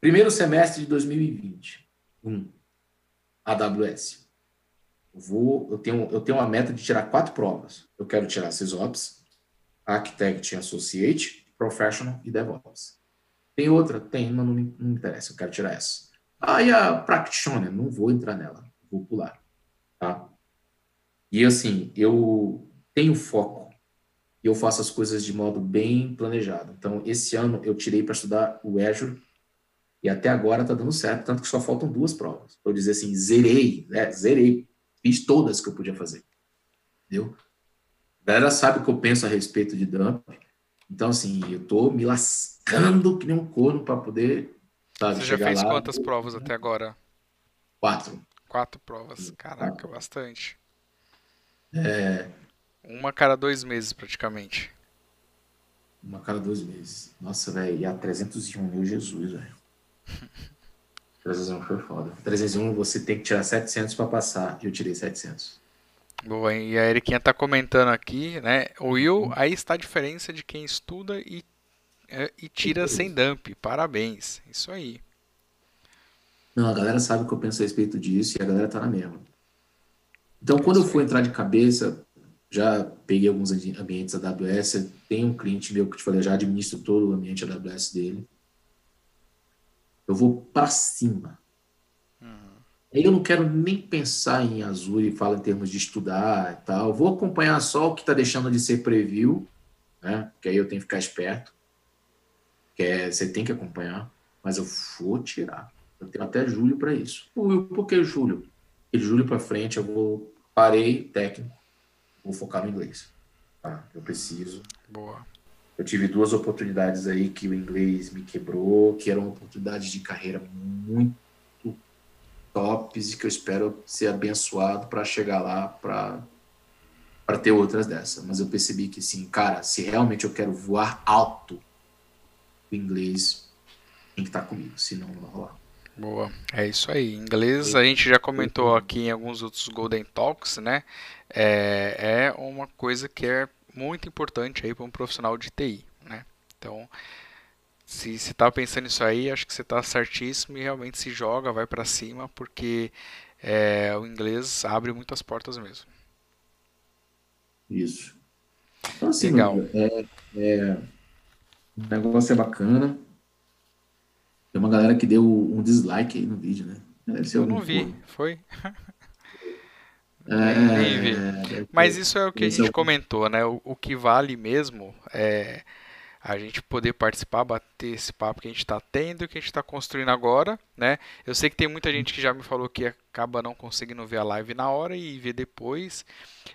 Primeiro semestre de 2020, um, AWS. Eu, vou, eu, tenho, eu tenho uma meta de tirar quatro provas. Eu quero tirar SysOps, Architect Associate, Professional e DevOps. Tem outra? Tem, mas não me, não me interessa, eu quero tirar essa. E a Practitioner? Não vou entrar nela, vou pular. Tá? E assim, eu tenho foco e eu faço as coisas de modo bem planejado. Então, esse ano eu tirei para estudar o Azure e até agora está dando certo, tanto que só faltam duas provas. Para eu dizer assim, zerei, né? zerei, fiz todas que eu podia fazer. Entendeu? A galera sabe o que eu penso a respeito de dump. Então, assim, eu tô me lascando que nem um corno para poder. Sabe, Você já fez lá, quantas provas até agora? Quatro. Quatro provas. Caraca, Quatro. bastante. É, uma cada dois meses, praticamente. Uma cada dois meses. Nossa, velho, e a 301 mil Jesus, velho. 301 foi foda. 301 você tem que tirar 700 para passar. E eu tirei 700. Boa, e a Eriquinha tá comentando aqui, né? O Will, aí está a diferença de quem estuda e, e tira sem dump. Parabéns. Isso aí. Não, a galera sabe o que eu penso a respeito disso e a galera tá na mesma. Então, quando eu for entrar de cabeça, já peguei alguns ambientes AWS, tem um cliente meu que te falei, já administro todo o ambiente AWS dele. Eu vou para cima. Uhum. Aí eu não quero nem pensar em Azure e fala em termos de estudar e tal. vou acompanhar só o que está deixando de ser preview, né? Que aí eu tenho que ficar esperto. Que é, você tem que acompanhar, mas eu vou tirar. Eu tenho até julho para isso. Por que julho? E julho para frente eu vou parei técnico vou focar no inglês. Tá? Eu preciso. Boa. Eu tive duas oportunidades aí que o inglês me quebrou, que eram oportunidades de carreira muito tops e que eu espero ser abençoado para chegar lá para para ter outras dessas. Mas eu percebi que sim, cara, se realmente eu quero voar alto, o inglês tem que estar tá comigo, senão não vai rolar. Boa, é isso aí. Inglês a gente já comentou aqui em alguns outros Golden Talks, né? É, é uma coisa que é muito importante aí para um profissional de TI, né? Então, se você está pensando nisso aí, acho que você está certíssimo e realmente se joga, vai para cima, porque é, o inglês abre muitas portas mesmo. Isso. Então, assim, Legal. É, é, o negócio é bacana. Tem uma galera que deu um dislike aí no vídeo, né? Eu não vi, foi? É, Mas isso é o que a gente é comentou, né? O, o, que vale mesmo é a gente poder participar, bater esse papo que a gente está tendo, que a gente está construindo agora, né? Eu sei que tem muita gente que já me falou que acaba não conseguindo ver a live na hora e ver depois,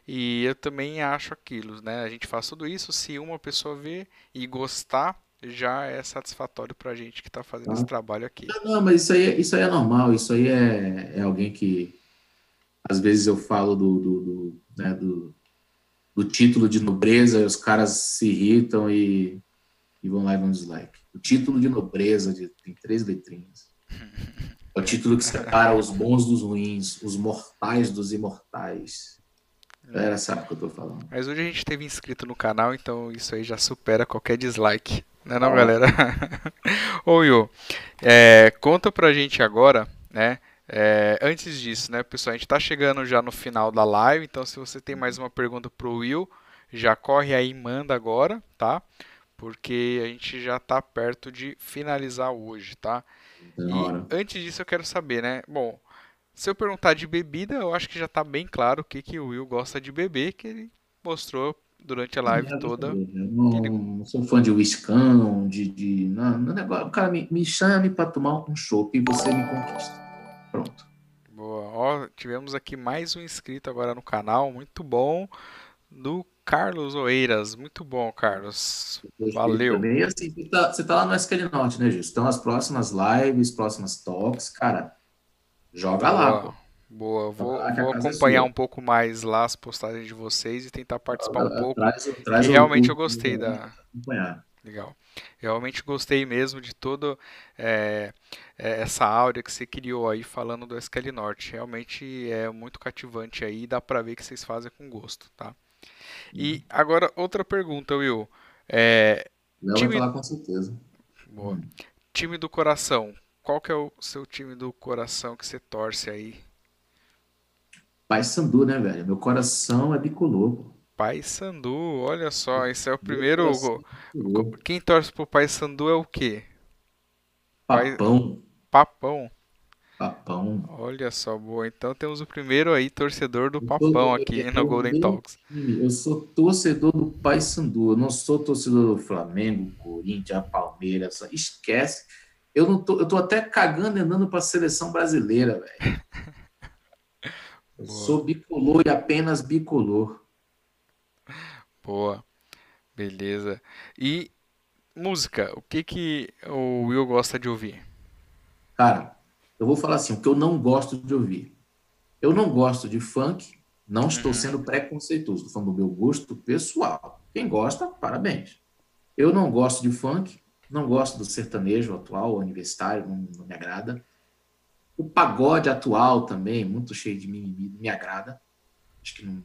e eu também acho aquilo, né? A gente faz tudo isso, se uma pessoa ver e gostar, já é satisfatório para a gente que está fazendo ah. esse trabalho aqui. Não, não, mas isso aí, é, isso aí é normal, isso aí é, é alguém que às vezes eu falo do, do, do, né, do, do título de nobreza os caras se irritam e, e vão lá e um dislike. O título de nobreza de, tem três letrinhas. É o título que separa os bons dos ruins, os mortais dos imortais. Era sabe o que eu tô falando. Mas hoje a gente teve inscrito no canal, então isso aí já supera qualquer dislike. Né não, galera? Ô, Will, é, conta pra gente agora, né? É, antes disso, né, pessoal, a gente está chegando já no final da live, então se você tem mais uma pergunta para o Will, já corre aí e manda agora, tá? Porque a gente já está perto de finalizar hoje, tá? E antes disso eu quero saber, né? Bom, se eu perguntar de bebida, eu acho que já está bem claro o que, que o Will gosta de beber, que ele mostrou durante a live toda. Eu não, ele... não, sou fã de whiskão, de, de não, não negócio, cara me, me chame para tomar um chopp e você me conquista. Pronto. Boa. Ó, tivemos aqui mais um inscrito agora no canal, muito bom, do Carlos Oeiras. Muito bom, Carlos. Valeu. Também. E assim, você tá, você tá lá no SQL Norte, né, Gilson? Então, as próximas lives, próximas talks, cara, joga lá, pô. Boa, vou, vou é acompanhar um pouco mais lá as postagens de vocês e tentar participar um pouco. Traz, traz realmente eu gostei da. Acompanhar. Legal. Realmente gostei mesmo de toda é, é, essa áurea que você criou aí falando do SQL Norte. Realmente é muito cativante aí, dá pra ver que vocês fazem com gosto, tá? E uhum. agora outra pergunta, Will. É, Não time... vai falar com certeza. Boa. Hum. Time do coração. Qual que é o seu time do coração que você torce aí? Pai Sandu, né, velho? Meu coração é bicolor. Pai Sandu, olha só, esse é o primeiro. Quem torce pro Pai Sandu é o quê? Papão. Papão. Papão. Olha só, boa. Então temos o primeiro aí torcedor do Papão aqui no Golden Talks. Eu sou torcedor do Pai Sandu. Eu não sou torcedor do Flamengo, Corinthians, Palmeiras. Esquece. Eu não tô, eu tô até cagando e andando para a seleção brasileira, velho. Sou bicolor e apenas bicolor. Boa. Beleza. E música, o que que o Will gosta de ouvir? Cara, eu vou falar assim, o que eu não gosto de ouvir. Eu não gosto de funk, não estou uhum. sendo preconceituoso, estou falando do meu gosto pessoal. Quem gosta, parabéns. Eu não gosto de funk, não gosto do sertanejo atual, universitário, não, não me agrada. O pagode atual também, muito cheio de mimimi, me agrada. Acho que não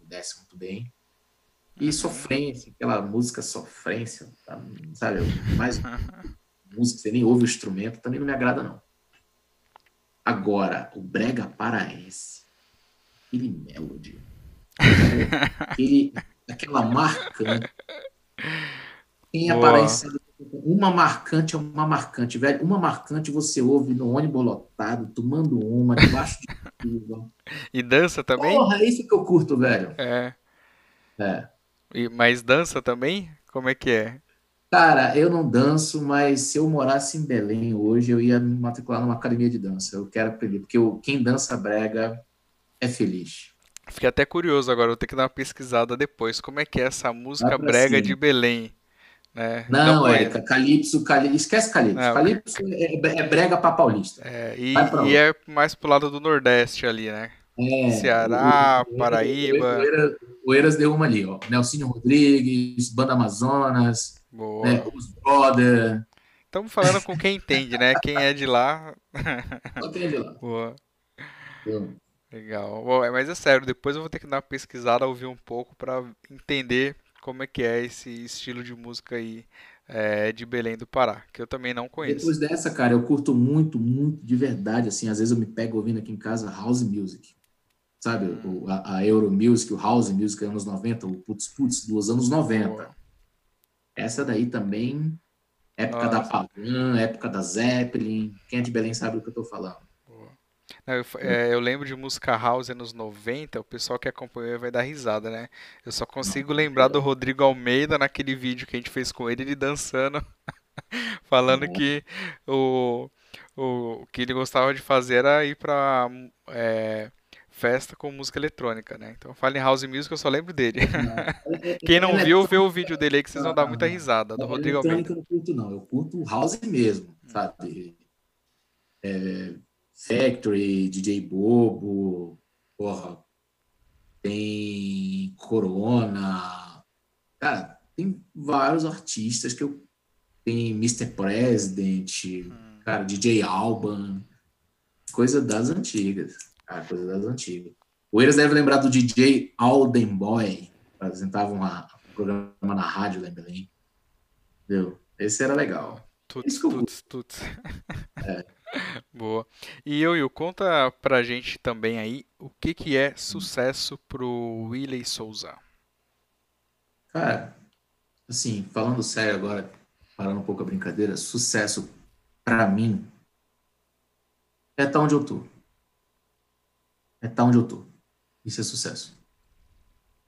desce muito bem. E sofrência, aquela música sofrência, sabe? Mais música, você nem ouve o instrumento, também não me agrada, não. Agora, o brega paraense, aquele melody, aquele, aquela marcante. Quem aparece uma marcante é uma marcante, velho. Uma marcante você ouve no ônibus lotado, tomando uma, debaixo de chuva. E dança também? Porra, é isso que eu curto, velho. É. É. E, mas dança também? Como é que é? Cara, eu não danço, mas se eu morasse em Belém hoje, eu ia me matricular numa academia de dança. Eu quero aprender, porque eu, quem dança brega é feliz. Fiquei até curioso agora, vou ter que dar uma pesquisada depois. Como é que é essa música brega cima. de Belém? Né? Não, não é Calypso, Calypso, esquece Calypso. Não, Calypso é, é, brega para paulista. É, e, e é mais pro lado do Nordeste ali, né? É, Ceará, o, o, Paraíba. O Eiras deu uma ali, ó. Nelsinho Rodrigues, Banda Amazonas, né, os Brother. Estamos falando com quem entende, né? Quem é de lá. Só quem é de lá. Boa. Legal. Bom, mas é sério, depois eu vou ter que dar uma pesquisada, ouvir um pouco para entender como é que é esse estilo de música aí é, de Belém do Pará, que eu também não conheço. Depois dessa, cara, eu curto muito, muito de verdade, assim, às vezes eu me pego ouvindo aqui em casa house music, sabe? Hum. O, a, a, Euro Music, o house music anos 90, o putz putz dos anos 90. Boa. Essa daí também, época Nossa. da Pagan, época da Zeppelin, quem é de Belém sabe do que eu tô falando. Eu, é, eu, lembro de música house anos 90, o pessoal que acompanhou vai dar risada, né? Eu só consigo lembrar do Rodrigo Almeida naquele vídeo que a gente fez com ele, ele dançando, falando uhum. que o, o, o que ele gostava de fazer era ir pra é, festa com música eletrônica, né? Então, fala em house music, eu só lembro dele. É, Quem não viu, vê o vídeo dele aí que vocês vão dar muita risada, do Rodrigo Almeida. Eu não curto, não. Eu curto house mesmo, sabe? É, Factory, DJ Bobo, porra, tem Corona, cara, tem vários artistas que eu tem Mr. President, hum. cara, DJ Alban, coisa das antigas, cara, coisa das antigas. O Eiras deve lembrar do DJ Alden Boy, apresentava um programa na rádio lá em Belém. Entendeu? Esse era legal. Tuts, tuts, tuts. É. Boa. E eu, Will, conta pra gente também aí o que, que é sucesso pro Willey Souza. Cara, assim, falando sério agora, parando um pouco a brincadeira, sucesso para mim é estar tá onde eu tô. É estar tá onde eu tô. Isso é sucesso.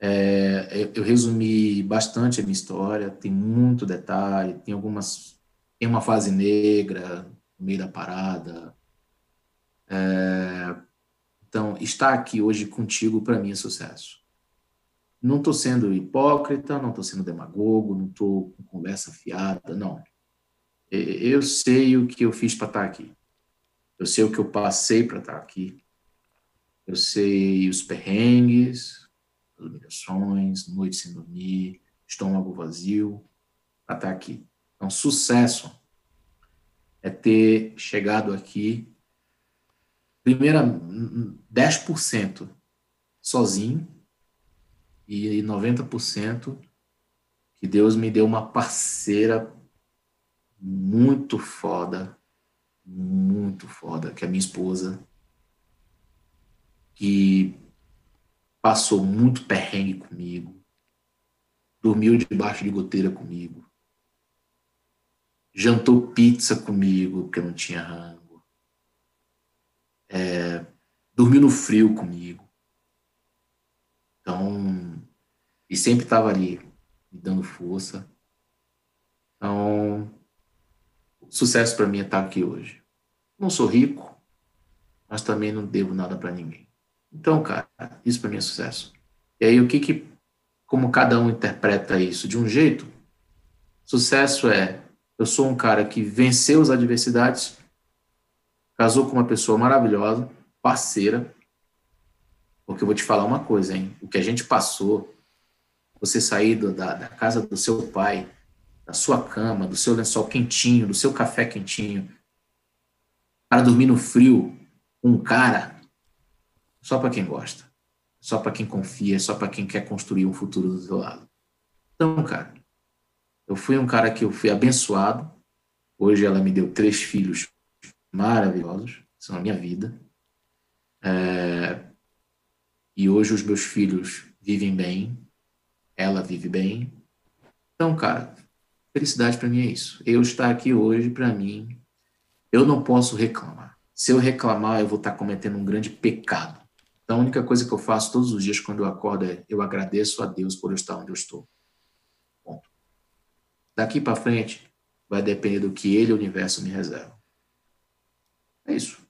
É, eu, resumi bastante a minha história, tem muito detalhe, tem algumas. Tem uma fase negra, no meio da parada. É, então, estar aqui hoje contigo, para mim, é sucesso. Não estou sendo hipócrita, não estou sendo demagogo, não estou com conversa fiada, não. Eu sei o que eu fiz para estar aqui. Eu sei o que eu passei para estar aqui. Eu sei os perrengues, as humilhações, noites sem dormir, estômago vazio, estar aqui. Então, sucesso é ter chegado aqui, primeira, 10% sozinho e 90% que Deus me deu uma parceira muito foda, muito foda, que é minha esposa, que passou muito perrengue comigo, dormiu debaixo de goteira comigo, jantou pizza comigo, porque não tinha rango, é, dormiu no frio comigo. Então, e sempre estava ali, me dando força. Então, sucesso para mim é estar aqui hoje. Não sou rico, mas também não devo nada para ninguém. Então, cara, isso para mim é sucesso. E aí, o que que, como cada um interpreta isso de um jeito? Sucesso é, eu sou um cara que venceu as adversidades, casou com uma pessoa maravilhosa, parceira, porque eu vou te falar uma coisa, hein? O que a gente passou, você sair da, da casa do seu pai, da sua cama, do seu lençol quentinho, do seu café quentinho, para dormir no frio com um cara, só para quem gosta, só para quem confia, só para quem quer construir um futuro do seu lado. Então, cara, eu fui um cara que eu fui abençoado. Hoje ela me deu três filhos maravilhosos, são a minha vida. É... E hoje os meus filhos vivem bem, ela vive bem. Então, cara, Felicidade para mim é isso. Eu estar aqui hoje, para mim, eu não posso reclamar. Se eu reclamar, eu vou estar cometendo um grande pecado. Então, a única coisa que eu faço todos os dias quando eu acordo é eu agradeço a Deus por eu estar onde eu estou. Ponto. Daqui para frente, vai depender do que Ele, o universo, me reserva. É isso.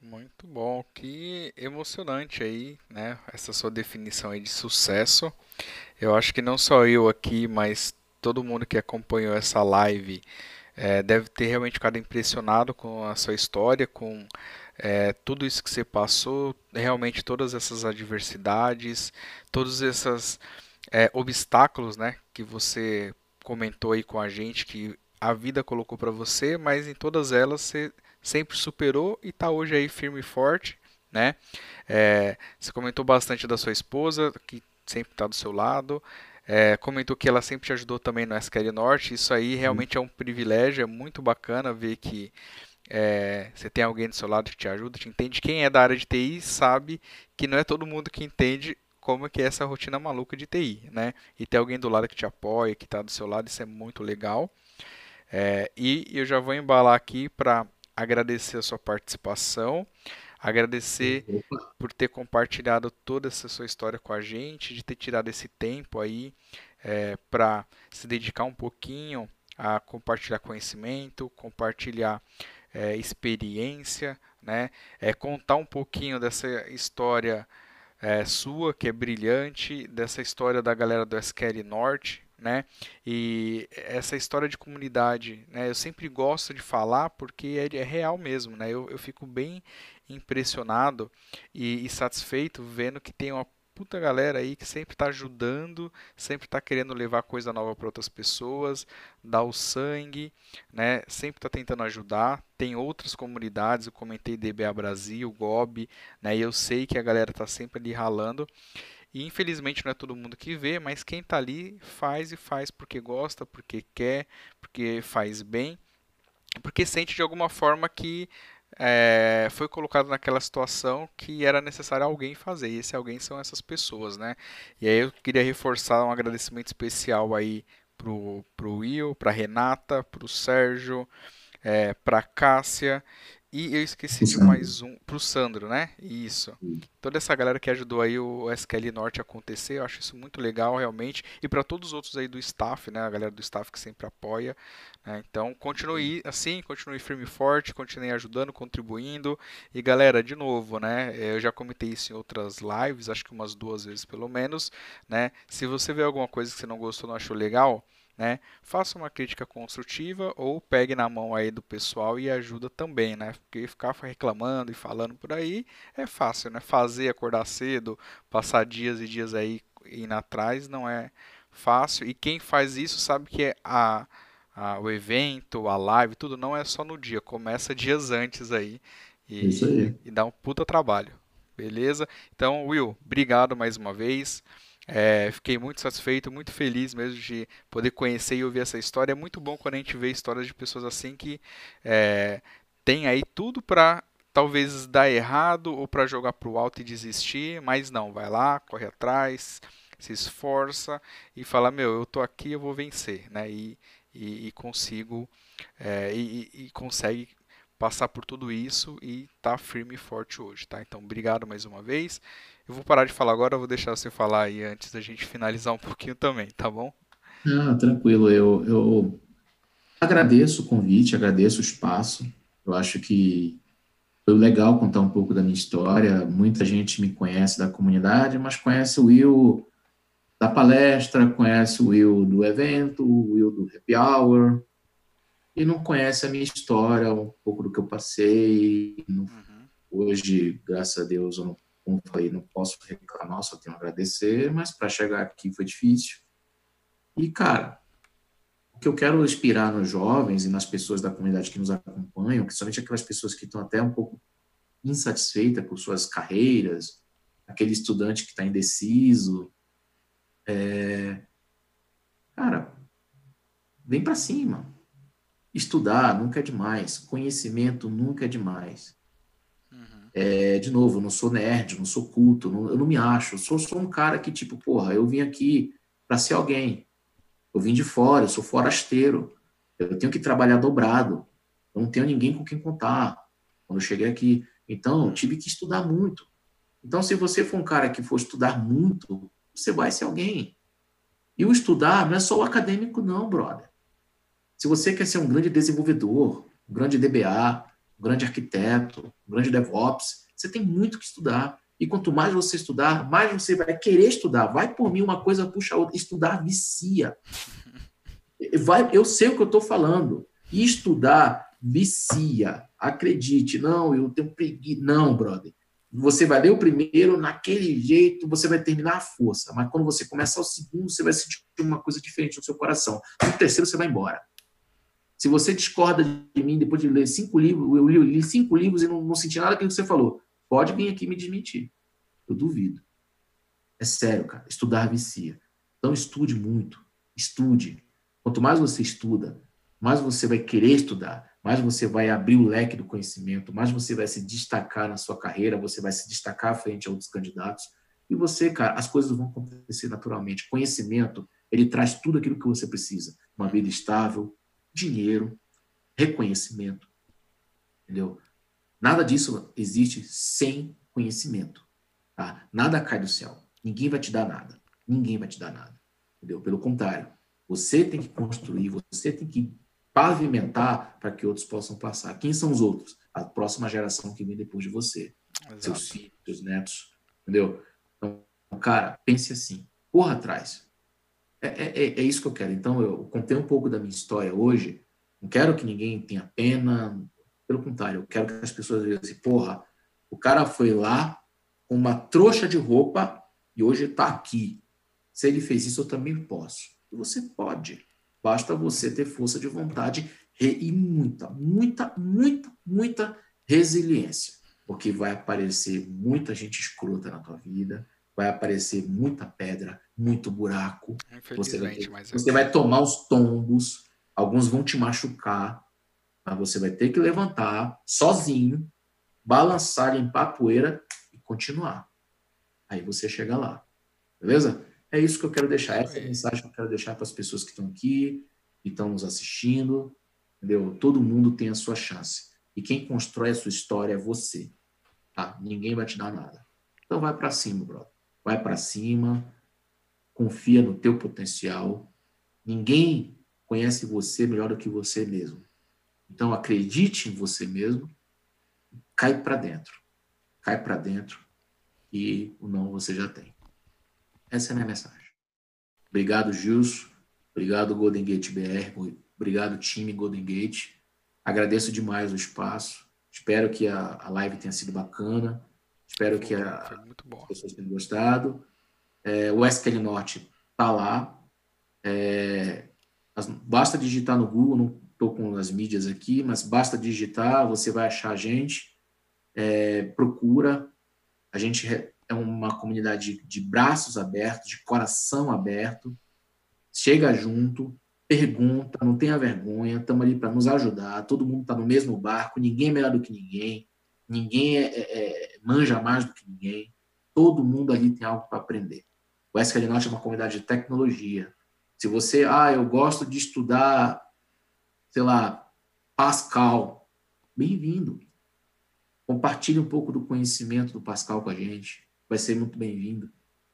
Muito bom, que emocionante aí, né? Essa sua definição aí de sucesso. Eu acho que não só eu aqui, mas todo mundo que acompanhou essa live é, deve ter realmente ficado impressionado com a sua história, com é, tudo isso que você passou, realmente todas essas adversidades, todos esses é, obstáculos, né, que você comentou aí com a gente que a vida colocou para você, mas em todas elas você sempre superou e está hoje aí firme e forte, né? É, você comentou bastante da sua esposa que sempre está do seu lado. É, comentou que ela sempre te ajudou também no SQL Norte. Isso aí realmente é um privilégio, é muito bacana ver que é, você tem alguém do seu lado que te ajuda, te entende. Quem é da área de TI sabe que não é todo mundo que entende como é que é essa rotina maluca de TI, né? E ter alguém do lado que te apoia, que está do seu lado, isso é muito legal. É, e eu já vou embalar aqui para agradecer a sua participação. Agradecer por ter compartilhado toda essa sua história com a gente, de ter tirado esse tempo aí é, para se dedicar um pouquinho a compartilhar conhecimento, compartilhar é, experiência, né? É, contar um pouquinho dessa história é, sua, que é brilhante, dessa história da galera do SQL Norte, né? E essa história de comunidade, né? Eu sempre gosto de falar porque é, é real mesmo, né? Eu, eu fico bem impressionado e, e satisfeito vendo que tem uma puta galera aí que sempre está ajudando, sempre está querendo levar coisa nova para outras pessoas, dar o sangue, né? Sempre está tentando ajudar. Tem outras comunidades, eu comentei DBA Brasil, GOB, né? E eu sei que a galera está sempre ali ralando. E infelizmente não é todo mundo que vê, mas quem está ali faz e faz porque gosta, porque quer, porque faz bem, porque sente de alguma forma que é, foi colocado naquela situação que era necessário alguém fazer. E esse alguém são essas pessoas, né? E aí eu queria reforçar um agradecimento especial aí pro, pro Will, pra Renata, pro Sérgio, é, pra Cássia E eu esqueci de mais um pro Sandro, né? Isso. Toda essa galera que ajudou aí o SQL Norte a acontecer, eu acho isso muito legal realmente. E para todos os outros aí do staff, né? A galera do staff que sempre apoia. Né? Então continue assim, continue firme e forte, continue ajudando, contribuindo. E galera, de novo, né? Eu já comentei isso em outras lives, acho que umas duas vezes pelo menos, né? Se você vê alguma coisa que você não gostou, não achou legal, né? Faça uma crítica construtiva ou pegue na mão aí do pessoal e ajuda também, né? Porque ficar reclamando e falando por aí é fácil, né? Fazer acordar cedo, passar dias e dias aí indo atrás não é fácil. E quem faz isso sabe que é a, a, o evento, a live, tudo não é só no dia, começa dias antes aí. E, aí. e dá um puta trabalho. Beleza? Então, Will, obrigado mais uma vez. É, fiquei muito satisfeito, muito feliz mesmo de poder conhecer e ouvir essa história. É muito bom quando a gente vê histórias de pessoas assim que é, tem aí tudo para talvez dar errado ou para jogar pro alto e desistir, mas não, vai lá, corre atrás, se esforça e fala, meu, eu tô aqui, eu vou vencer, né? E, e, e consigo é, e, e, consegue passar por tudo isso e tá firme e forte hoje, tá? Então, obrigado mais uma vez eu vou parar de falar agora, vou deixar você falar aí antes da gente finalizar um pouquinho também, tá bom? Ah, tranquilo. Eu, eu agradeço o convite, agradeço o espaço. Eu acho que foi legal contar um pouco da minha história. Muita gente me conhece da comunidade, mas conhece o Will da palestra, conhece o Will do evento, o Will do happy hour, e não conhece a minha história, um pouco do que eu passei. Uhum. Hoje, graças a Deus, eu não como falei, não posso reclamar, só tenho a agradecer, mas para chegar aqui foi difícil. E, cara, o que eu quero inspirar nos jovens e nas pessoas da comunidade que nos acompanham, principalmente aquelas pessoas que estão até um pouco insatisfeitas com suas carreiras, aquele estudante que está indeciso, é... cara, vem para cima. Estudar nunca é demais, conhecimento nunca é demais. É, de novo, eu não sou nerd, não sou culto, não, eu não me acho. Eu sou, sou um cara que, tipo, porra, eu vim aqui para ser alguém. Eu vim de fora, eu sou forasteiro. Eu tenho que trabalhar dobrado. Eu não tenho ninguém com quem contar quando eu cheguei aqui. Então, eu tive que estudar muito. Então, se você for um cara que for estudar muito, você vai ser alguém. E o estudar não é só o acadêmico, não, brother. Se você quer ser um grande desenvolvedor, um grande DBA, um grande arquiteto, um grande DevOps. Você tem muito que estudar. E quanto mais você estudar, mais você vai querer estudar. Vai por mim, uma coisa puxa a outra. Estudar vicia. Vai, eu sei o que eu estou falando. Estudar vicia. Acredite. Não, eu tenho preguiça. Não, brother. Você vai ler o primeiro, naquele jeito, você vai terminar a força. Mas quando você começar o segundo, você vai sentir uma coisa diferente no seu coração. No terceiro, você vai embora. Se você discorda de mim depois de ler cinco livros, eu li, cinco livros e não, não senti nada daquilo que você falou, pode vir aqui me desmentir. Eu duvido. É sério, cara. Estudar vicia. Então estude muito. Estude. Quanto mais você estuda, mais você vai querer estudar, mais você vai abrir o leque do conhecimento, mais você vai se destacar na sua carreira, você vai se destacar frente a outros candidatos. E você, cara, as coisas vão acontecer naturalmente. Conhecimento, ele traz tudo aquilo que você precisa. Uma vida estável, dinheiro, reconhecimento. Entendeu? Nada disso existe sem conhecimento. Tá? Nada cai do céu. Ninguém vai te dar nada. Ninguém vai te dar nada. Entendeu? Pelo contrário, você tem que construir, você tem que pavimentar para que outros possam passar. Quem são os outros? A próxima geração que vem depois de você. Exato. Seus filhos, seus netos. Entendeu? Então, cara, pense assim. Corra atrás. É, é, é, é, isso que eu quero. Então, eu contei um pouco da minha história hoje. Não quero que ninguém tenha pena. Pelo contrário, eu quero que as pessoas vejam assim: porra, o cara foi lá com uma trouxa de roupa e hoje está aqui. Se ele fez isso, eu também posso. E você pode. Basta você ter força de vontade e muita, muita, muita, muita resiliência. Porque vai aparecer muita gente escrota na tua vida, vai aparecer muita pedra, muito buraco. Você vai, ter, é você vai tomar os tombos, alguns vão te machucar, mas você vai ter que levantar sozinho, balançar, limpar a poeira e continuar. Aí você chega lá. Beleza? É isso que eu quero deixar. Essa é a mensagem que eu quero deixar para as pessoas que estão aqui, que estão nos assistindo. Entendeu? Todo mundo tem a sua chance. E quem constrói a sua história é você. Tá? Ninguém vai te dar nada. Então vai para cima, brother. Vai para cima. Confia no teu potencial. Ninguém conhece você melhor do que você mesmo. Então acredite em você mesmo. Cai para dentro. Cai para dentro e o não você já tem. Essa é a minha mensagem. Obrigado, Gilson. Obrigado, Golden Gate BR. Obrigado, time Golden Gate. Agradeço demais o espaço. Espero que a, a live tenha sido bacana. Espero que a, as pessoas tenham gostado. É, o SQL Norte está lá. É, basta digitar no Google, não estou com as mídias aqui, mas basta digitar, você vai achar a gente. É, procura. A gente é uma comunidade de braços abertos, de coração aberto. Chega junto, pergunta, não tenha vergonha, estamos ali para nos ajudar. Todo mundo está no mesmo barco, ninguém é melhor do que ninguém, ninguém é, é, é manja mais do que ninguém. Todo mundo ali tem algo para aprender. O SQL Norte é uma comunidade de tecnologia. Se você, ah, eu gosto de estudar, sei lá, Pascal, bem-vindo. Compartilhe um pouco do conhecimento do Pascal com a gente vai ser muito bem-vindo.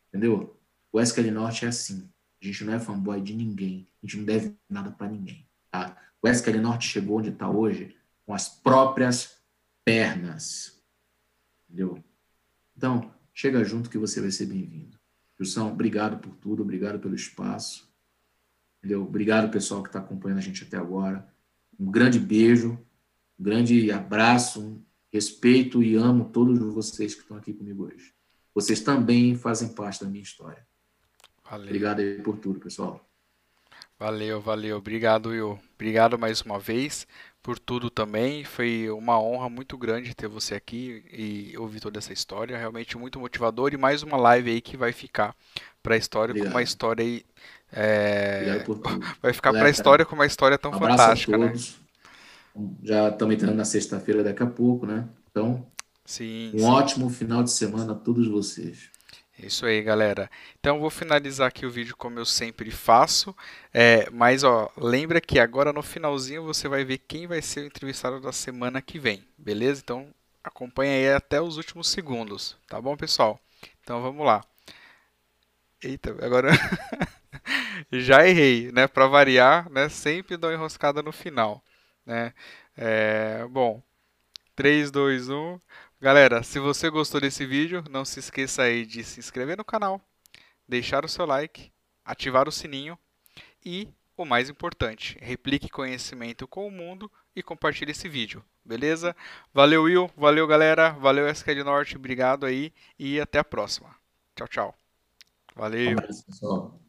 Entendeu? O SQL Norte é assim. A gente não é fanboy de ninguém. A gente não deve nada para ninguém. Tá? O SQL Norte chegou onde está hoje com as próprias pernas. Entendeu? Então, chega junto que você vai ser bem-vindo. Jussão, obrigado por tudo, obrigado pelo espaço. Entendeu? Obrigado, pessoal, que está acompanhando a gente até agora. Um grande beijo, um grande abraço, respeito e amo todos vocês que estão aqui comigo hoje. Vocês também fazem parte da minha história. Valeu. Obrigado aí por tudo, pessoal. Valeu, valeu. Obrigado, Will. Obrigado mais uma vez por tudo também. Foi uma honra muito grande ter você aqui e ouvir toda essa história. Realmente muito motivador e mais uma live aí que vai ficar para a história Obrigado. com uma história aí. É... Vai ficar para a história com uma história tão um fantástica, né? Já estamos entrando na sexta-feira daqui a pouco, né? Então, Sim, um sim. ótimo final de semana a todos vocês. Isso aí, galera. Então vou finalizar aqui o vídeo como eu sempre faço. É, mas ó, lembra que agora no finalzinho você vai ver quem vai ser o entrevistado da semana que vem, beleza? Então acompanha aí até os últimos segundos, tá bom, pessoal? Então vamos lá. Eita, agora já errei, né? Para variar, né? Sempre dou enroscada no final, né? É, bom, 3, 2, 1. Galera, se você gostou desse vídeo, não se esqueça aí de se inscrever no canal, deixar o seu like, ativar o sininho e, o mais importante, replique conhecimento com o mundo e compartilhe esse vídeo, beleza? Valeu Will, valeu galera, valeu SKD Norte, obrigado aí e até a próxima. Tchau, tchau. Valeu. Um abraço.